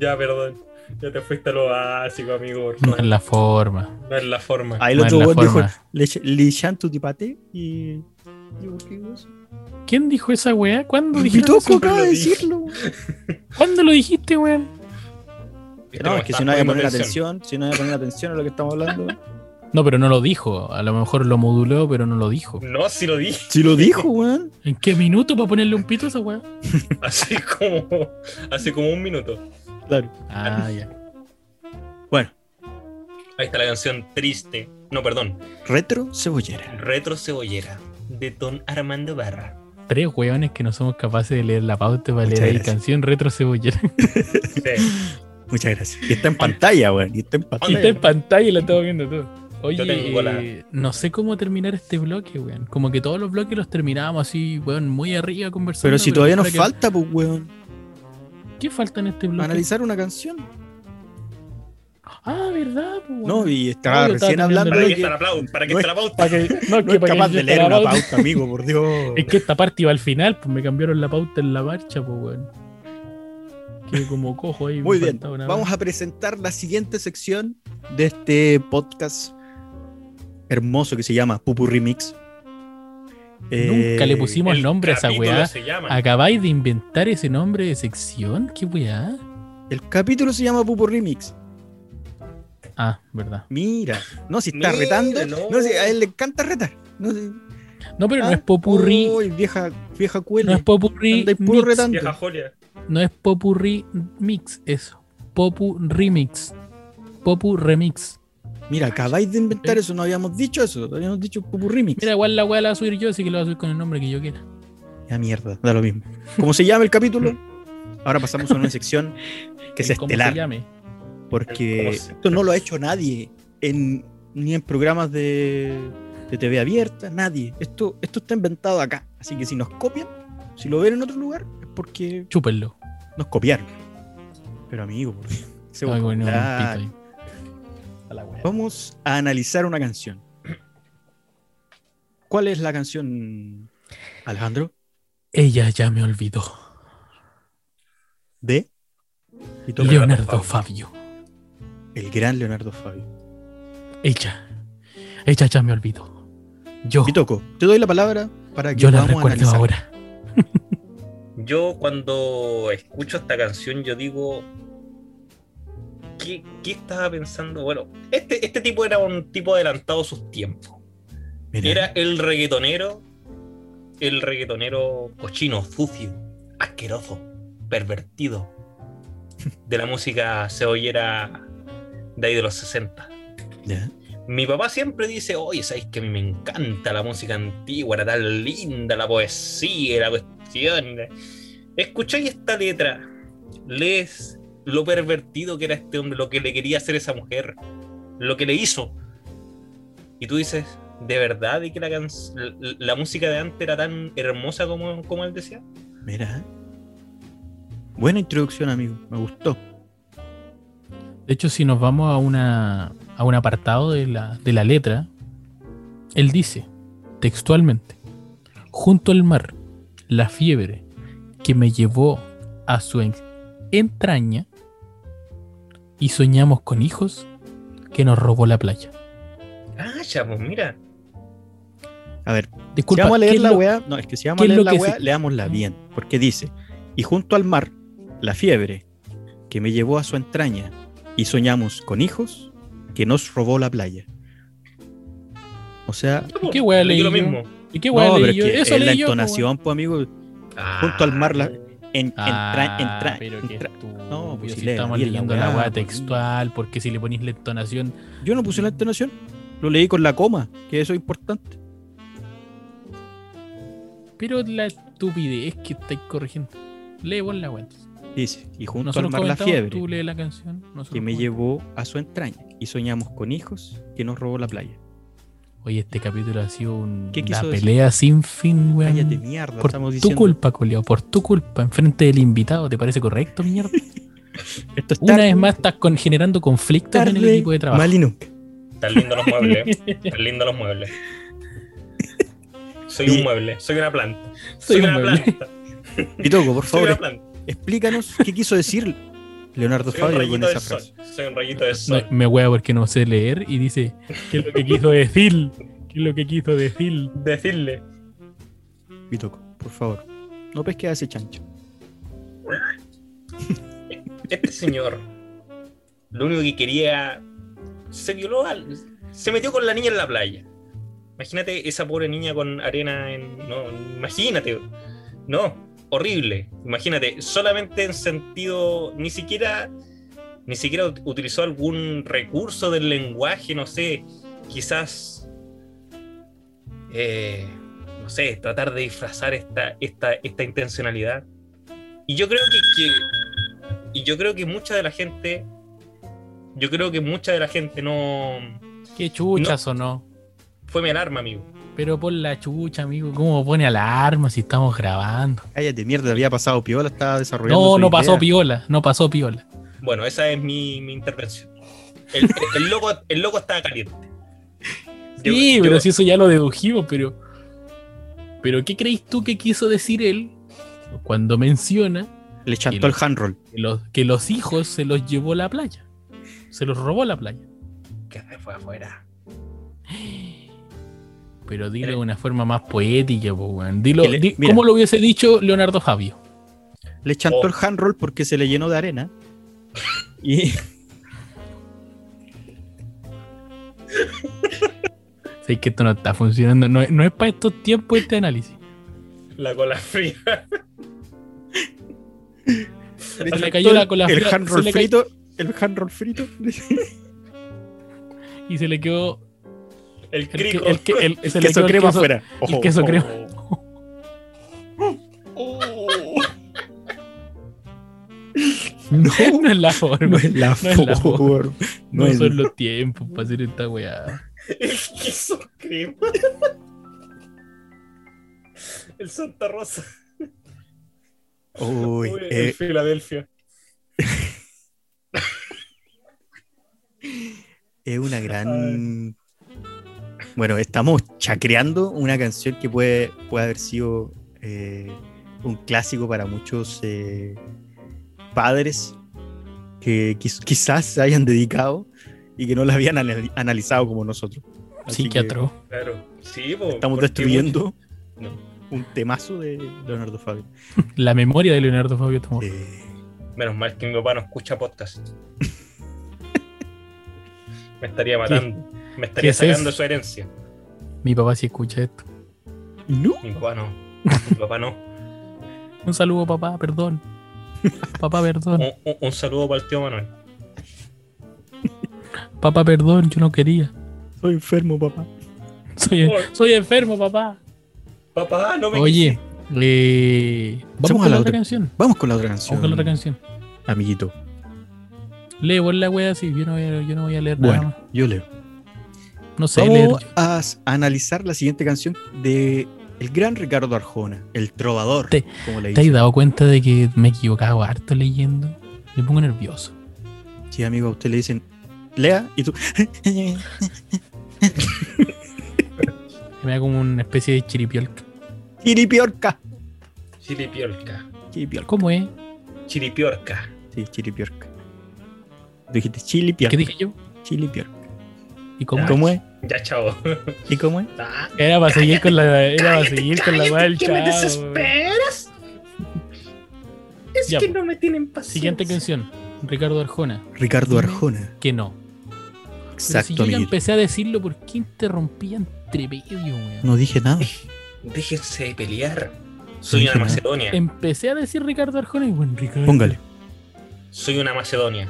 Ya, perdón. Ya te fuiste a lo básico, amigo. No es la forma. No es la forma. Ahí el No otro dijo le, le chanto ti pate y. ¿Quién dijo esa weá? ¿Cuándo dijiste toco eso? acaba de decirlo. ¿Cuándo lo dijiste, weón? Viste, No, es que si no hay que poner atención, si no hay que poner atención a lo que estamos hablando. No, pero no lo dijo. A lo mejor lo moduló, pero no lo dijo. No, si lo dije. Si lo dijo, weón. ¿En qué minuto para ponerle un pito a esa weá? Así como. Hace como un minuto. Claro. Ah, ya. Bueno, Ahí está la canción Triste. No, perdón. retro cebollera. Retro Cebollera. De Don Armando Barra. Tres weones que no somos capaces de leer la pauta para Muchas leer gracias. canción retro cebollera. Sí. Muchas gracias. Y está en pantalla, weón. Y está en Y pantalla. está en pantalla y la estamos viendo todo. Oye, la- eh, no sé cómo terminar este bloque, weón. Como que todos los bloques los terminábamos así, weón, muy arriba conversando. Pero si todavía nos que- falta, pues, weón. ¿Qué falta en este bloque? Analizar una canción. Ah, ¿verdad? weón? No, y estaba No, yo estaba recién hablando ¿Para que está la pauta? ¿Para qué no está la pauta? Pa' que- no, no que es pa' que capaz de leer la una pauta- amigo, por Dios. Es que esta parte iba al final, pues me cambiaron la pauta en la marcha, pues, weón. Quedé como cojo ahí. Muy bien, vamos a presentar la siguiente sección de este podcast hermoso que se llama Pupu Nunca le pusimos El nombre a esa weá. ¿Acabáis de inventar ese nombre de sección? ¿Qué weá? El capítulo se llama Pupu Remix. Ah, verdad. Mira, no, si está Mira, retando. no. No, si a él le encanta retar. No, si- No, pero no Ah, es popurrí. uy, vieja, vieja cuela. no es popurrí. Mix. retando. Vieja Jolia. No es popurrí mix, eso. Popu remix. Popu remix. Mira, acabáis de inventar eso, no habíamos dicho eso, habíamos dicho Pupu Remix. Mira, igual la weá la voy a subir yo, así que la voy a subir con el nombre que yo quiera. Ya mierda, da lo mismo. ¿Cómo se llama el capítulo? Ahora pasamos a una sección que es ¿Cómo se estelar. llame? Porque ¿Cómo se- esto no lo ha hecho nadie, en, ni en programas de, de TV abierta, nadie. Esto, esto está inventado acá. Así que si nos copian, si lo ven en otro lugar, es porque Chúpenlo. nos copiaron. Pero amigo, por Dios, ese Ay, A la weá. vamos a analizar una canción. ¿Cuál es la canción, Alejandro? Ella ya me olvidó. De y toca Leonardo Fabio. el gran Leonardo Fabio. Ella. Ella ya me olvidó. Yo. Y toco, te doy la palabra para que Yo la recuerdo ahora. Yo cuando escucho esta canción, yo digo, ¿qué, qué estaba pensando? Bueno, este, este tipo era un tipo adelantado a sus tiempos. Mira, Era el reggaetonero, el reggaetonero cochino, sucio, asqueroso, pervertido de la música cebollera de ahí de los 60. ya. Mi papá siempre dice, oye, ¿sabéis que a mí me encanta la música antigua, era tan linda la poesía, la cuestión? Escucháis esta letra, lees lo pervertido que era este hombre, lo que le quería hacer esa mujer, lo que le hizo. Y tú dices, ¿de verdad y que la, la, la música de antes era tan hermosa como, como él decía? Mira. Buena introducción, amigo. Me gustó. De hecho, si nos vamos a, una, a un apartado de la, de la letra, él dice, textualmente, junto al mar, la fiebre que me llevó a su en- entraña y soñamos con hijos que nos robó la playa. Ah, ya, pues mira. A ver, Disculpa, si vamos a ¿qué leer es la lo- weá, no, es que si vamos a es leer la weá, se- leámosla bien. Porque dice, y junto al mar, la fiebre que me llevó a su entraña y soñamos con hijos que nos robó la playa. O sea, ¿Y qué wea leí leí lo yo? mismo. ¿Y qué weá no, pero leí es yo? que Eso es la leí yo, po, entonación, pues amigo. Ah, Junto al mar, la- En, Ah, entra, entra, pero entra- estúpido, No, pues si si estamos bien leyendo la weá pues, textual, porque si le ponís la entonación, Yo no puse la entonación. Lo leí con la coma, que eso es importante. pero la estupidez que estáis corrigiendo. Lee vos la entonces. Dice, y junto Nosotros al mar la fiebre tú lees la canción. nosotros que me llevó a su entraña y soñamos con hijos que nos robó la playa. Oye, este capítulo ha sido un, ¿Qué una decir? pelea sin fin, weón. Cállate mierda, Por estamos tu diciendo. culpa, Coleo, por tu culpa, enfrente del invitado, ¿te parece correcto, mierda? Esto es Una tarde, vez más estás con- generando conflictos en el equipo de trabajo. mal y nunca. Están lindos los muebles. Están lindos los muebles. Soy un mueble, soy una planta. Soy Soy, un una mueble. planta. Pitoco, por Soy favor, una planta. explícanos qué quiso decir Leonardo Fabio con esa sol. frase. Soy un rayito de No, sol. me hueá porque no sé leer y dice, ¿qué es lo que quiso decir? ¿Qué es lo que quiso decir? Decirle. Pitoco, por favor, no pesque a ese chancho. Este señor, lo único que quería, se violó, al, se metió con la niña en la playa. Imagínate esa pobre niña con arena en... No, imagínate. No, horrible. Imagínate, solamente en sentido, ni siquiera, ni siquiera ut- utilizó algún recurso del lenguaje, no sé, quizás, eh, no sé, tratar de disfrazar esta, esta, esta intencionalidad. Y yo creo que, que- y yo creo que mucha de la gente, yo creo que mucha de la gente no Qué chuchas o no. fue mi alarma, amigo. Pero pon la chucha, amigo. ¿Cómo pone alarma si estamos grabando? Cállate, mierda, había pasado piola, estaba desarrollando. No, su no idea. pasó piola. No pasó piola. Bueno, esa es mi, mi intervención. El, el- loco, el loco estaba caliente. Yo- Sí, yo- pero si eso ya lo dedujimos, pero. Pero ¿qué crees tú que quiso decir él cuando menciona Le chantó el handroll. que los, que los hijos se los llevó a la playa? Se los robó a la playa. que se fue afuera. Pero dilo de una forma más poética, po, weón. Dilo, le- di-. ¿Cómo lo hubiese dicho Leonardo Fabio? Le chantó Oh. el handroll porque se le llenó de arena. Y Sé que esto no está funcionando. No, es- no es para estos tiempos este análisis. La cola fría. Se le cayó la cola el fría, handroll le cayó- frito. El handroll frito. y se le quedó El el, que- crico. el, que- el- El se le queso crema queso- afuera. El Ojo, queso ojo. crema. No, no es la forma. no es la No es la forma. No, No es- son los tiempos para hacer esta weá. El queso crema. El Santa Rosa. Uy, Uy, eh, el Filadelfia. es una gran. Bueno, estamos chacreando una canción que puede, puede haber sido eh, un clásico para muchos eh, padres que quiz- quizás se hayan dedicado y que no la habían anali- analizado como nosotros. Así que Psiquiatro. Claro. Sí, po, Estamos destruyendo un temazo de Leonardo Fabio. La memoria de Leonardo Fabio estamos. Eh, Menos mal que mi papá no escucha podcast. Me estaría matando. Me estaría es sacando eso? su herencia. Mi papá sí escucha esto. no, Mi papá no. Mi papá no. Un saludo, papá, perdón. Papá, perdón. Un, un- un saludo para el tío Manuel. Papá, perdón, yo no quería. soy enfermo, papá. Soy, soy enfermo, papá. Papá, no me Oye, eh, vamos a la la otra otra. canción. Vamos con la otra canción. Vamos con la otra canción. Amiguito. Lee vos la wea así, yo no voy a, yo no voy a leer nada Bueno, más. yo leo. No sé. Vamos a analizar la siguiente canción de el gran Ricardo Arjona, el trovador, Te- como le ¿Te has dado cuenta de que me he equivocado harto leyendo? Me pongo nervioso. Sí, amigo, a usted le dicen, lea, y tú, Me da como una especie de chiripiolca. chiripiorca. Chiripiorca. Chiripiorca. ¿Cómo es? Chiripiorca. Sí, chiripiorca. Dijiste chilipiorca. ¿Qué dije yo? Chilipiorca. ¿Y cómo? Ya. ¿Cómo es? Ya, chavo. ¿Y cómo es? Ah, Era para seguir con la, era para cállate, seguir con la cállate, del que me desesperas. Es Ya, que no me tienen paciencia. Siguiente canción. Ricardo Arjona. Ricardo. Arjona. Que no. Pero si Exacto, yo ya empecé a decirlo, ¿por qué interrumpía entre medio, weón? No dije nada. Déjense de pelear. Soy una nada. Macedonia. Empecé a decir Ricardo Arjona y bueno, Ricardo. Póngale. Soy una Macedonia.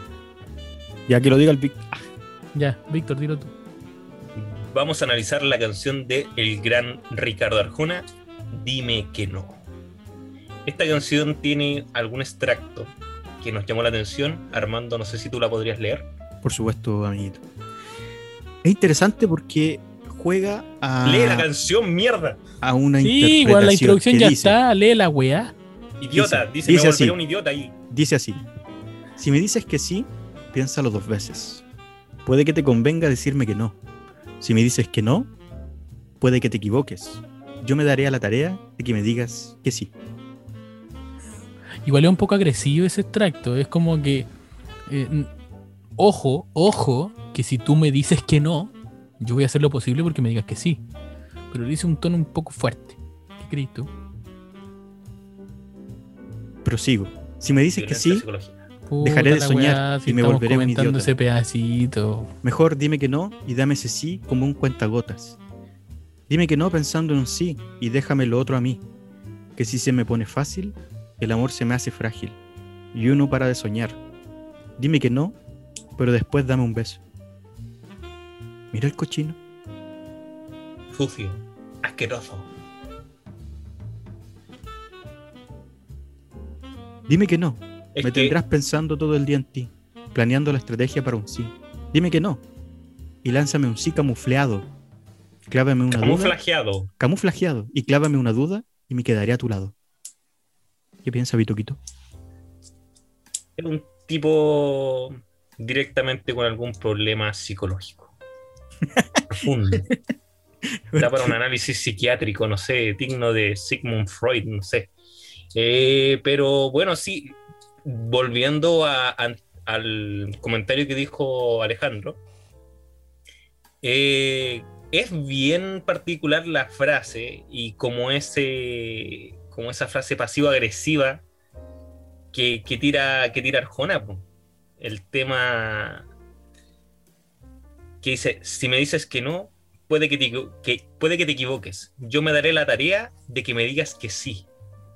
Ya que lo diga el Vic. Ya, Víctor, dilo tú. Vamos a analizar la canción de el gran Ricardo Arjona, Dime que no. Esta canción tiene algún extracto que nos llamó la atención. Armando, no sé si tú la podrías leer. Por supuesto, amiguito. Es interesante porque juega a, Lee la canción, mierda. a una Sí, igual la interpretación introducción ya dice- está. Lee la weá. Idiota, Dice- dice, dice me así. un idiota ahí. Dice así: Si me dices que sí, piénsalo dos veces. puede que te convenga decirme que no. Si me dices que no, puede que te equivoques. Yo me daré a la tarea de que me digas que sí. Igual es un poco agresivo ese extracto. Es como que. eh, ojo, ojo, que si tú me dices que no, yo voy a hacer lo posible porque me digas que sí. Pero dice un tono un poco fuerte. ¿Qué crees tú? Prosigo. Si me dices que sí. Dejaré de soñar weá, y me volveré un idiota. ese pedacito. mejor dime que no y dame ese sí como un cuentagotas. Dime que no pensando en un sí y déjame lo otro a mí. Que si se me pone fácil, el amor se me hace frágil y uno para de soñar. Dime que no, pero después dame un beso. Mira el cochino. Sucio. Asqueroso. Dime que no. Es me que tendrás pensando todo el día en ti, planeando la estrategia para un sí. Dime que no. Y lánzame un sí camufleado. Clávame una duda. camuflajeado. Camuflajeado. Y clávame una duda y me quedaré a tu lado. ¿Qué piensa Vituquito? Es un tipo directamente con algún problema psicológico. Profundo. Da para un análisis psiquiátrico, no sé, digno de Sigmund Freud, no sé. Eh, pero bueno, sí, volviendo al comentario que dijo Alejandro, eh, es bien particular la frase y como, ese, como esa frase pasivo-agresiva que, tira, que tira Arjona. El tema que dice, si me dices que no, puede que, te, que, puede que te equivoques. Yo me daré la tarea de que me digas que sí.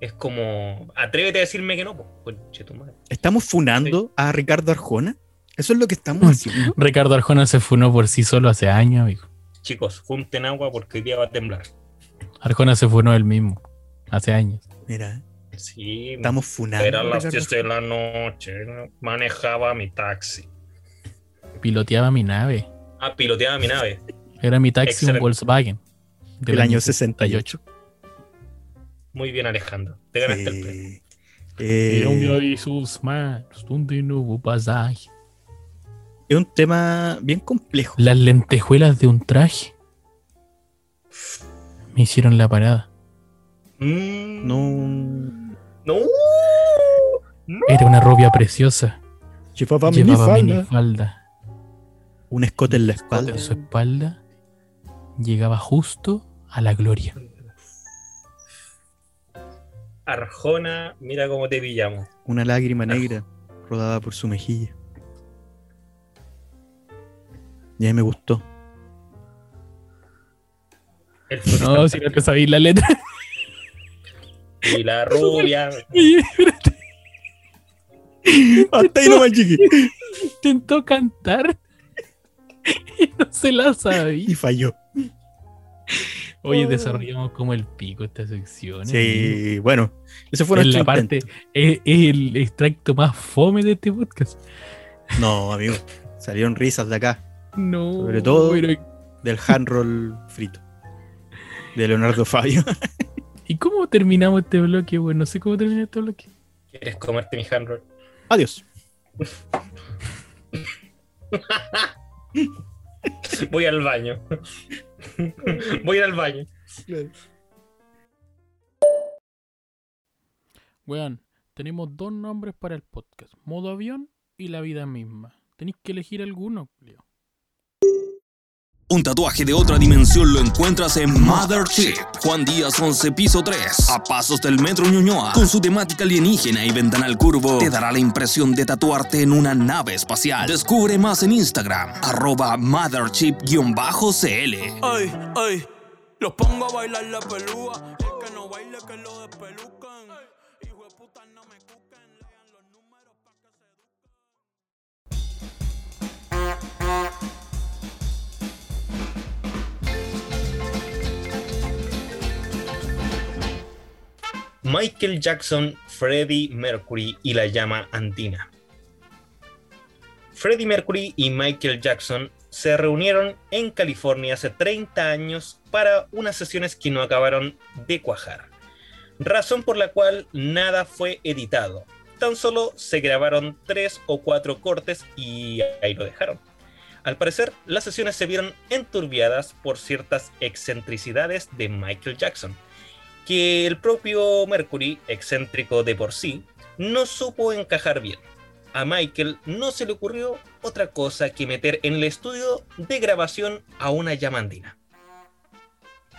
Es como, atrévete a decirme que no, pues, tu madre. ¿Estamos funando a Ricardo Arjona? Eso es lo que estamos haciendo. Ricardo Arjona se funó por sí solo hace años, amigo. Chicos, junten agua porque hoy día va a temblar. Arjona se funó él mismo. Hace años. Mira, Sí, estamos funando. era a las Ricardo 10 de la noche, manejaba mi taxi. Piloteaba mi nave. Ah, piloteaba mi nave. Era mi taxi Excelente. un Volkswagen. Del año 68. Muy bien, Alejandro. Te ganaste el premio. Sí. Eh, Era un día de sus manos donde no hubo pasaje. es un tema bien complejo. Las lentejuelas de un traje me hicieron la parada. Mm, No. No. No. Era una rubia preciosa. Llevaba Llevaba minifalda. Un escote en la espalda. en su espalda. Llegaba justo a la gloria. Arjona, mira cómo te pillamos. Una lágrima negra rodada por su mejilla. Y a mí me gustó. El No, si no te sabéis la letra. y la rubia. Hasta ahí nomás llegué. intentó cantar y no se la sabía. Y falló. Oye, desarrollamos como el pico esta sección. amigo. Sí, bueno. Ese fue Es la parte, es, es el extracto más fome de este podcast. No, amigo. Salieron risas de acá. No, Sobre todo- pero- Del hand roll frito. De Leonardo Fabio. ¿Y cómo terminamos este bloque? Bueno, no sé cómo termina este bloque. ¿Quieres comerte mi handroll? Adiós. Voy al baño. Voy al baño. Weón, tenemos dos nombres para el podcast: modo avión y la vida misma. Tenéis que elegir alguno, Leo. Un tatuaje de otra dimensión lo encuentras en Mothership. Juan Díaz 11, piso 3. A pasos del Metro Ñuñoa. Con su temática alienígena y ventanal curvo, te dará la impresión de tatuarte en una nave espacial. Descubre más en Instagram. Arroba Mothership-CL. Ay, ay, los pongo a bailar la pelúa. Michael Jackson, Freddie Mercury y la llama andina. Freddie Mercury y Michael Jackson se reunieron en California hace 30 años para unas sesiones que no acabaron de cuajar. Razón por la cual nada fue editado. Tan solo se grabaron tres o cuatro cortes y ahí lo dejaron. Al parecer, las sesiones se vieron enturbiadas por ciertas excentricidades de Michael Jackson, que el propio Mercury, excéntrico de por sí, no supo encajar bien. A Michael no se le ocurrió otra cosa que meter en el estudio de grabación a una llamandina.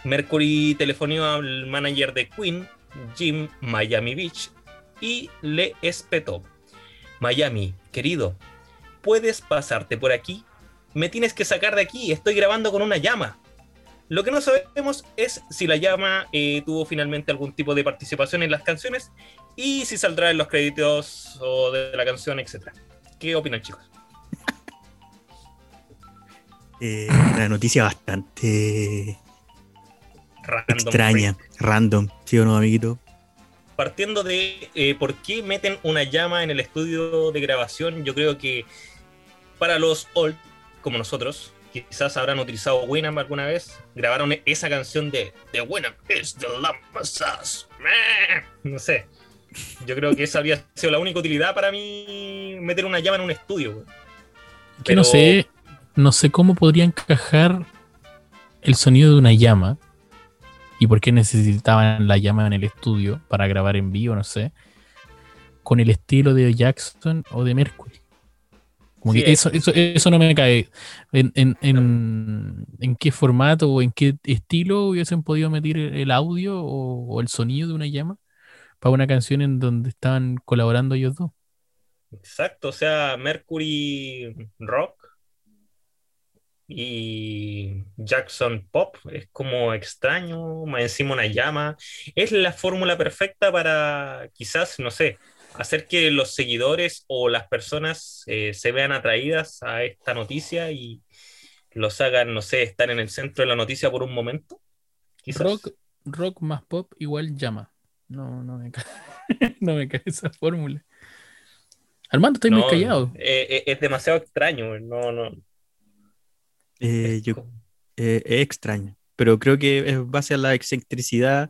Mercury telefonió al manager de Queen, Jim Miami Beach, y le espetó. Miami, querido, ¿puedes pasarte por aquí? Me tienes que sacar de aquí, estoy grabando con una llama. Lo que no sabemos es si la llama eh, tuvo finalmente algún tipo de participación en las canciones y si saldrá en los créditos o de la canción, etc. ¿Qué opinan, chicos? Eh, una noticia bastante Random extraña, random, ¿sí o no, amiguito? partiendo de eh, por qué meten una llama en el estudio de grabación, yo creo que para los old, como nosotros, quizás habrán utilizado Winamp alguna vez, grabaron esa canción de The Winamp is the. No sé. Yo creo que esa había sido la única utilidad para mí meter una llama en un estudio. güey. Que no sé, no sé cómo podría encajar el sonido de una llama y por qué necesitaban la llama en el estudio para grabar en vivo, no sé, con el estilo de Jackson o de Mercury. Como Sí, que eso, eso, eso no me cae. En, en, en, en qué formato o en qué estilo hubiesen podido meter el audio o, o el sonido de una llama para una canción en donde estaban colaborando ellos dos? Exacto, o sea, Mercury Rock y Jackson Pop es como extraño, más encima una llama. Es la fórmula perfecta para quizás, no sé, hacer que los seguidores o las personas eh, se vean atraídas a esta noticia y los hagan, no sé, estar en el centro de la noticia por un momento. Quizás. Rock, rock más pop igual llama. No, no me cae, no me cae esa fórmula. Armando, estoy muy callado. eh, eh, es demasiado extraño, no, no. Eh, es yo, eh, es extraño, pero creo que es base a la excentricidad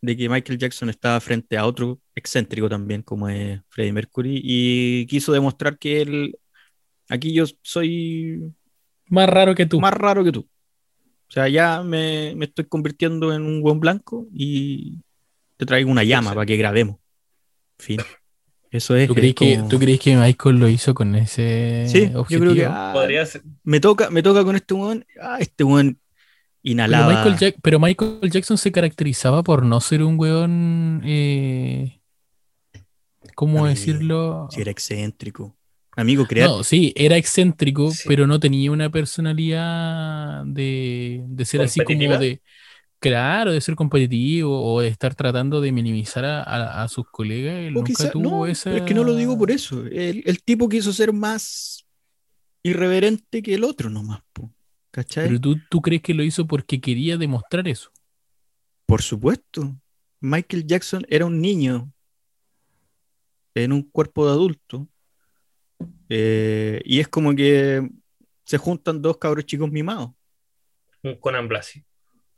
de que Michael Jackson estaba frente a otro excéntrico también, como es Freddie Mercury, y quiso demostrar que él, aquí yo soy Más raro que tú. más raro que tú. O sea, ya me, me estoy convirtiendo en un buen blanco y te traigo una llama sí. para que grabemos. Fin. Eso es. ¿Tú es crees, que, como- ¿Tú crees que Michael lo hizo con ese Sí, yo objetivo? creo que ah, Podría ser. me toca, me toca con este weón. Ah, este weón pero, inhalaba. Michael Jack- pero Michael Jackson se caracterizaba por no ser un weón. eh, ¿Cómo Amigo, decirlo? Si era excéntrico. Amigo, crear. No, sí, era excéntrico, Sí. pero no tenía una personalidad de, de ser así como de. Claro, de ser competitivo o de estar tratando de minimizar a, a- a sus colegas. Él nunca quizá- tuvo no, esa. pero es que no lo digo por eso. El, el tipo quiso ser más irreverente que el otro nomás. po. ¿Cachai? Pero tú, tú crees que lo hizo porque quería demostrar eso. Por supuesto. Michael Jackson era un niño en un cuerpo de adulto. Eh, y es como que se juntan dos cabros chicos mimados. Un Conan Blasi.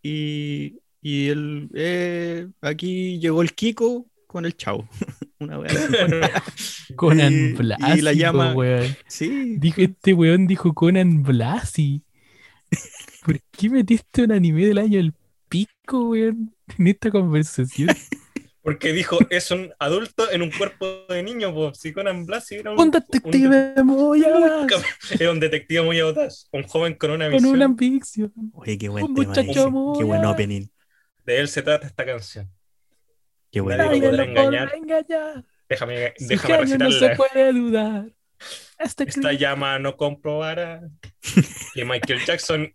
Y, y el, eh, aquí llegó el Kiko con el chavo. Una. Conan Y- Blasi. Y la llama. weón. Sí. Dijo este weón, dijo Conan Blasi. ¿Por qué metiste un anime del año el pico, weón? En esta conversación. Porque dijo, es un adulto en un cuerpo de niño, pues si Conan Blasi era un, Un detective muy audaz, era un detective muy audaz, un joven con una con visión. una ambición. Oye, qué buen Un tema. muchacho muy Qué buen opening. De él se trata esta canción. Qué buen Nadie lo opening. podrá engañar. engañar. Déjame, déjame genio no se recitarla. puede dudar. Esta clip- llama no comprobará que Michael Jackson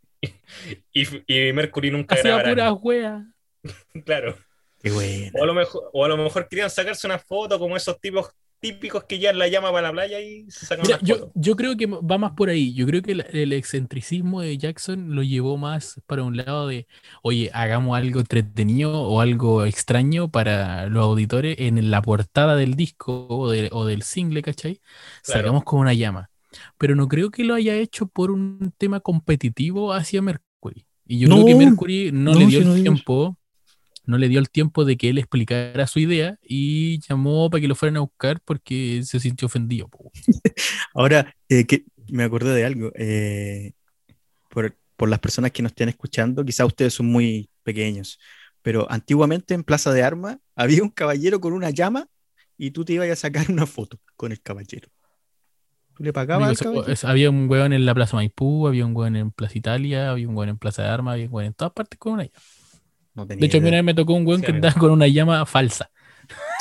y, y Mercury nunca hacía pura wea. Claro. Qué bueno. O a, lo mejor, o a lo mejor querían sacarse una foto como esos tipos típicos que ya la llama para la playa y se sacan Mira, yo, yo creo que va más por ahí. Yo creo que el, el excentricismo de Jackson lo llevó más para un lado de, oye, hagamos algo entretenido o algo extraño para los auditores en la portada del disco o, de- o del single, ¿cachai? Claro. Sacamos con una llama. Pero no creo que lo haya hecho por un tema competitivo hacia Mercury. Y yo No, creo que Mercury no, no, le dio si no el tiempo. No le dio el tiempo de que él explicara su idea y llamó para que lo fueran a buscar porque se sintió ofendido. Ahora, eh, que me acordé de algo. eh, por, por las personas que nos estén escuchando, quizás ustedes son muy pequeños, pero antiguamente en Plaza de Armas había un caballero con una llama y tú te ibas a sacar una foto con el caballero. Tú le pagabas al eso- es- había un weón en la Plaza Maipú, había un weón en Plaza Italia, había un weón en Plaza de Armas, había un weón en todas partes con una llama. No tenía De hecho, a mí una idea. vez me tocó un weón Sí, que andaba con una llama falsa.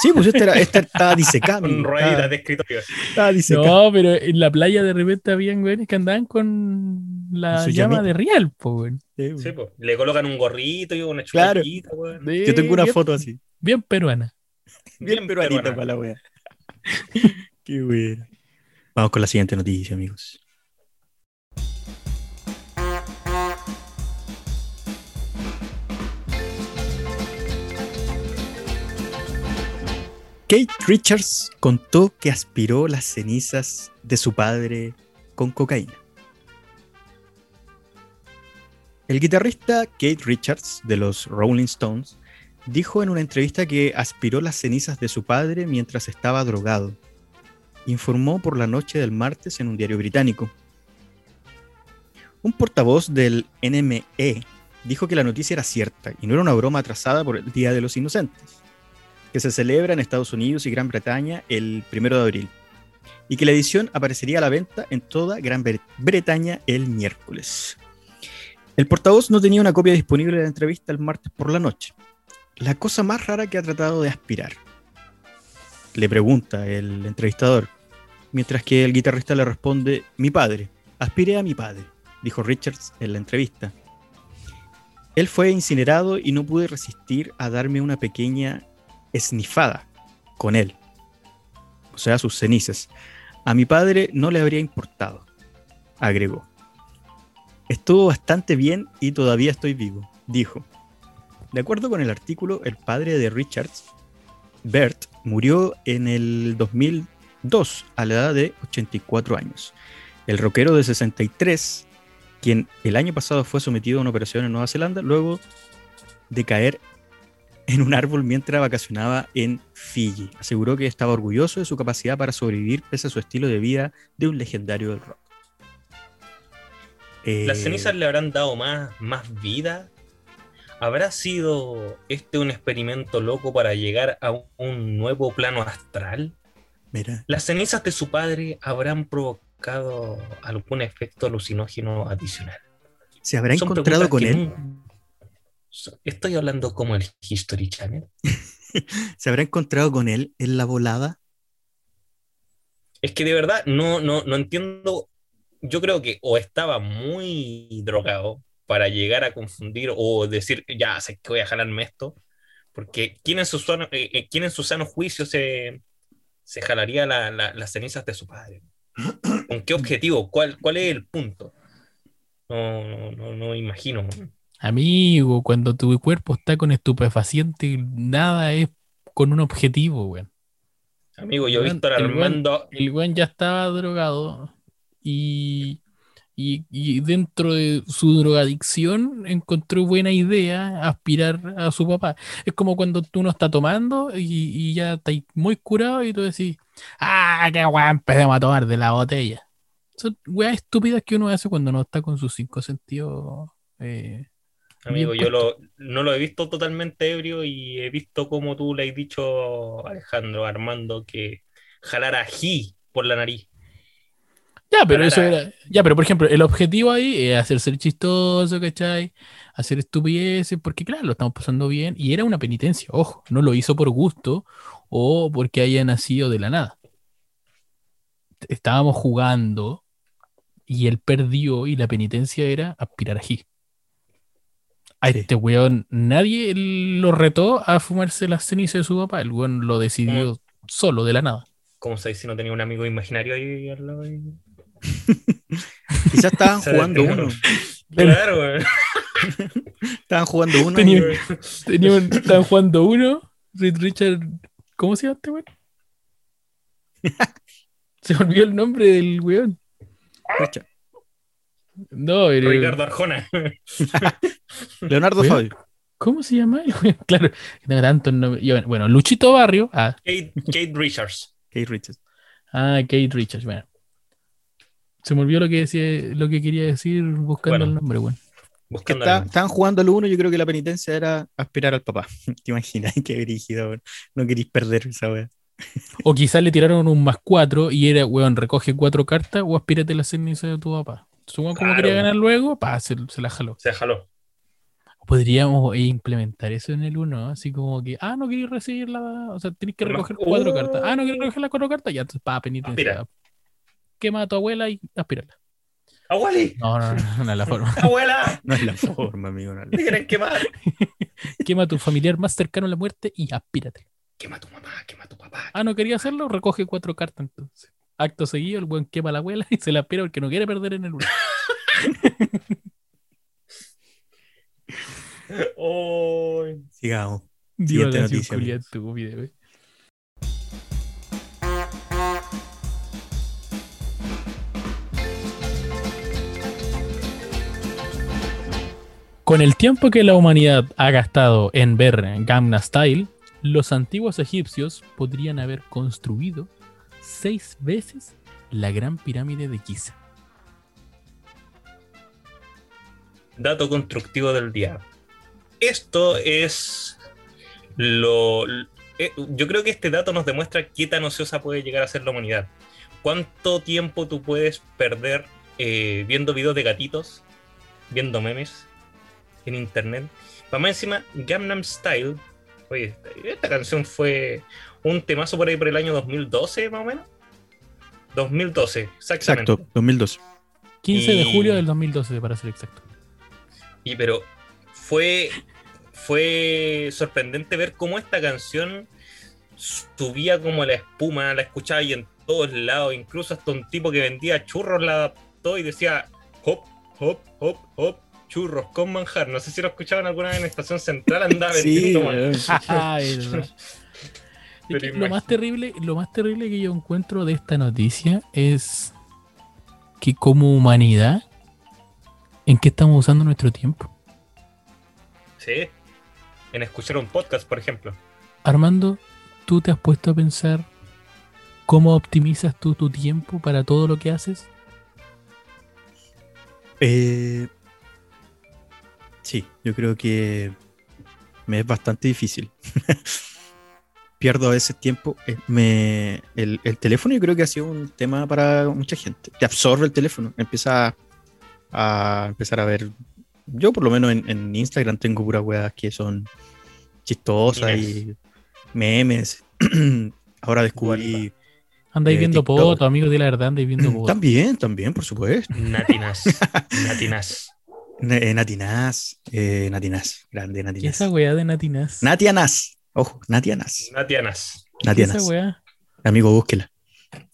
Sí, pues era, este estaba disecado. Con rueditas estaba- de escritorio. estaba disecado. No, pero en la playa de repente habían weones que andaban con la llama llamita. de real, po, weón. Sí, pues. Sí, po. Le colocan un gorrito y una Claro. chuletita, weón. De- Yo tengo una bien- foto así. Bien peruana. Bien peruanita peruana. para la wea. Qué buena. Vamos con la siguiente noticia, amigos. Kate Richards contó que aspiró las cenizas de su padre con cocaína. El guitarrista Kate Richards de los Rolling Stones dijo en una entrevista que aspiró las cenizas de su padre mientras estaba drogado. Informó por la noche del martes en un diario británico. Un portavoz del NME dijo que la noticia era cierta y no era una broma atrasada por el Día de los Inocentes, que se celebra en Estados Unidos y Gran Bretaña el 1 de abril, y que la edición aparecería a la venta en toda Gran Bre- Bretaña el miércoles. El portavoz no tenía una copia disponible de la entrevista el martes por la noche, la cosa más rara que ha tratado de aspirar. Le pregunta el entrevistador, mientras que el guitarrista le responde, mi padre, aspiré a mi padre, dijo Richards en la entrevista. Él fue incinerado y no pude resistir a darme una pequeña esnifada con él, o sea, sus cenizas. A mi padre no le habría importado, agregó. Estuvo bastante bien y todavía estoy vivo, dijo. De acuerdo con el artículo, el padre de Richards, Bert, murió en el 2002 a la edad de 84 años. El rockero de 63, quien el año pasado fue sometido a una operación en Nueva Zelanda, luego de caer en un árbol mientras vacacionaba en Fiji. Aseguró que estaba orgulloso de su capacidad para sobrevivir pese a su estilo de vida de un legendario del rock. ¿Las Eh, cenizas le habrán dado más, más vida? ¿Habrá sido este un experimento loco para llegar a un- nuevo plano astral? Mira, ¿Las cenizas de su padre habrán provocado algún efecto alucinógeno adicional? ¿se habrá Son encontrado con él? Estoy hablando como el History Channel. ¿Se habrá encontrado con él en la volada? Es que de verdad no, no, no entiendo. Yo creo que o estaba muy drogado para llegar a confundir o decir, ya sé que voy a jalarme esto. Porque ¿quién en su sano, eh, eh, quién en su sano juicio se, se jalaría la- la- las cenizas de su padre? ¿Con qué objetivo? ¿Cuál, cuál es el punto? No, no, no, no imagino. Amigo, cuando tu cuerpo está con estupefaciente, nada es con un objetivo, weón. Amigo, yo, weón- el weón- Armando, El weón ya estaba drogado y, y, y dentro de su drogadicción encontró buena idea aspirar a su papá. Es como cuando tú no estás tomando y, y ya estás muy curado y tú decís, ah, qué weón, empecemos a tomar de la botella. Son weas estúpidas que uno hace cuando no está con sus cinco sentidos. eh, Amigo, yo lo, no lo he visto totalmente ebrio y he visto como tú le has dicho, Alejandro, Armando, que jalar ají por la nariz. Ya, pero eso era. Ya, pero por ejemplo, el objetivo ahí es hacerse chistoso, ¿cachai? Hacer estupideces, porque claro, lo estamos pasando bien. Y era una penitencia, ojo, no lo hizo por gusto o porque haya nacido de la nada. Estábamos jugando y él perdió y la penitencia era aspirar ají. A Sí. este weón, nadie lo retó a fumarse las cenizas de su papá. El weón lo decidió solo, de la nada. ¿Cómo sabes si no tenía un amigo imaginario ahí al lado? ahí? Quizás estaban jugando uno. Claro, güey. Estaban jugando uno. Tenía- y- Tenía un- estaban jugando uno. Richard. ¿Cómo se llama este weón? Se olvidó el nombre del weón. Pucha, No, era- Ricardo Arjona. Leonardo ¿Weón? Fabio. ¿Cómo se llama? Claro, tengo. Y bueno, bueno, Luchito Barrio. Ah, Kate, Kate Richards. Kate Richards. ah, Kate Richards. Bueno. Se me olvidó lo que decía, lo que quería decir buscando Bueno. el nombre, Buscando está- algo. estaban jugando al uno, yo creo que la penitencia era aspirar al papá. ¿Te imaginas? Qué brígido, weón. No queréis perder esa wea. O quizás le tiraron un más cuatro y era, weón, recoge cuatro cartas o aspírate la ceniza de tu papá. Supongo como Claro. quería ganar luego, pa, se, se la jaló. Se jaló. Podríamos eh, implementar eso en el 1, así como que, ah, no queréis recibir la. O sea, tenéis que recoger cuatro Oh. cartas. Ah, no queréis recoger las cuatro cartas, ya, entonces, pa, penitencia. Aspira. Quema a tu abuela y aspírala. ¡Abueli! No, no, no, no es la forma. ¡Abuela! No es la forma, amigo. no ¿Te quieren quemar? Quema a tu familiar más cercano a la muerte y aspírate. Quema a tu mamá, quema a tu papá. Ah, no quería hacerlo, recoge cuatro cartas entonces. Acto seguido, el buen quema a la abuela y se la aspira porque no quiere perder en el 1. Ay. Sigamos. Divagación noticia, culia amigos. estúpida, güey. Con el tiempo que la humanidad ha gastado en ver Gamma Style, los antiguos egipcios podrían haber construido seis veces la gran pirámide de Giza. Dato constructivo del día. Esto es lo. eh, Yo creo que este dato nos demuestra qué tan ociosa puede llegar a ser la humanidad. ¿Cuánto tiempo tú puedes perder eh, viendo videos de gatitos, viendo memes en internet? Más encima, Gangnam Style. Oye, esta canción fue un temazo por ahí por el año 2012, más o menos. 2012, exactamente. Exacto, 2012. 15 de julio del 2012, para ser exacto. Y pero fue, fue sorprendente ver cómo esta canción subía como la espuma, la escuchaba y en todos lados, incluso hasta un tipo que vendía churros la adaptó y decía hop, hop, hop, hop, churros con manjar. No sé si lo escuchaban alguna vez en Estación Central, andaba Sí, vendiendo man- weón. Ay, es que lo más terrible, lo más terrible que yo encuentro de esta noticia es que como humanidad, ¿en qué estamos usando nuestro tiempo? Sí. En escuchar un podcast, por ejemplo. Armando, ¿tú te has puesto a pensar cómo optimizas tú tu tiempo para todo lo que haces? Eh, sí, yo creo que me es bastante difícil. Pierdo a veces tiempo. eh, me, el, el teléfono yo creo que ha sido un tema para mucha gente. Te absorbe el teléfono. Empieza a empezar a ver. Yo por lo menos en, en Instagram tengo puras weas que son chistosas y memes. Ahora descubrí... Andáis Eh, viendo TikTok. fotos, amigos de la verdad, andáis viendo fotos. También, también, por supuesto. Natinas. Natinas. Eh, Natinaz, eh, Natinaz, grande ¿Qué es Natinaz. esa weá de Natinas? Natianas, ojo, Natianas, Natianas. ¿Qué es esa Natianas. weá? Amigo, búsquela.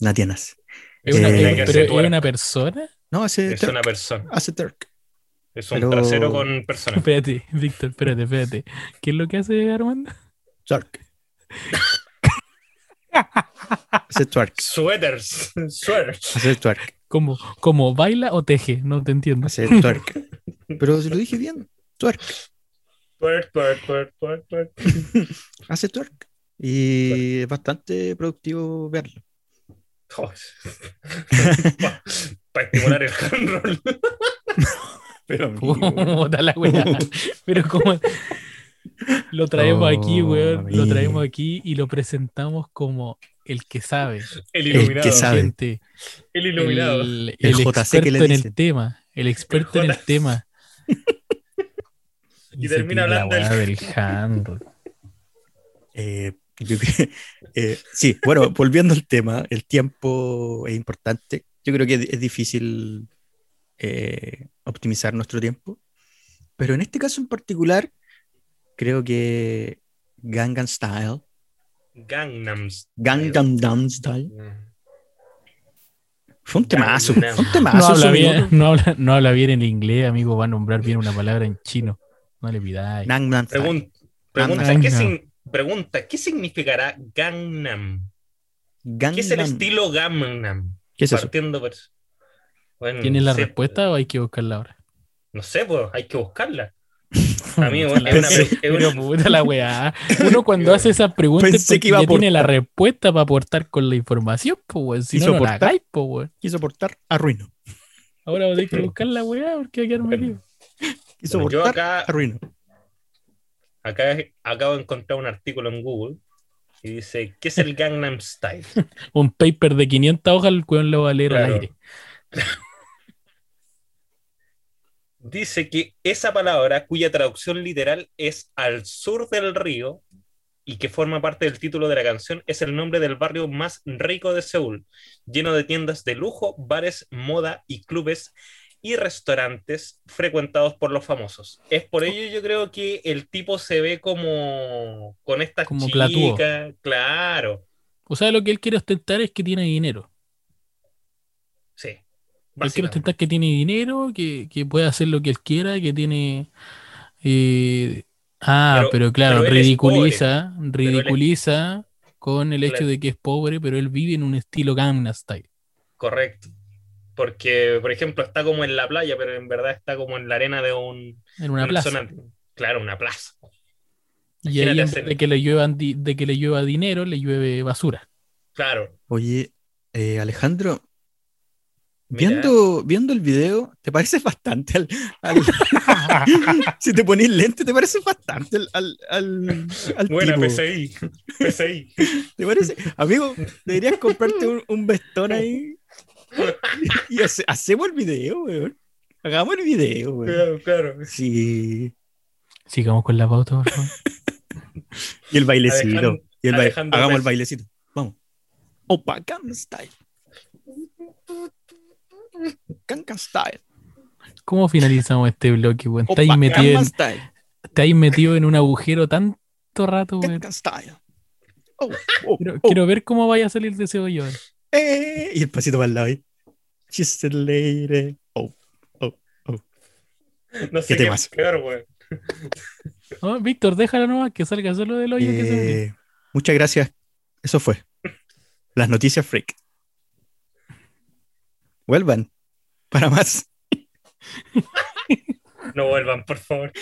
Natianas. ¿Es una, Eh, pero que se ¿es tuerca. una persona? No, hace Es Turk, una persona. hace Turk. Es un Pero- trasero con persona. Espérate, Víctor, espérate, espérate. ¿Qué es lo que hace Armando? Turk. hace twerk, Sweaters. Sweaters. hace twerk, ¿Cómo, cómo baila o teje? No te entiendo. hace twerk. Pero si lo dije bien, twerk, Twerk, twerk, twerk, twerk, twerk. hace twerk. Y es bastante productivo verlo. Para estimular el hand roll. Pero Puta la weá. Pero como lo traemos Oh, aquí, weón. Lo traemos aquí y lo presentamos como el que sabe. El El iluminado. que sabe. gente, El iluminado. El, El el JC que experto le en el tema. El experto en el tema. Y se termina tira la hablando weá del handle. Eh, eh, sí, bueno, volviendo al tema, el tiempo es importante. Yo creo que es, difícil eh, optimizar nuestro tiempo, pero en este caso en particular, creo que Gangnam Style, Gangnam Style. Gangnam Style, fue un temazo, fue un No temazo. habla, su bien, no, habla, no habla bien el inglés, amigo. Va a nombrar bien una palabra en chino. No le pidáis. Gangnam. Pregun- pregunta, Gangnam. ¿qué sin- pregunta, ¿qué significará Gangnam? ¿Qué es el estilo Gangnam? ¿Qué es eso? Partiendo por... Bueno, ¿Tienes la no sé, respuesta o hay que buscarla ahora? No sé, pues hay que buscarla. Amigo, es una, es una- puta la weá. Uno cuando hace esas preguntas Pensé porque que iba a ya tiene la respuesta para aportar con la información, pues weón. Si Quiso no, no la aportar. hagáis, pues weón. Quiso aportar, arruinó. Ahora vos tenés que buscar la weá porque va a quedar Bueno. Bueno, yo acá- arruinó. Acá acabo de encontrar un artículo en Google y dice, ¿qué es el Gangnam Style? Un paper de 500 hojas, el weón lo va a leer al aire. Dice que esa palabra, cuya traducción literal es al sur del río y que forma parte del título de la canción, es el nombre del barrio más rico de Seúl, lleno de tiendas de lujo, bares, moda y clubes y restaurantes frecuentados por los famosos. Es por ello yo creo que el tipo se ve como con estas Como platúo. chicas, claro, O sea, lo que él quiere ostentar es que tiene dinero. sí. Él quiere ostentar que tiene dinero, que, que puede hacer lo que él quiera, que tiene. eh, ah, Pero- pero, claro, pero ridiculiza, ridiculiza con el hecho de que es pobre, pero él vive en un estilo Gangnam Style. Correcto. Porque, por ejemplo, está como en la playa, pero en verdad está como en la arena de un, En una una plaza. zona- claro, una plaza. Y ahí de que le lluevan de que le llueva dinero, le llueve basura. Claro. Oye, eh, Alejandro, Mira. viendo, viendo el video, ¿te pareces bastante al, al- si te pones lente, te pareces bastante al, al, al, al Buena tipo. PCI. PCI. ¿Te parece? Amigo, deberías comprarte un, un vestón ahí y hace- hacemos el video, weón. Hagamos el video, weón. Claro, claro. Sí. Sigamos con la pauta, por favor. Y el bailecito. Alejandro- y el baile- Hagamos el bailecito. Vamos. Opa, Gangnam Style. Gangnam Style. ¿Cómo finalizamos este bloque, weón? Opa, Estáis metido, en, metido un agujero tanto rato, weón. Gangnam Style. Oh, oh, Quiero, oh. quiero ver cómo vaya a salir de ese hoyo. Eh, y el pasito para el lado ahí. She's a lady. Oh, No sé ¿Qué qué, temas? peor, weón. No, Víctor, déjalo nomás, que salga solo del hoyo que se ve. Eh, muchas gracias. Eso fue. Las noticias freak. Vuelvan para más. No vuelvan, por favor.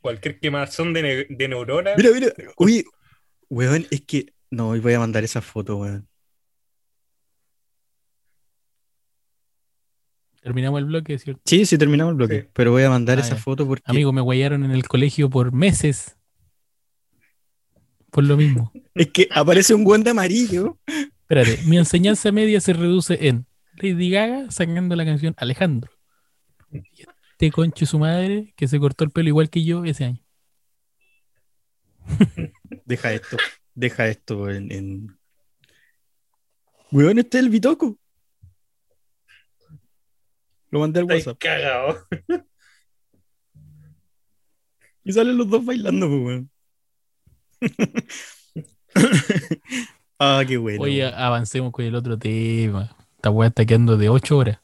Cualquier quemazón de, ne- de neuronas. Mira, mira. Uy, weón, es que. No, hoy voy a mandar esa foto, weón. Terminamos el bloque, ¿cierto? Sí, sí, terminamos el bloque. Sí. Pero voy a mandar Ah, esa ya. foto porque. Amigo, me guayaron en el colegio por meses. Por lo mismo. Es que aparece un guante amarillo. Espérate, mi enseñanza media se reduce en Lady Gaga sacando la canción Alejandro. Y este concho su madre que se cortó el pelo igual que yo ese año. Deja esto. Deja esto en. en... Weón, este es el bitoco. Lo mandé al WhatsApp. cagados. Y salen los dos bailando, pues, weón. ah, qué bueno. Oye, avancemos con el otro tema. Esta weá está quedando de 8 horas.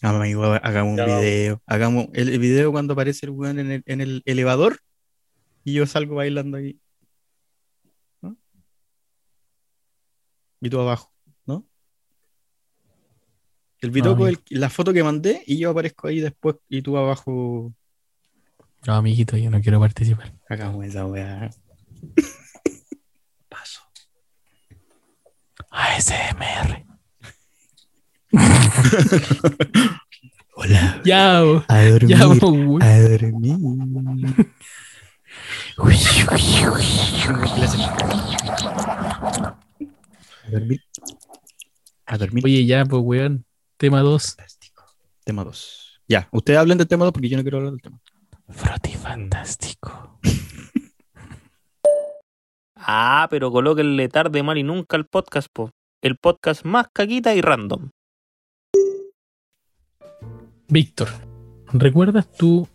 Amigo, hagamos un video. Hagamos el, el video cuando aparece el weón en el, en el elevador y yo salgo bailando ahí. ¿No? Y tú abajo, ¿no? El bitoco, Ah, el- la foto que mandé y yo aparezco ahí después y tú abajo. No, amiguito, yo no quiero participar. Hagamos esa weá. Paso. ASMR. Hola. Ya. A dormir. ya. A dormir. A dormir. A dormir. Oye, ya, pues, weón. Tema 2. Fantástico. Tema 2. Ya, ustedes hablen del tema 2 porque yo no quiero hablar del tema. Froti fantástico. Ah, pero colóquenle tarde, mal y nunca al podcast, po. El podcast más caquita y random. Víctor, ¿recuerdas tú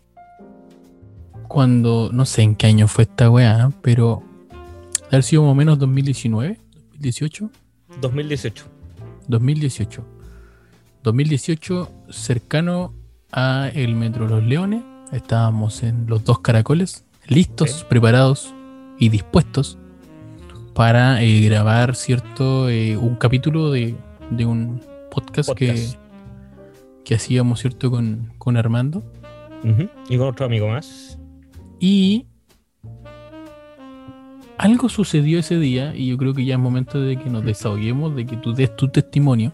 cuando, no sé en qué año fue esta weá, pero haber sido más o menos 2019, 2018, 2018. 2018. 2018, cercano a el Metro Los Leones, estábamos en los dos caracoles, listos, preparados y dispuestos para eh, grabar, ¿cierto? Eh, un capítulo de, de un podcast, Que, Podcast. que hacíamos, ¿cierto? Con, con Armando. Y con otro amigo más. Y algo sucedió ese día y yo creo que ya es momento de que nos desahoguemos, de que tú des tu testimonio.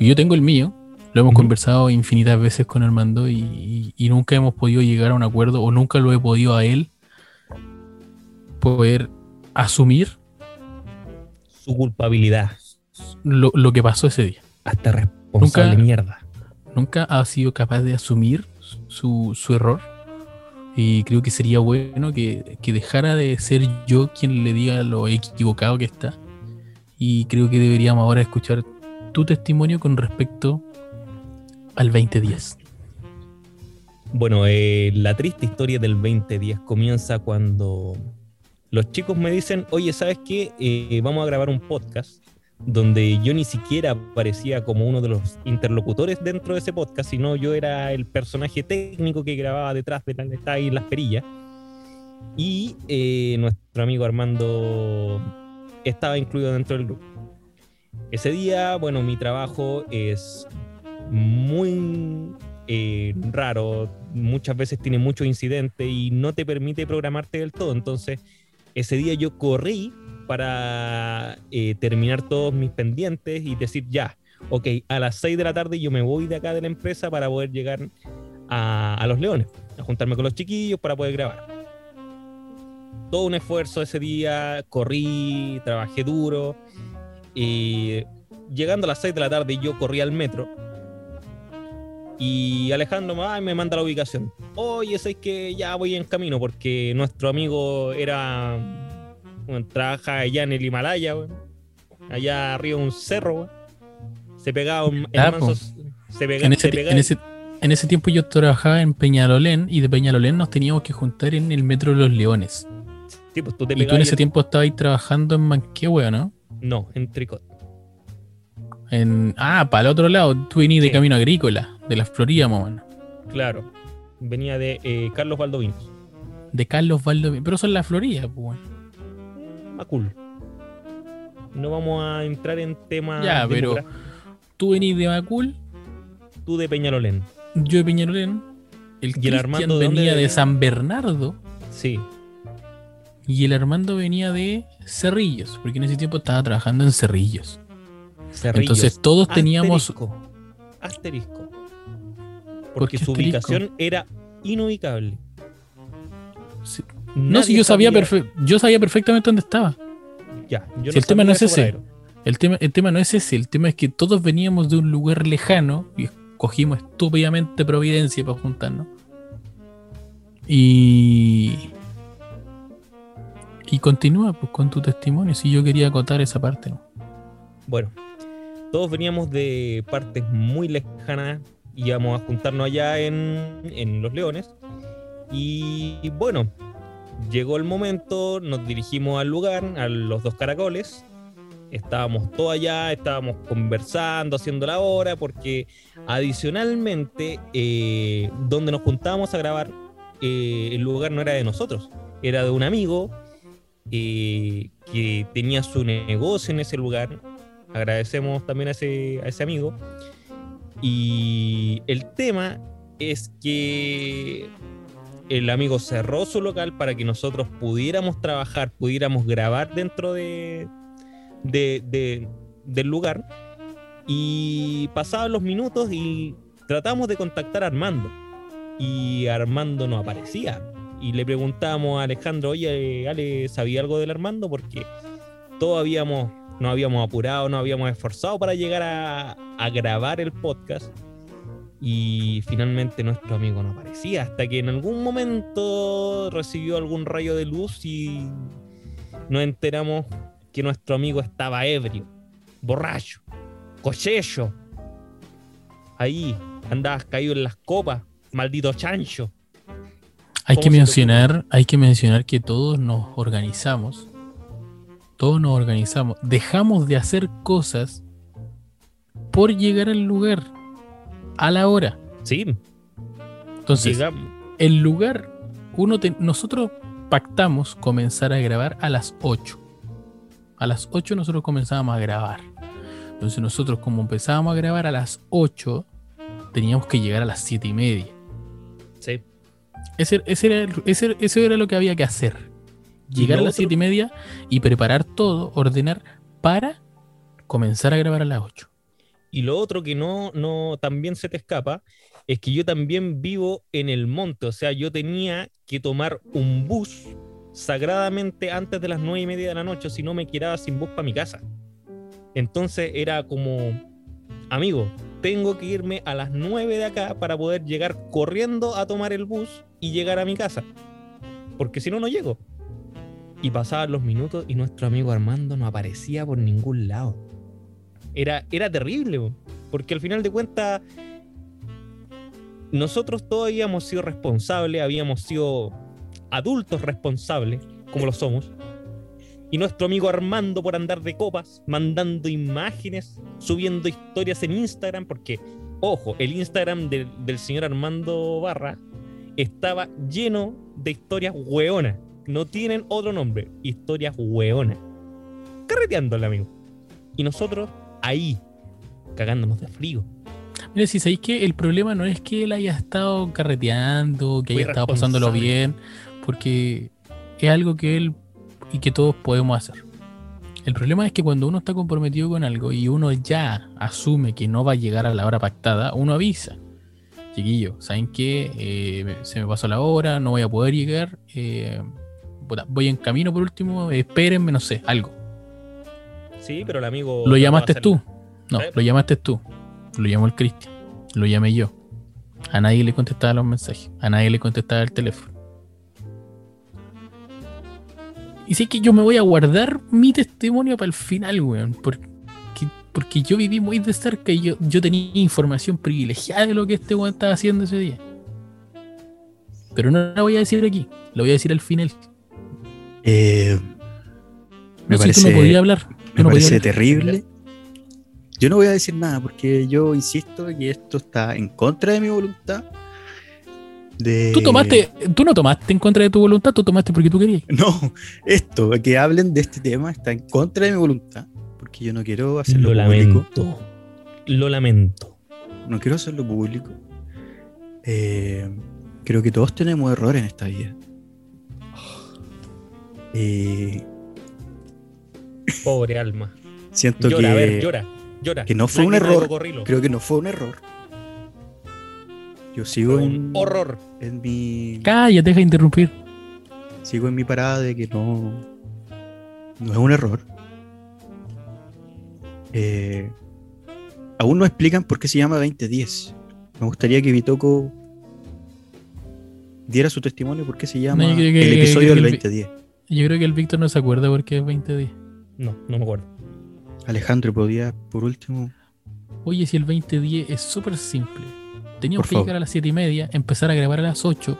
Yo tengo el mío, lo hemos conversado infinitas veces con Armando y, y- y nunca hemos podido llegar a un acuerdo o nunca lo he podido a él poder asumir Su culpabilidad. lo, lo que pasó ese día. Hasta responsable Nunca- mierda. Nunca ha sido capaz de asumir su, su error. Y creo que sería bueno que, que dejara de ser yo quien le diga lo equivocado que está. Y creo que deberíamos ahora escuchar tu testimonio con respecto al 2010. Bueno, eh, la triste historia del 2010 comienza cuando los chicos me dicen, oye, ¿sabes qué? Eh, vamos a grabar un podcast donde yo ni siquiera aparecía como uno de los interlocutores dentro de ese podcast, sino yo era el personaje técnico que grababa detrás de la estaba ahí en las perillas. Y eh, nuestro amigo Armando estaba incluido dentro del grupo. Ese día, bueno, mi trabajo es muy eh, raro, muchas veces tiene muchos incidentes y no te permite programarte del todo. Entonces, ese día yo corrí para eh, terminar todos mis pendientes y decir ya, ok, a las 6 de la tarde yo me voy de acá de la empresa para poder llegar a, Los Leones, a juntarme con los chiquillos para poder grabar. Todo un esfuerzo ese día, corrí, trabajé duro y llegando a las 6 de la tarde yo corrí al metro y Alejandro ay, me manda la ubicación. Oye, es que ya voy en camino porque nuestro amigo era. Bueno, trabaja allá en el Himalaya, allá arriba de un cerro. Se pegaba un. Ah, po. se pega- En ese, se pegaba- en, ese, en ese tiempo yo trabajaba en Peñalolén y de Peñalolén nos teníamos que juntar en el metro de los Leones. sí, pues tú te Y tú en ese el- tiempo estabas ahí trabajando en Manquehue, ¿no? No, en Tricot. En, ah, para el otro lado, tú venías de camino agrícola, de la Florida, más o menos. Claro. Venía de eh, Carlos Valdovinos. De Carlos Valdo. Pero es la Florida, pues, bueno. Macul. No vamos a entrar en temas. Ya, pero tú venís de Macul, Tú de Peñalolén. yo de Peñalolén. El, ¿Y el Armando de venía de? San Bernardo Sí. y el Armando venía de Cerrillos, porque en ese tiempo estaba trabajando en Cerrillos. Cerrillos. Entonces todos teníamos. Asterisco. Asterisco. ¿Por Porque su asterisco? ubicación era inubicable. Sí. No, si yo sabía, yo sabía perfectamente dónde estaba. Ya, yo Si el tema no es ese. El tema, el tema no es ese, el tema es que todos veníamos de un lugar lejano y escogimos estúpidamente Providencia para juntarnos. Y. Y continúa pues, con tu testimonio, si yo quería acotar esa parte. ¿no? Bueno, todos veníamos de partes muy lejanas. Íbamos a juntarnos allá en, en Los Leones. Y bueno, llegó el momento, nos dirigimos al lugar, a los dos caracoles. Estábamos todos allá, estábamos conversando, haciendo la hora, porque adicionalmente, eh, donde nos juntábamos a grabar, eh, el lugar no era de nosotros, era de un amigo eh, que tenía su negocio en ese lugar. Agradecemos también a ese, a ese amigo. Y el tema es que el amigo cerró su local para que nosotros pudiéramos trabajar, pudiéramos grabar dentro de, de- de- del lugar. Y pasaban los minutos y tratamos de contactar a Armando. Y Armando no aparecía. Y le preguntamos a Alejandro, oye, Ale, ¿sabía algo del Armando? Porque todos habíamos, nos habíamos apurado, nos habíamos esforzado para llegar a grabar el podcast. Y finalmente nuestro amigo no aparecía. Hasta que en algún momento recibió algún rayo de luz y nos enteramos que nuestro amigo estaba ebrio, borracho, cochecho. Ahí andabas caído en las copas, maldito chancho. Hay ¿Cómo que mencionar, hay que mencionar que todos nos organizamos. Todos nos organizamos. Dejamos de hacer cosas por llegar al lugar. A la hora. Sí, Entonces, llegamos. el lugar, uno te- nosotros pactamos comenzar a grabar a las 8. A las 8 nosotros comenzábamos a grabar. Entonces nosotros como empezábamos a grabar a las 8, teníamos que llegar a las 7 y media. Sí. Ese, ese era, el- ese- eso era lo que había que hacer. llegar a las otro- 7 y media y preparar todo, ordenar para comenzar a grabar a las 8. Y lo otro que no, no también se te escapa es que yo también vivo en el monte. O sea, yo tenía que tomar un bus sagradamente antes de las nueve y media de la noche, si no me quedaba sin bus para mi casa. Entonces era como, amigo, tengo que irme a las 9 de acá para poder llegar corriendo a tomar el bus y llegar a mi casa. Porque si no, no llego. Y pasaban los minutos y nuestro amigo Armando no aparecía por ningún lado. Era, era terrible, po, porque al final de cuentas, nosotros todos habíamos sido responsables, habíamos sido adultos responsables, como lo somos. Y nuestro amigo Armando por andar de copas, mandando imágenes, subiendo historias en Instagram, porque, ojo, el Instagram del, señor Armando Barra estaba lleno de historias hueonas. No tienen otro nombre, historias hueonas. Carreteando al amigo. Y nosotros ahí, cagándonos de frío. Mira, si sabéis que el problema no es que él haya estado carreteando, que haya estado pasándolo bien, porque es algo que él y que todos podemos hacer. El problema es que cuando uno está comprometido con algo y uno ya asume que no va a llegar a la hora pactada, uno avisa. Chiquillo, ¿saben qué? Eh, me- se me pasó la hora, no voy a poder llegar. eh, voy en camino por último, espérenme, no sé, algo. Sí, pero el amigo. ¿Lo no llamaste a tú? hacer- No, ¿Eh? lo llamaste tú. Lo llamó el Cristian. Lo llamé yo. A nadie le contestaba los mensajes. A nadie le contestaba el teléfono. Y sé que yo me voy a guardar mi testimonio para el final, weón. Porque, porque yo viví muy de cerca y yo, yo tenía información privilegiada de lo que este weón estaba haciendo ese día. Pero no la voy a decir aquí. Lo voy a decir al final. Eh, me No sé, tú parece, no podías hablar. Me no parece terrible. Yo no voy a decir nada porque yo insisto que esto está en contra de mi voluntad. De... Tú tomaste, tú no tomaste en contra de tu voluntad, tú tomaste porque tú querías. No, esto, que hablen de este tema está en contra de mi voluntad. Porque yo no quiero hacerlo Lo público. lamento. Lo lamento. No quiero hacerlo público. Eh, creo que todos tenemos errores en esta vida. Eh, Pobre alma. siento Llora, que, a ver, llora. Llora. que no fue un error. Creo que no fue un error. Yo sigo Fue en, un horror. en mi Cállate, deja de interrumpir. sigo en mi parada de que no no es un error. Eh, aún no explican por qué se llama 2010. Me gustaría que Bitoco diera su testimonio por qué se llama que- el episodio que del el- 2010. Yo creo que el Víctor no se acuerda porque es 2010. No, no me acuerdo. Alejandro, ¿podría por último? Oye, si el 2010 es súper simple. Teníamos Por que favor. llegar a las 7 y media, empezar a grabar a las 8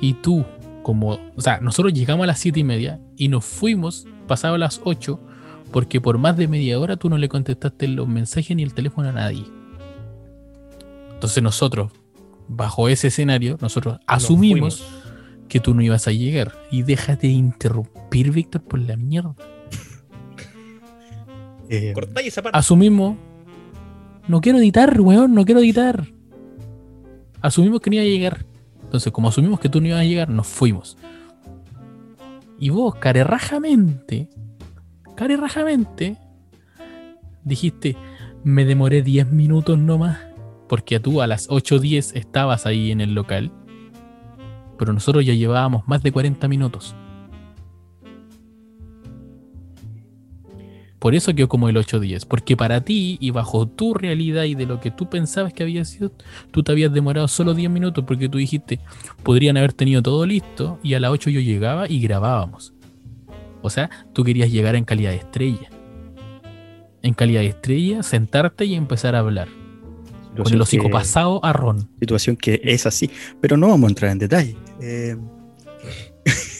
y tú, como, o sea, nosotros llegamos a las 7 y media y nos fuimos pasado las 8 porque por más de media hora tú no le contestaste los mensajes ni el teléfono a nadie. Entonces nosotros, bajo ese escenario, nosotros Nos asumimos fuimos. que tú no ibas a llegar. Y déjate de interrumpir, Víctor, por la mierda. Eh, Cortáis esa parte. Asumimos. No quiero editar, weón, no quiero editar. Asumimos que no iba a llegar. Entonces, como asumimos que tú no ibas a llegar, nos fuimos. Y vos, carerrajamente, carerrajamente, dijiste, me demoré 10 minutos nomás. Porque tú a las 8.10 estabas ahí en el local. Pero nosotros ya llevábamos más de 40 minutos. Por eso quedó como el 8-10. Porque para ti y bajo tu realidad y de lo que tú pensabas que había sido, tú te habías demorado solo 10 minutos porque tú dijiste, podrían haber tenido todo listo y a las 8 yo llegaba y grabábamos. O sea, tú querías llegar en calidad de estrella. En calidad de estrella, sentarte y empezar a hablar. Con el hocico que- pasado a Ron. Situación que es así, pero no vamos a entrar en detalle. Eh,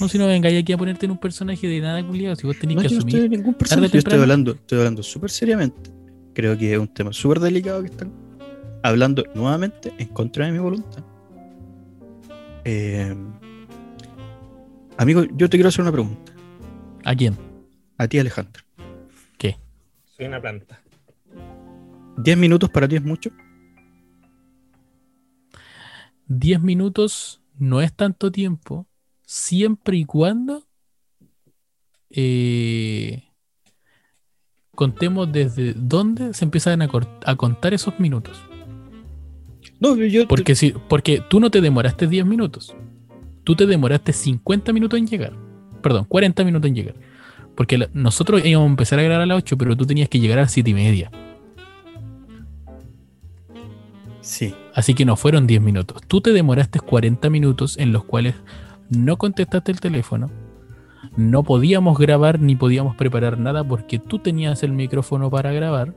No, si no vengáis aquí a ponerte en un personaje de nada culiado, si vos tenés no, que yo no asumir. estoy en ningún personaje, yo estoy hablando, estoy hablando súper seriamente. Creo que es un tema súper delicado que están hablando nuevamente en contra de mi voluntad. Eh, amigo, yo te quiero hacer una pregunta. ¿A quién? A ti, Alejandro. Soy una planta. ¿10 minutos para ti es mucho? 10 minutos no es tanto tiempo, siempre y cuando eh, contemos desde dónde se empiezan a, contar esos minutos. No, yo. Porque, si, porque tú no te demoraste 10 minutos. Tú te demoraste 50 minutos en llegar. Perdón, 40 minutos en llegar. Porque la- nosotros íbamos a empezar a grabar a las 8, pero tú tenías que llegar a las 7 y media. Sí. Así que no fueron 10 minutos. Tú te demoraste 40 minutos en los cuales no contestaste el teléfono. No podíamos grabar ni podíamos preparar nada porque tú tenías el micrófono para grabar.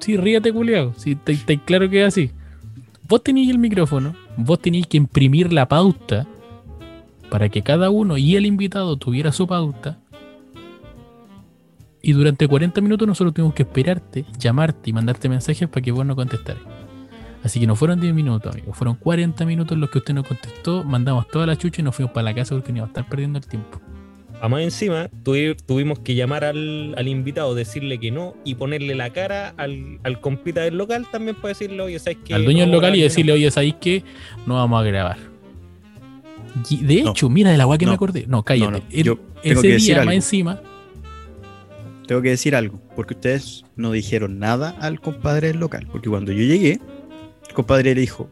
Sí, ríete, culiao. Sí, te, claro que es así. Vos tenías el micrófono, vos tenías que imprimir la pauta para que cada uno y el invitado tuviera su pauta. Y durante 40 minutos nosotros tuvimos que esperarte, llamarte y mandarte mensajes para que vos no contestaras. Así que no fueron 10 minutos, amigos. Fueron 40 minutos los que usted no contestó. Mandamos toda la chucha y nos fuimos para la casa porque no íbamos a estar perdiendo el tiempo. Además, encima, tuvi- tuvimos que llamar al, al invitado, decirle que no y ponerle la cara al, al compita del local también para decirle, oye, ¿sabes qué? Al dueño del No, local y decirle, oye, ¿sabéis qué? No vamos a grabar. Y de No. hecho, mira de la agua que No. me acordé. No, cállate. No, no, El- ese que decir día más algo. encima, Tengo que decir algo, porque ustedes no dijeron nada al compadre del local. Porque cuando yo llegué, el compadre le dijo,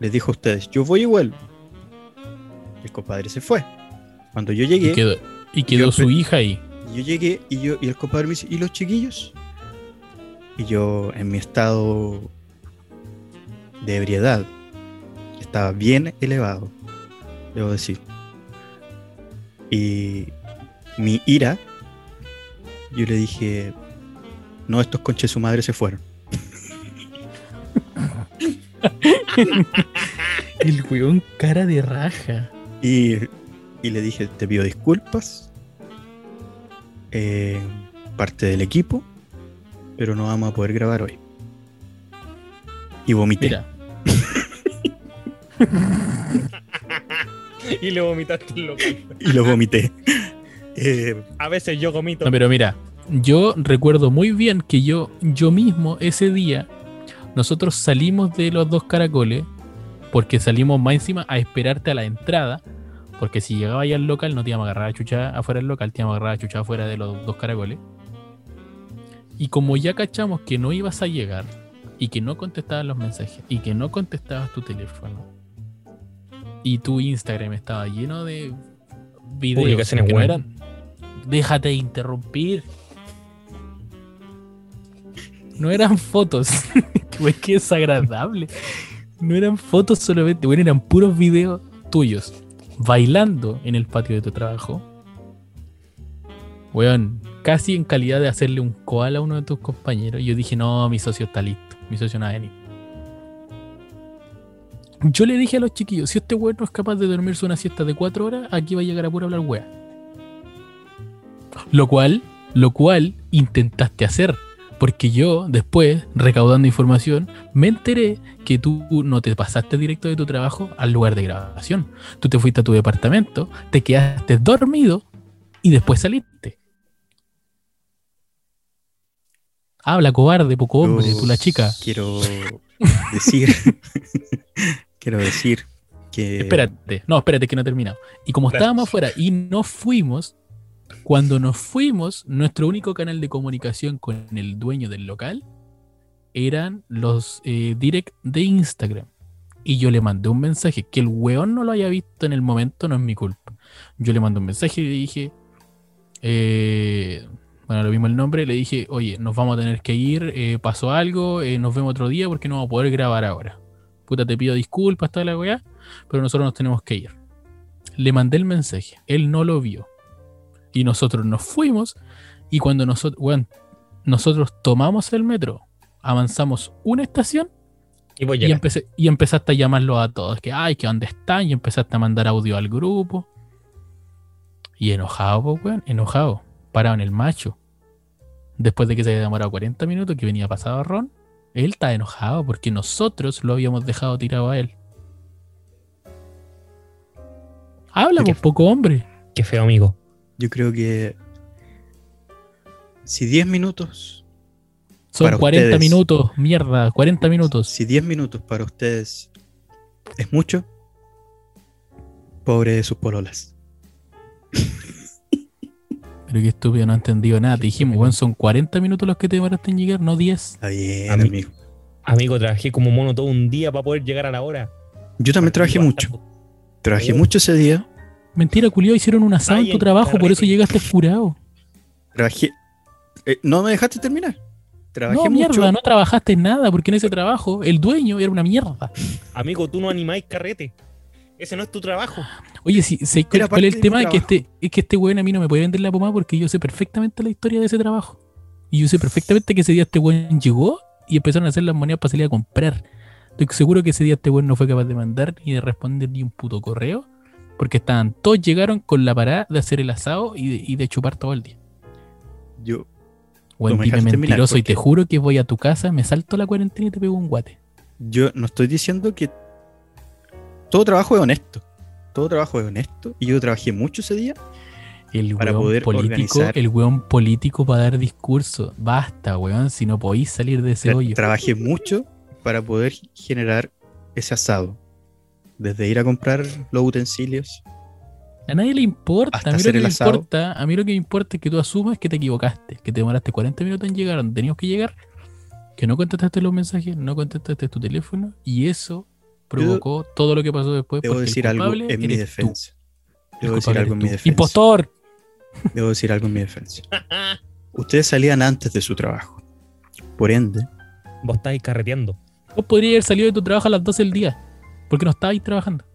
les dijo a ustedes, yo voy y vuelvo. El compadre se fue. Cuando yo llegué, y quedó, y quedó yo su hija ahí. yo llegué y yo y el compadre me dice, ¿y los chiquillos? Y yo en mi estado de ebriedad, estaba bien elevado, debo decir. Y mi ira, yo le dije, no, estos conches su madre se fueron. El weón cara de raja. Y, y le dije, te pido disculpas, eh, parte del equipo, pero no vamos a poder grabar hoy. Y vomité. Mira, Y le vomitaste el local. Y lo vomité. Eh, A veces yo vomito. no, pero mira, yo recuerdo muy bien que yo, yo mismo ese día, nosotros salimos de los dos caracoles, porque salimos más encima a esperarte a la entrada, porque si llegaba ya al local no te íbamos a agarrar a chucha afuera del local, te íbamos a agarrar a chucha afuera de los dos caracoles. Y como ya cachamos que no ibas a llegar y que no contestabas los mensajes y que no contestabas tu teléfono y tu Instagram estaba lleno de videos que no eran- Déjate de interrumpir. No eran fotos. Güey, qué desagradable. No eran fotos solamente, bueno, eran puros videos tuyos bailando en el patio de tu trabajo. Weón, casi en calidad de hacerle un koala a uno de tus compañeros. Y yo dije, no, mi socio está listo. Mi socio no va a venir. Yo le dije a los chiquillos, si este weón no es capaz de dormirse una siesta de cuatro horas, aquí va a llegar a puro hablar wea. Lo cual, lo cual intentaste hacer. Porque yo, después, recaudando información, me enteré que tú no te pasaste directo de tu trabajo al lugar de grabación. Tú te fuiste a tu departamento, te quedaste dormido y después saliste. Habla, cobarde, poco hombre, yo tú la chica. Quiero decir. quiero decir que. Espérate, no, espérate que no he terminado. Y como Gracias. estábamos afuera y nos fuimos, cuando nos fuimos, nuestro único canal de comunicación con el dueño del local eran los eh, direct de Instagram. Y yo le mandé un mensaje, que el weón no lo haya visto en el momento no es mi culpa. Yo le mandé un mensaje y le dije, eh, bueno, lo mismo el nombre, le dije, oye, nos vamos a tener que ir, eh, pasó algo, eh, nos vemos otro día porque no vamos a poder grabar ahora. Puta, te pido disculpas, toda la weá, pero nosotros nos tenemos que ir. Le mandé el mensaje, él no lo vio. Y nosotros nos fuimos y cuando nosotros, weón, nosotros tomamos el metro, avanzamos una estación Y voy y, empecé, y empezaste a llamarlos a todos, que ay, que dónde están, y empezaste a mandar audio al grupo. Y enojado, pues, weón, enojado, parado en el macho. Después de que se había demorado 40 minutos, que venía pasado a Ron, él está enojado porque nosotros lo habíamos dejado tirado a él. Habla, Qué pues, poco hombre. Qué feo, amigo. Yo creo que. Si 10 minutos. Son Para 40 ustedes. minutos, mierda, 40 minutos. Si 10 minutos para ustedes es mucho, Pobre de sus pololas. Pero qué estúpido, no he entendido nada. Te dijimos, weón, son 40 minutos los que te demoraste en llegar, no 10. Está bien, A mí- amigo. Amigo, trabajé como mono todo un día para poder llegar a la hora. Yo también trabajé mucho. Trabajé mucho ese día. Mentira, culiao, hicieron un asado en tu trabajo, por eso llegaste furado. Trabajé. Eh, no me dejaste terminar. Trabajé No, mierda, mucho. no trabajaste en nada, porque en ese trabajo el dueño era una mierda. Amigo, tú no animáis carrete. Ese no es tu trabajo. Oye, si, si- Era ¿cuál es el de tema? Es que, este, es que este weón a mí no me puede vender la pomada porque yo sé perfectamente la historia de ese trabajo. Y yo sé perfectamente que ese día este weón llegó y empezaron a hacer las monedas para salir a comprar. Estoy seguro que ese día este weón no fue capaz de mandar ni de responder ni un puto correo. Porque estaban, todos llegaron con la parada de hacer el asado y de, y de chupar todo el día. Yo, me dime mentiroso y te juro que voy a tu casa, me salto la cuarentena y te pego un guate. yo no estoy diciendo que todo trabajo es honesto. Todo trabajo es honesto. Y yo trabajé mucho ese día. El Para weón poder político, organizar- el weón político para dar discurso. Basta, weón, si no podéis salir de ese Tra- hoyo. trabajé mucho para poder generar ese asado. Desde ir a comprar los utensilios. A nadie le importa, Hasta a mí lo que el me asado. importa, a mí lo que me importa es que tú asumas que te equivocaste, que te demoraste 40 minutos en llegar donde tenías que llegar, que no contestaste los mensajes, no contestaste tu teléfono y eso provocó todo lo que pasó después. Debo decir algo en mi defensa. tú. Debo decir algo en mi defensa. ¡Impostor! Debo decir algo en mi defensa. Ustedes salían antes de su trabajo. Por ende, Vos estáis carreteando. Vos podrías haber salido de tu trabajo a las 12 del día, porque no estabais trabajando.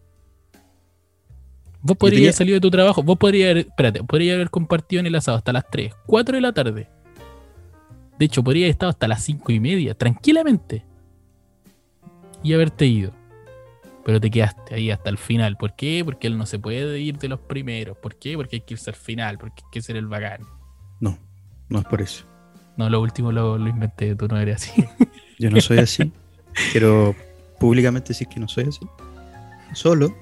Vos podrías haber salido de tu trabajo, vos podrías haber, espérate, podrías haber compartido en el asado hasta las 3, 4 de la tarde. De hecho, podrías haber estado hasta las 5 y media, tranquilamente. Y haberte ido. Pero te quedaste ahí hasta el final. ¿Por qué? Porque él no se puede ir de los primeros. ¿Por qué? Porque hay que irse al final, porque hay que ser el bacán. no, no es por eso. No, lo último lo, lo inventé, tú no eres así. Yo no soy así. Quiero públicamente decir que no soy así. Solo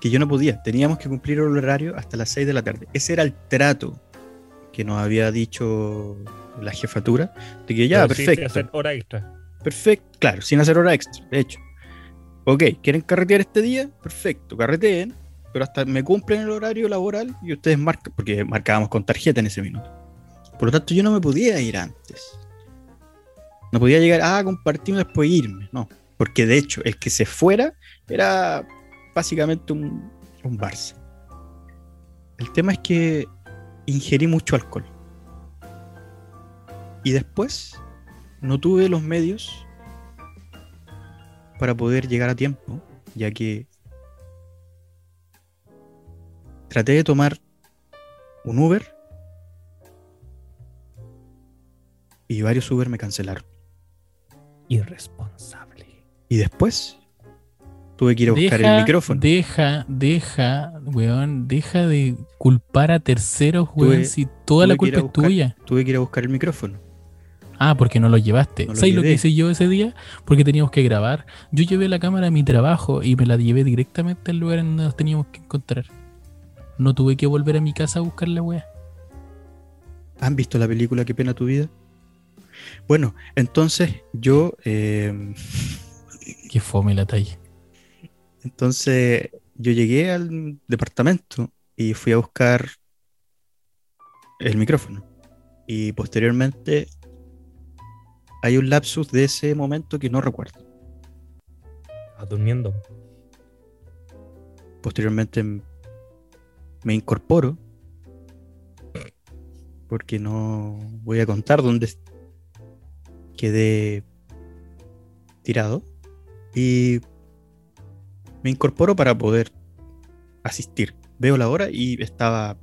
que yo no podía. Teníamos que cumplir el horario hasta las 6 de la tarde. Ese era el trato que nos había dicho la jefatura. De que ya, Pero perfecto. hacer hora extra. Perfecto, claro, sin hacer hora extra, de hecho. Ok, ¿quieren carretear este día? Perfecto, carreteen, pero hasta me cumplen el horario laboral y ustedes marcan, porque marcábamos con tarjeta en ese minuto. Por lo tanto, yo no me podía ir antes. No podía llegar, ah, compartir y después irme, no. Porque de hecho, el que se fuera era básicamente un, un Barça. El tema es que ingerí mucho alcohol. Y después no tuve los medios para poder llegar a tiempo, ya que traté de tomar un Uber y varios Uber me cancelaron. Irresponsable. Y después tuve que ir a buscar Deja, el micrófono. Deja, deja, weón, deja de culpar a terceros, weón, Tuve- si toda la culpa es tuya. Tuve que ir a buscar el micrófono. Ah, porque no lo llevaste. No ¿Sabes lo que hice yo ese día? Porque teníamos que grabar. Yo llevé la cámara a mi trabajo y me la llevé directamente al lugar en donde nos teníamos que encontrar. No tuve que volver a mi casa a buscar la weá. ¿Han visto la película Qué pena tu vida? Bueno, entonces yo... eh, Qué fome la talla. Entonces yo llegué al departamento y fui a buscar el micrófono. Y posteriormente hay un lapsus de ese momento que no recuerdo. Estás durmiendo. Posteriormente me incorporo porque no voy a contar dónde quedé tirado. Y me incorporo para poder asistir. Veo la hora y estaba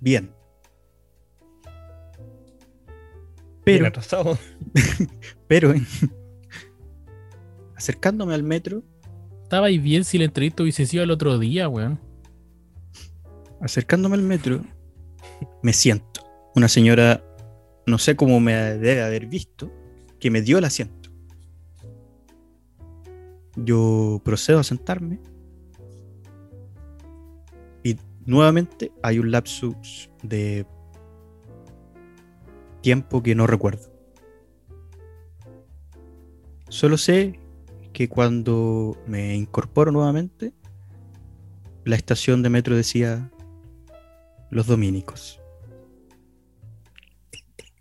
bien. Bien Pero, atrasado. pero acercándome al metro, Estabais bien si la entrevista hubiese sido el otro día, weón. acercándome al metro, me siento. Una señora, no sé cómo me debe haber visto, que me dio el asiento. Yo procedo a sentarme y nuevamente hay un lapsus de tiempo que no recuerdo. Solo sé que cuando me incorporo nuevamente, la estación de metro decía Los Dominicos.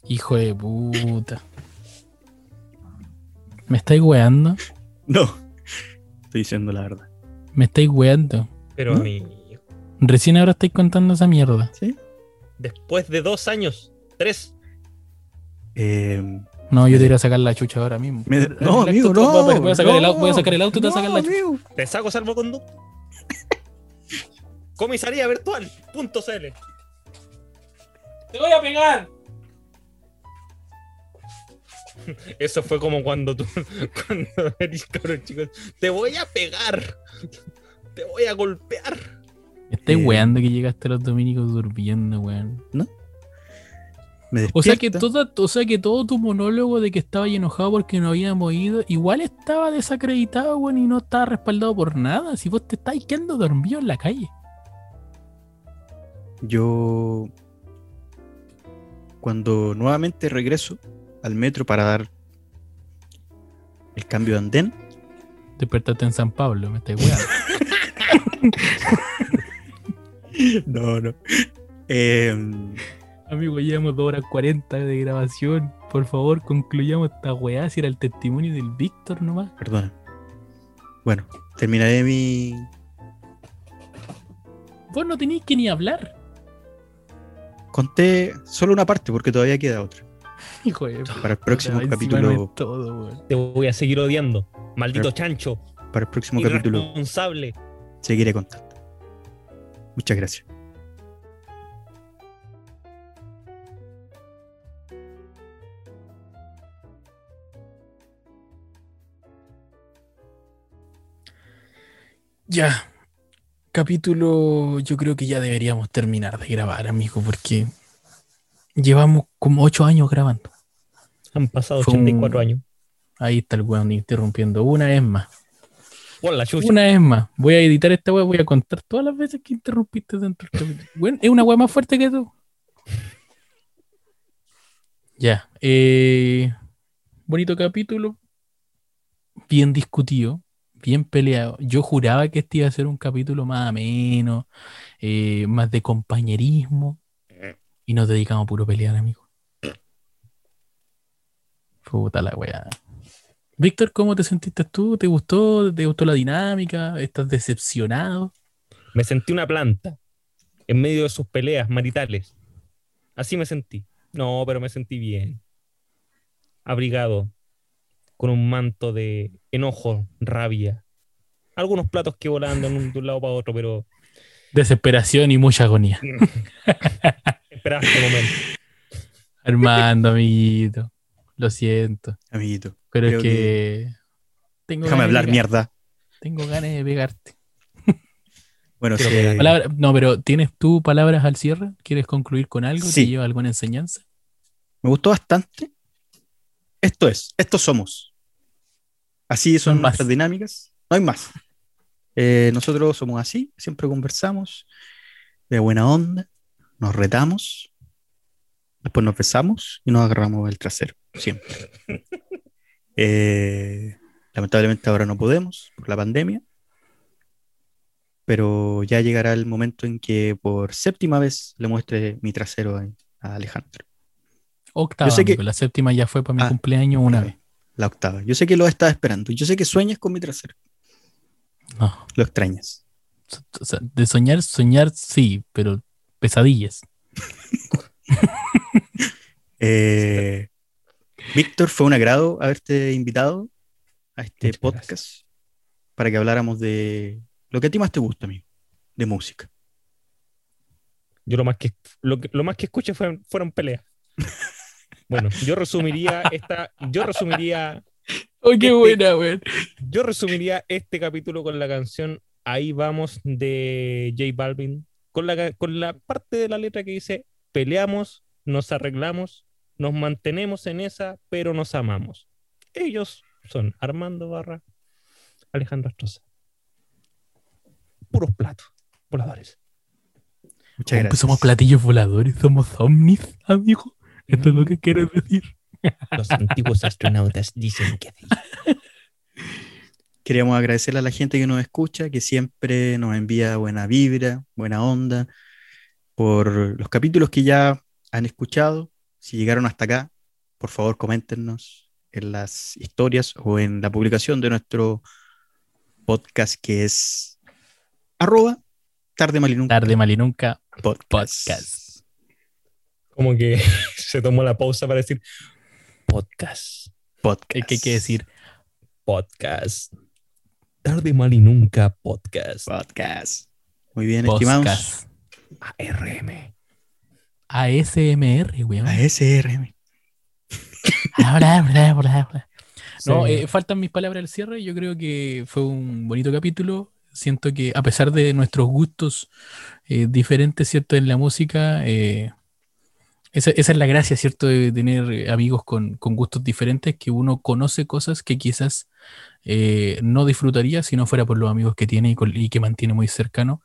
Hijo de puta. ¿Me estáis weando? No, estoy diciendo la verdad. ¿Me estáis weando? Pero ¿No? mi Recién ahora estáis contando esa mierda. ¿Sí? después de dos años, tres, Eh, No, yo te iré a sacar la chucha ahora mismo. me- no, amigo, no. Voy a sacar, el, au- voy a no, sacar el auto y te vas a sacar la no, chucha. amigo. te saco salvoconducto. Comisaría virtual. Punto CL. ¡Te voy a pegar! Eso fue como cuando tú, cuando eres cabrón, chicos. Te voy a pegar. Te voy a golpear. Estáis Eh. weando que llegaste a los dominicos durmiendo, weón. Me O sea, que toda, o sea que todo tu monólogo de que estaba enojado porque no habíamos ido, igual estaba desacreditado, weón, y no estaba respaldado por nada. Si vos te estáis quedando dormido en la calle. Yo, cuando nuevamente regreso al metro para dar el cambio de andén, Despertaste en San Pablo, me estáis weando. no, no. Eh, Amigo, llevamos 2 horas 40 de grabación. Por favor, concluyamos esta weá si era el testimonio del Víctor nomás. perdona. Bueno, terminaré mi. Vos no tenéis que ni hablar. Conté solo una parte porque todavía queda otra. Hijo de Para el próximo encima capítulo. todo. Te voy a seguir odiando. Maldito chancho. Para el próximo capítulo Irresponsable. seguiré contando. Muchas gracias. Ya. Capítulo, yo creo que ya deberíamos terminar de grabar, amigo, porque llevamos como 8 años grabando. Han pasado Fue un- 84 años. Ahí está el weón interrumpiendo una vez más. Por la chucha. Una vez más. Voy a editar esta weá, voy a contar todas las veces que interrumpiste dentro del capítulo. Weón, es una weá más fuerte que tú. Ya. eh, bonito capítulo. Bien discutido. Bien peleado. Yo juraba que este iba a ser un capítulo más ameno. eh, más de compañerismo. Y nos dedicamos a puro pelear, amigo. Puta la weá. Víctor, ¿cómo te sentiste tú? ¿Te gustó? ¿Te gustó la dinámica? ¿Estás decepcionado? Me sentí una planta en medio de sus peleas maritales. Así me sentí. No, pero me sentí bien. Abrigado, con un manto de enojo, rabia. Algunos platos que volaban de un, de un lado para otro, pero Desesperación y mucha agonía. esperaba este momento. Armando, amiguito. Lo siento. Amiguito. Pero es que. Tengo Déjame de hablar mierda. Tengo ganas de pegarte. Bueno. Palabra- no, pero ¿tienes tú palabras al cierre? ¿Quieres concluir con algo? ¿Te Sí. lleva alguna enseñanza? me gustó bastante. Esto es, estos somos. Así son No más. nuestras dinámicas. No hay más. Eh, nosotros somos así, siempre conversamos de buena onda, nos retamos, después nos besamos y nos agarramos el trasero, siempre. Eh, lamentablemente ahora no podemos por la pandemia, pero ya llegará el momento en que por séptima vez le muestre mi trasero a, a Alejandro. Octava, Yo sé que- amigo, La séptima ya fue para mi Ah, cumpleaños una vez. La octava. Yo sé que lo estás esperando. Yo sé que sueñas con mi trasero. No. Lo extrañas. O sea, de soñar, soñar sí, pero pesadillas. Eh, Víctor, fue un agrado haberte invitado a este Muchas podcast para que habláramos de lo que a ti más te gusta, amigo, de música. Yo lo más que, lo que- lo más que escuché fueron, fueron peleas. Bueno, yo resumiría esta, yo resumiría, ¡Oh, qué Este- buena, weón! yo resumiría este capítulo con la canción Ahí vamos de J Balvin, con la, con la parte de la letra que dice peleamos, nos arreglamos, nos mantenemos en esa, pero nos amamos. Ellos son Armando Barra, Alejandro Astroza. Puros platos, voladores. Muchas gracias. somos platillos voladores, somos ovnis, amigo. Esto es lo que quiero decir. Los antiguos astronautas dicen que sí. queríamos agradecerle a la gente que nos escucha, que siempre nos envía buena vibra, buena onda, por los capítulos que ya han escuchado. Si llegaron hasta acá, por favor, coméntenos en las historias o en la publicación de nuestro podcast que es arroba tarde mal y nunca Tarde mal y nunca podcast. podcast. Como que se tomó la pausa para decir podcast, Podcast. ¿Qué hay que decir? podcast. Tarde mal y nunca podcast. Podcast. Muy bien, estimados. Podcast. ARM. ASMR, weón. ASRM. Bla, bla, bla, bla. No, eh, faltan mis palabras al cierre. Yo creo que fue un bonito capítulo. Siento que a pesar de nuestros gustos eh, diferentes, ¿cierto? En la música, eh, esa, esa es la gracia, ¿cierto? De tener eh, amigos con, con gustos diferentes, que uno conoce cosas que quizás eh, no disfrutaría si no fuera por los amigos que tiene y, con- y que mantiene muy cercano.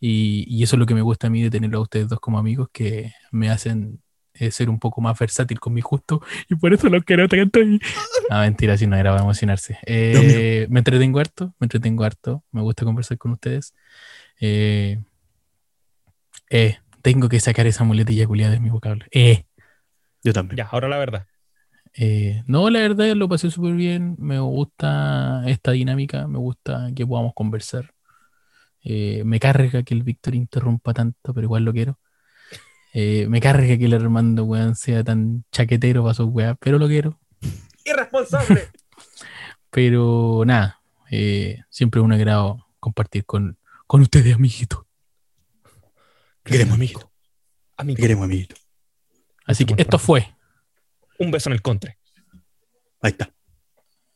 Y, y eso es lo que me gusta a mí de tenerlo a ustedes dos como amigos, que me hacen eh, ser un poco más versátil con mi gusto y por eso los quiero tanto. y- Ah, mentira, si no era para emocionarse. Eh, me entretengo harto, me entretengo harto, me gusta conversar con ustedes. Eh, tengo que sacar esa muletilla culiada de mi vocablo. Eh, Yo también. Ya, ahora la verdad. eh, no, la verdad lo pasé súper bien, me gusta esta dinámica, me gusta que podamos conversar. Eh, me carga que el Víctor interrumpa tanto, pero igual lo quiero. Eh, me carga que el Armando, weón, sea tan chaquetero para sus weas, pero lo quiero. Irresponsable. Pero nada, eh, siempre es un agrado compartir con, con ustedes, amiguitos. Te queremos, amiguito. Te Amigo, queremos, amiguito. Así que esto fue. un beso en el contre. Ahí está.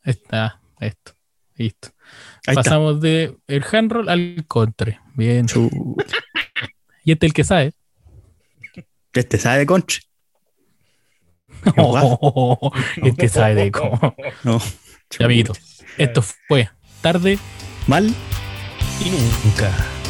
Esta, esto. Listo. Ahí está. Pasamos de el handroll al contre. Bien. Y este es el que sabe. Este sabe de conche. guapo. este sabe de cómo. No. Ya, amiguito. Esto fue tarde Mal. Y nunca.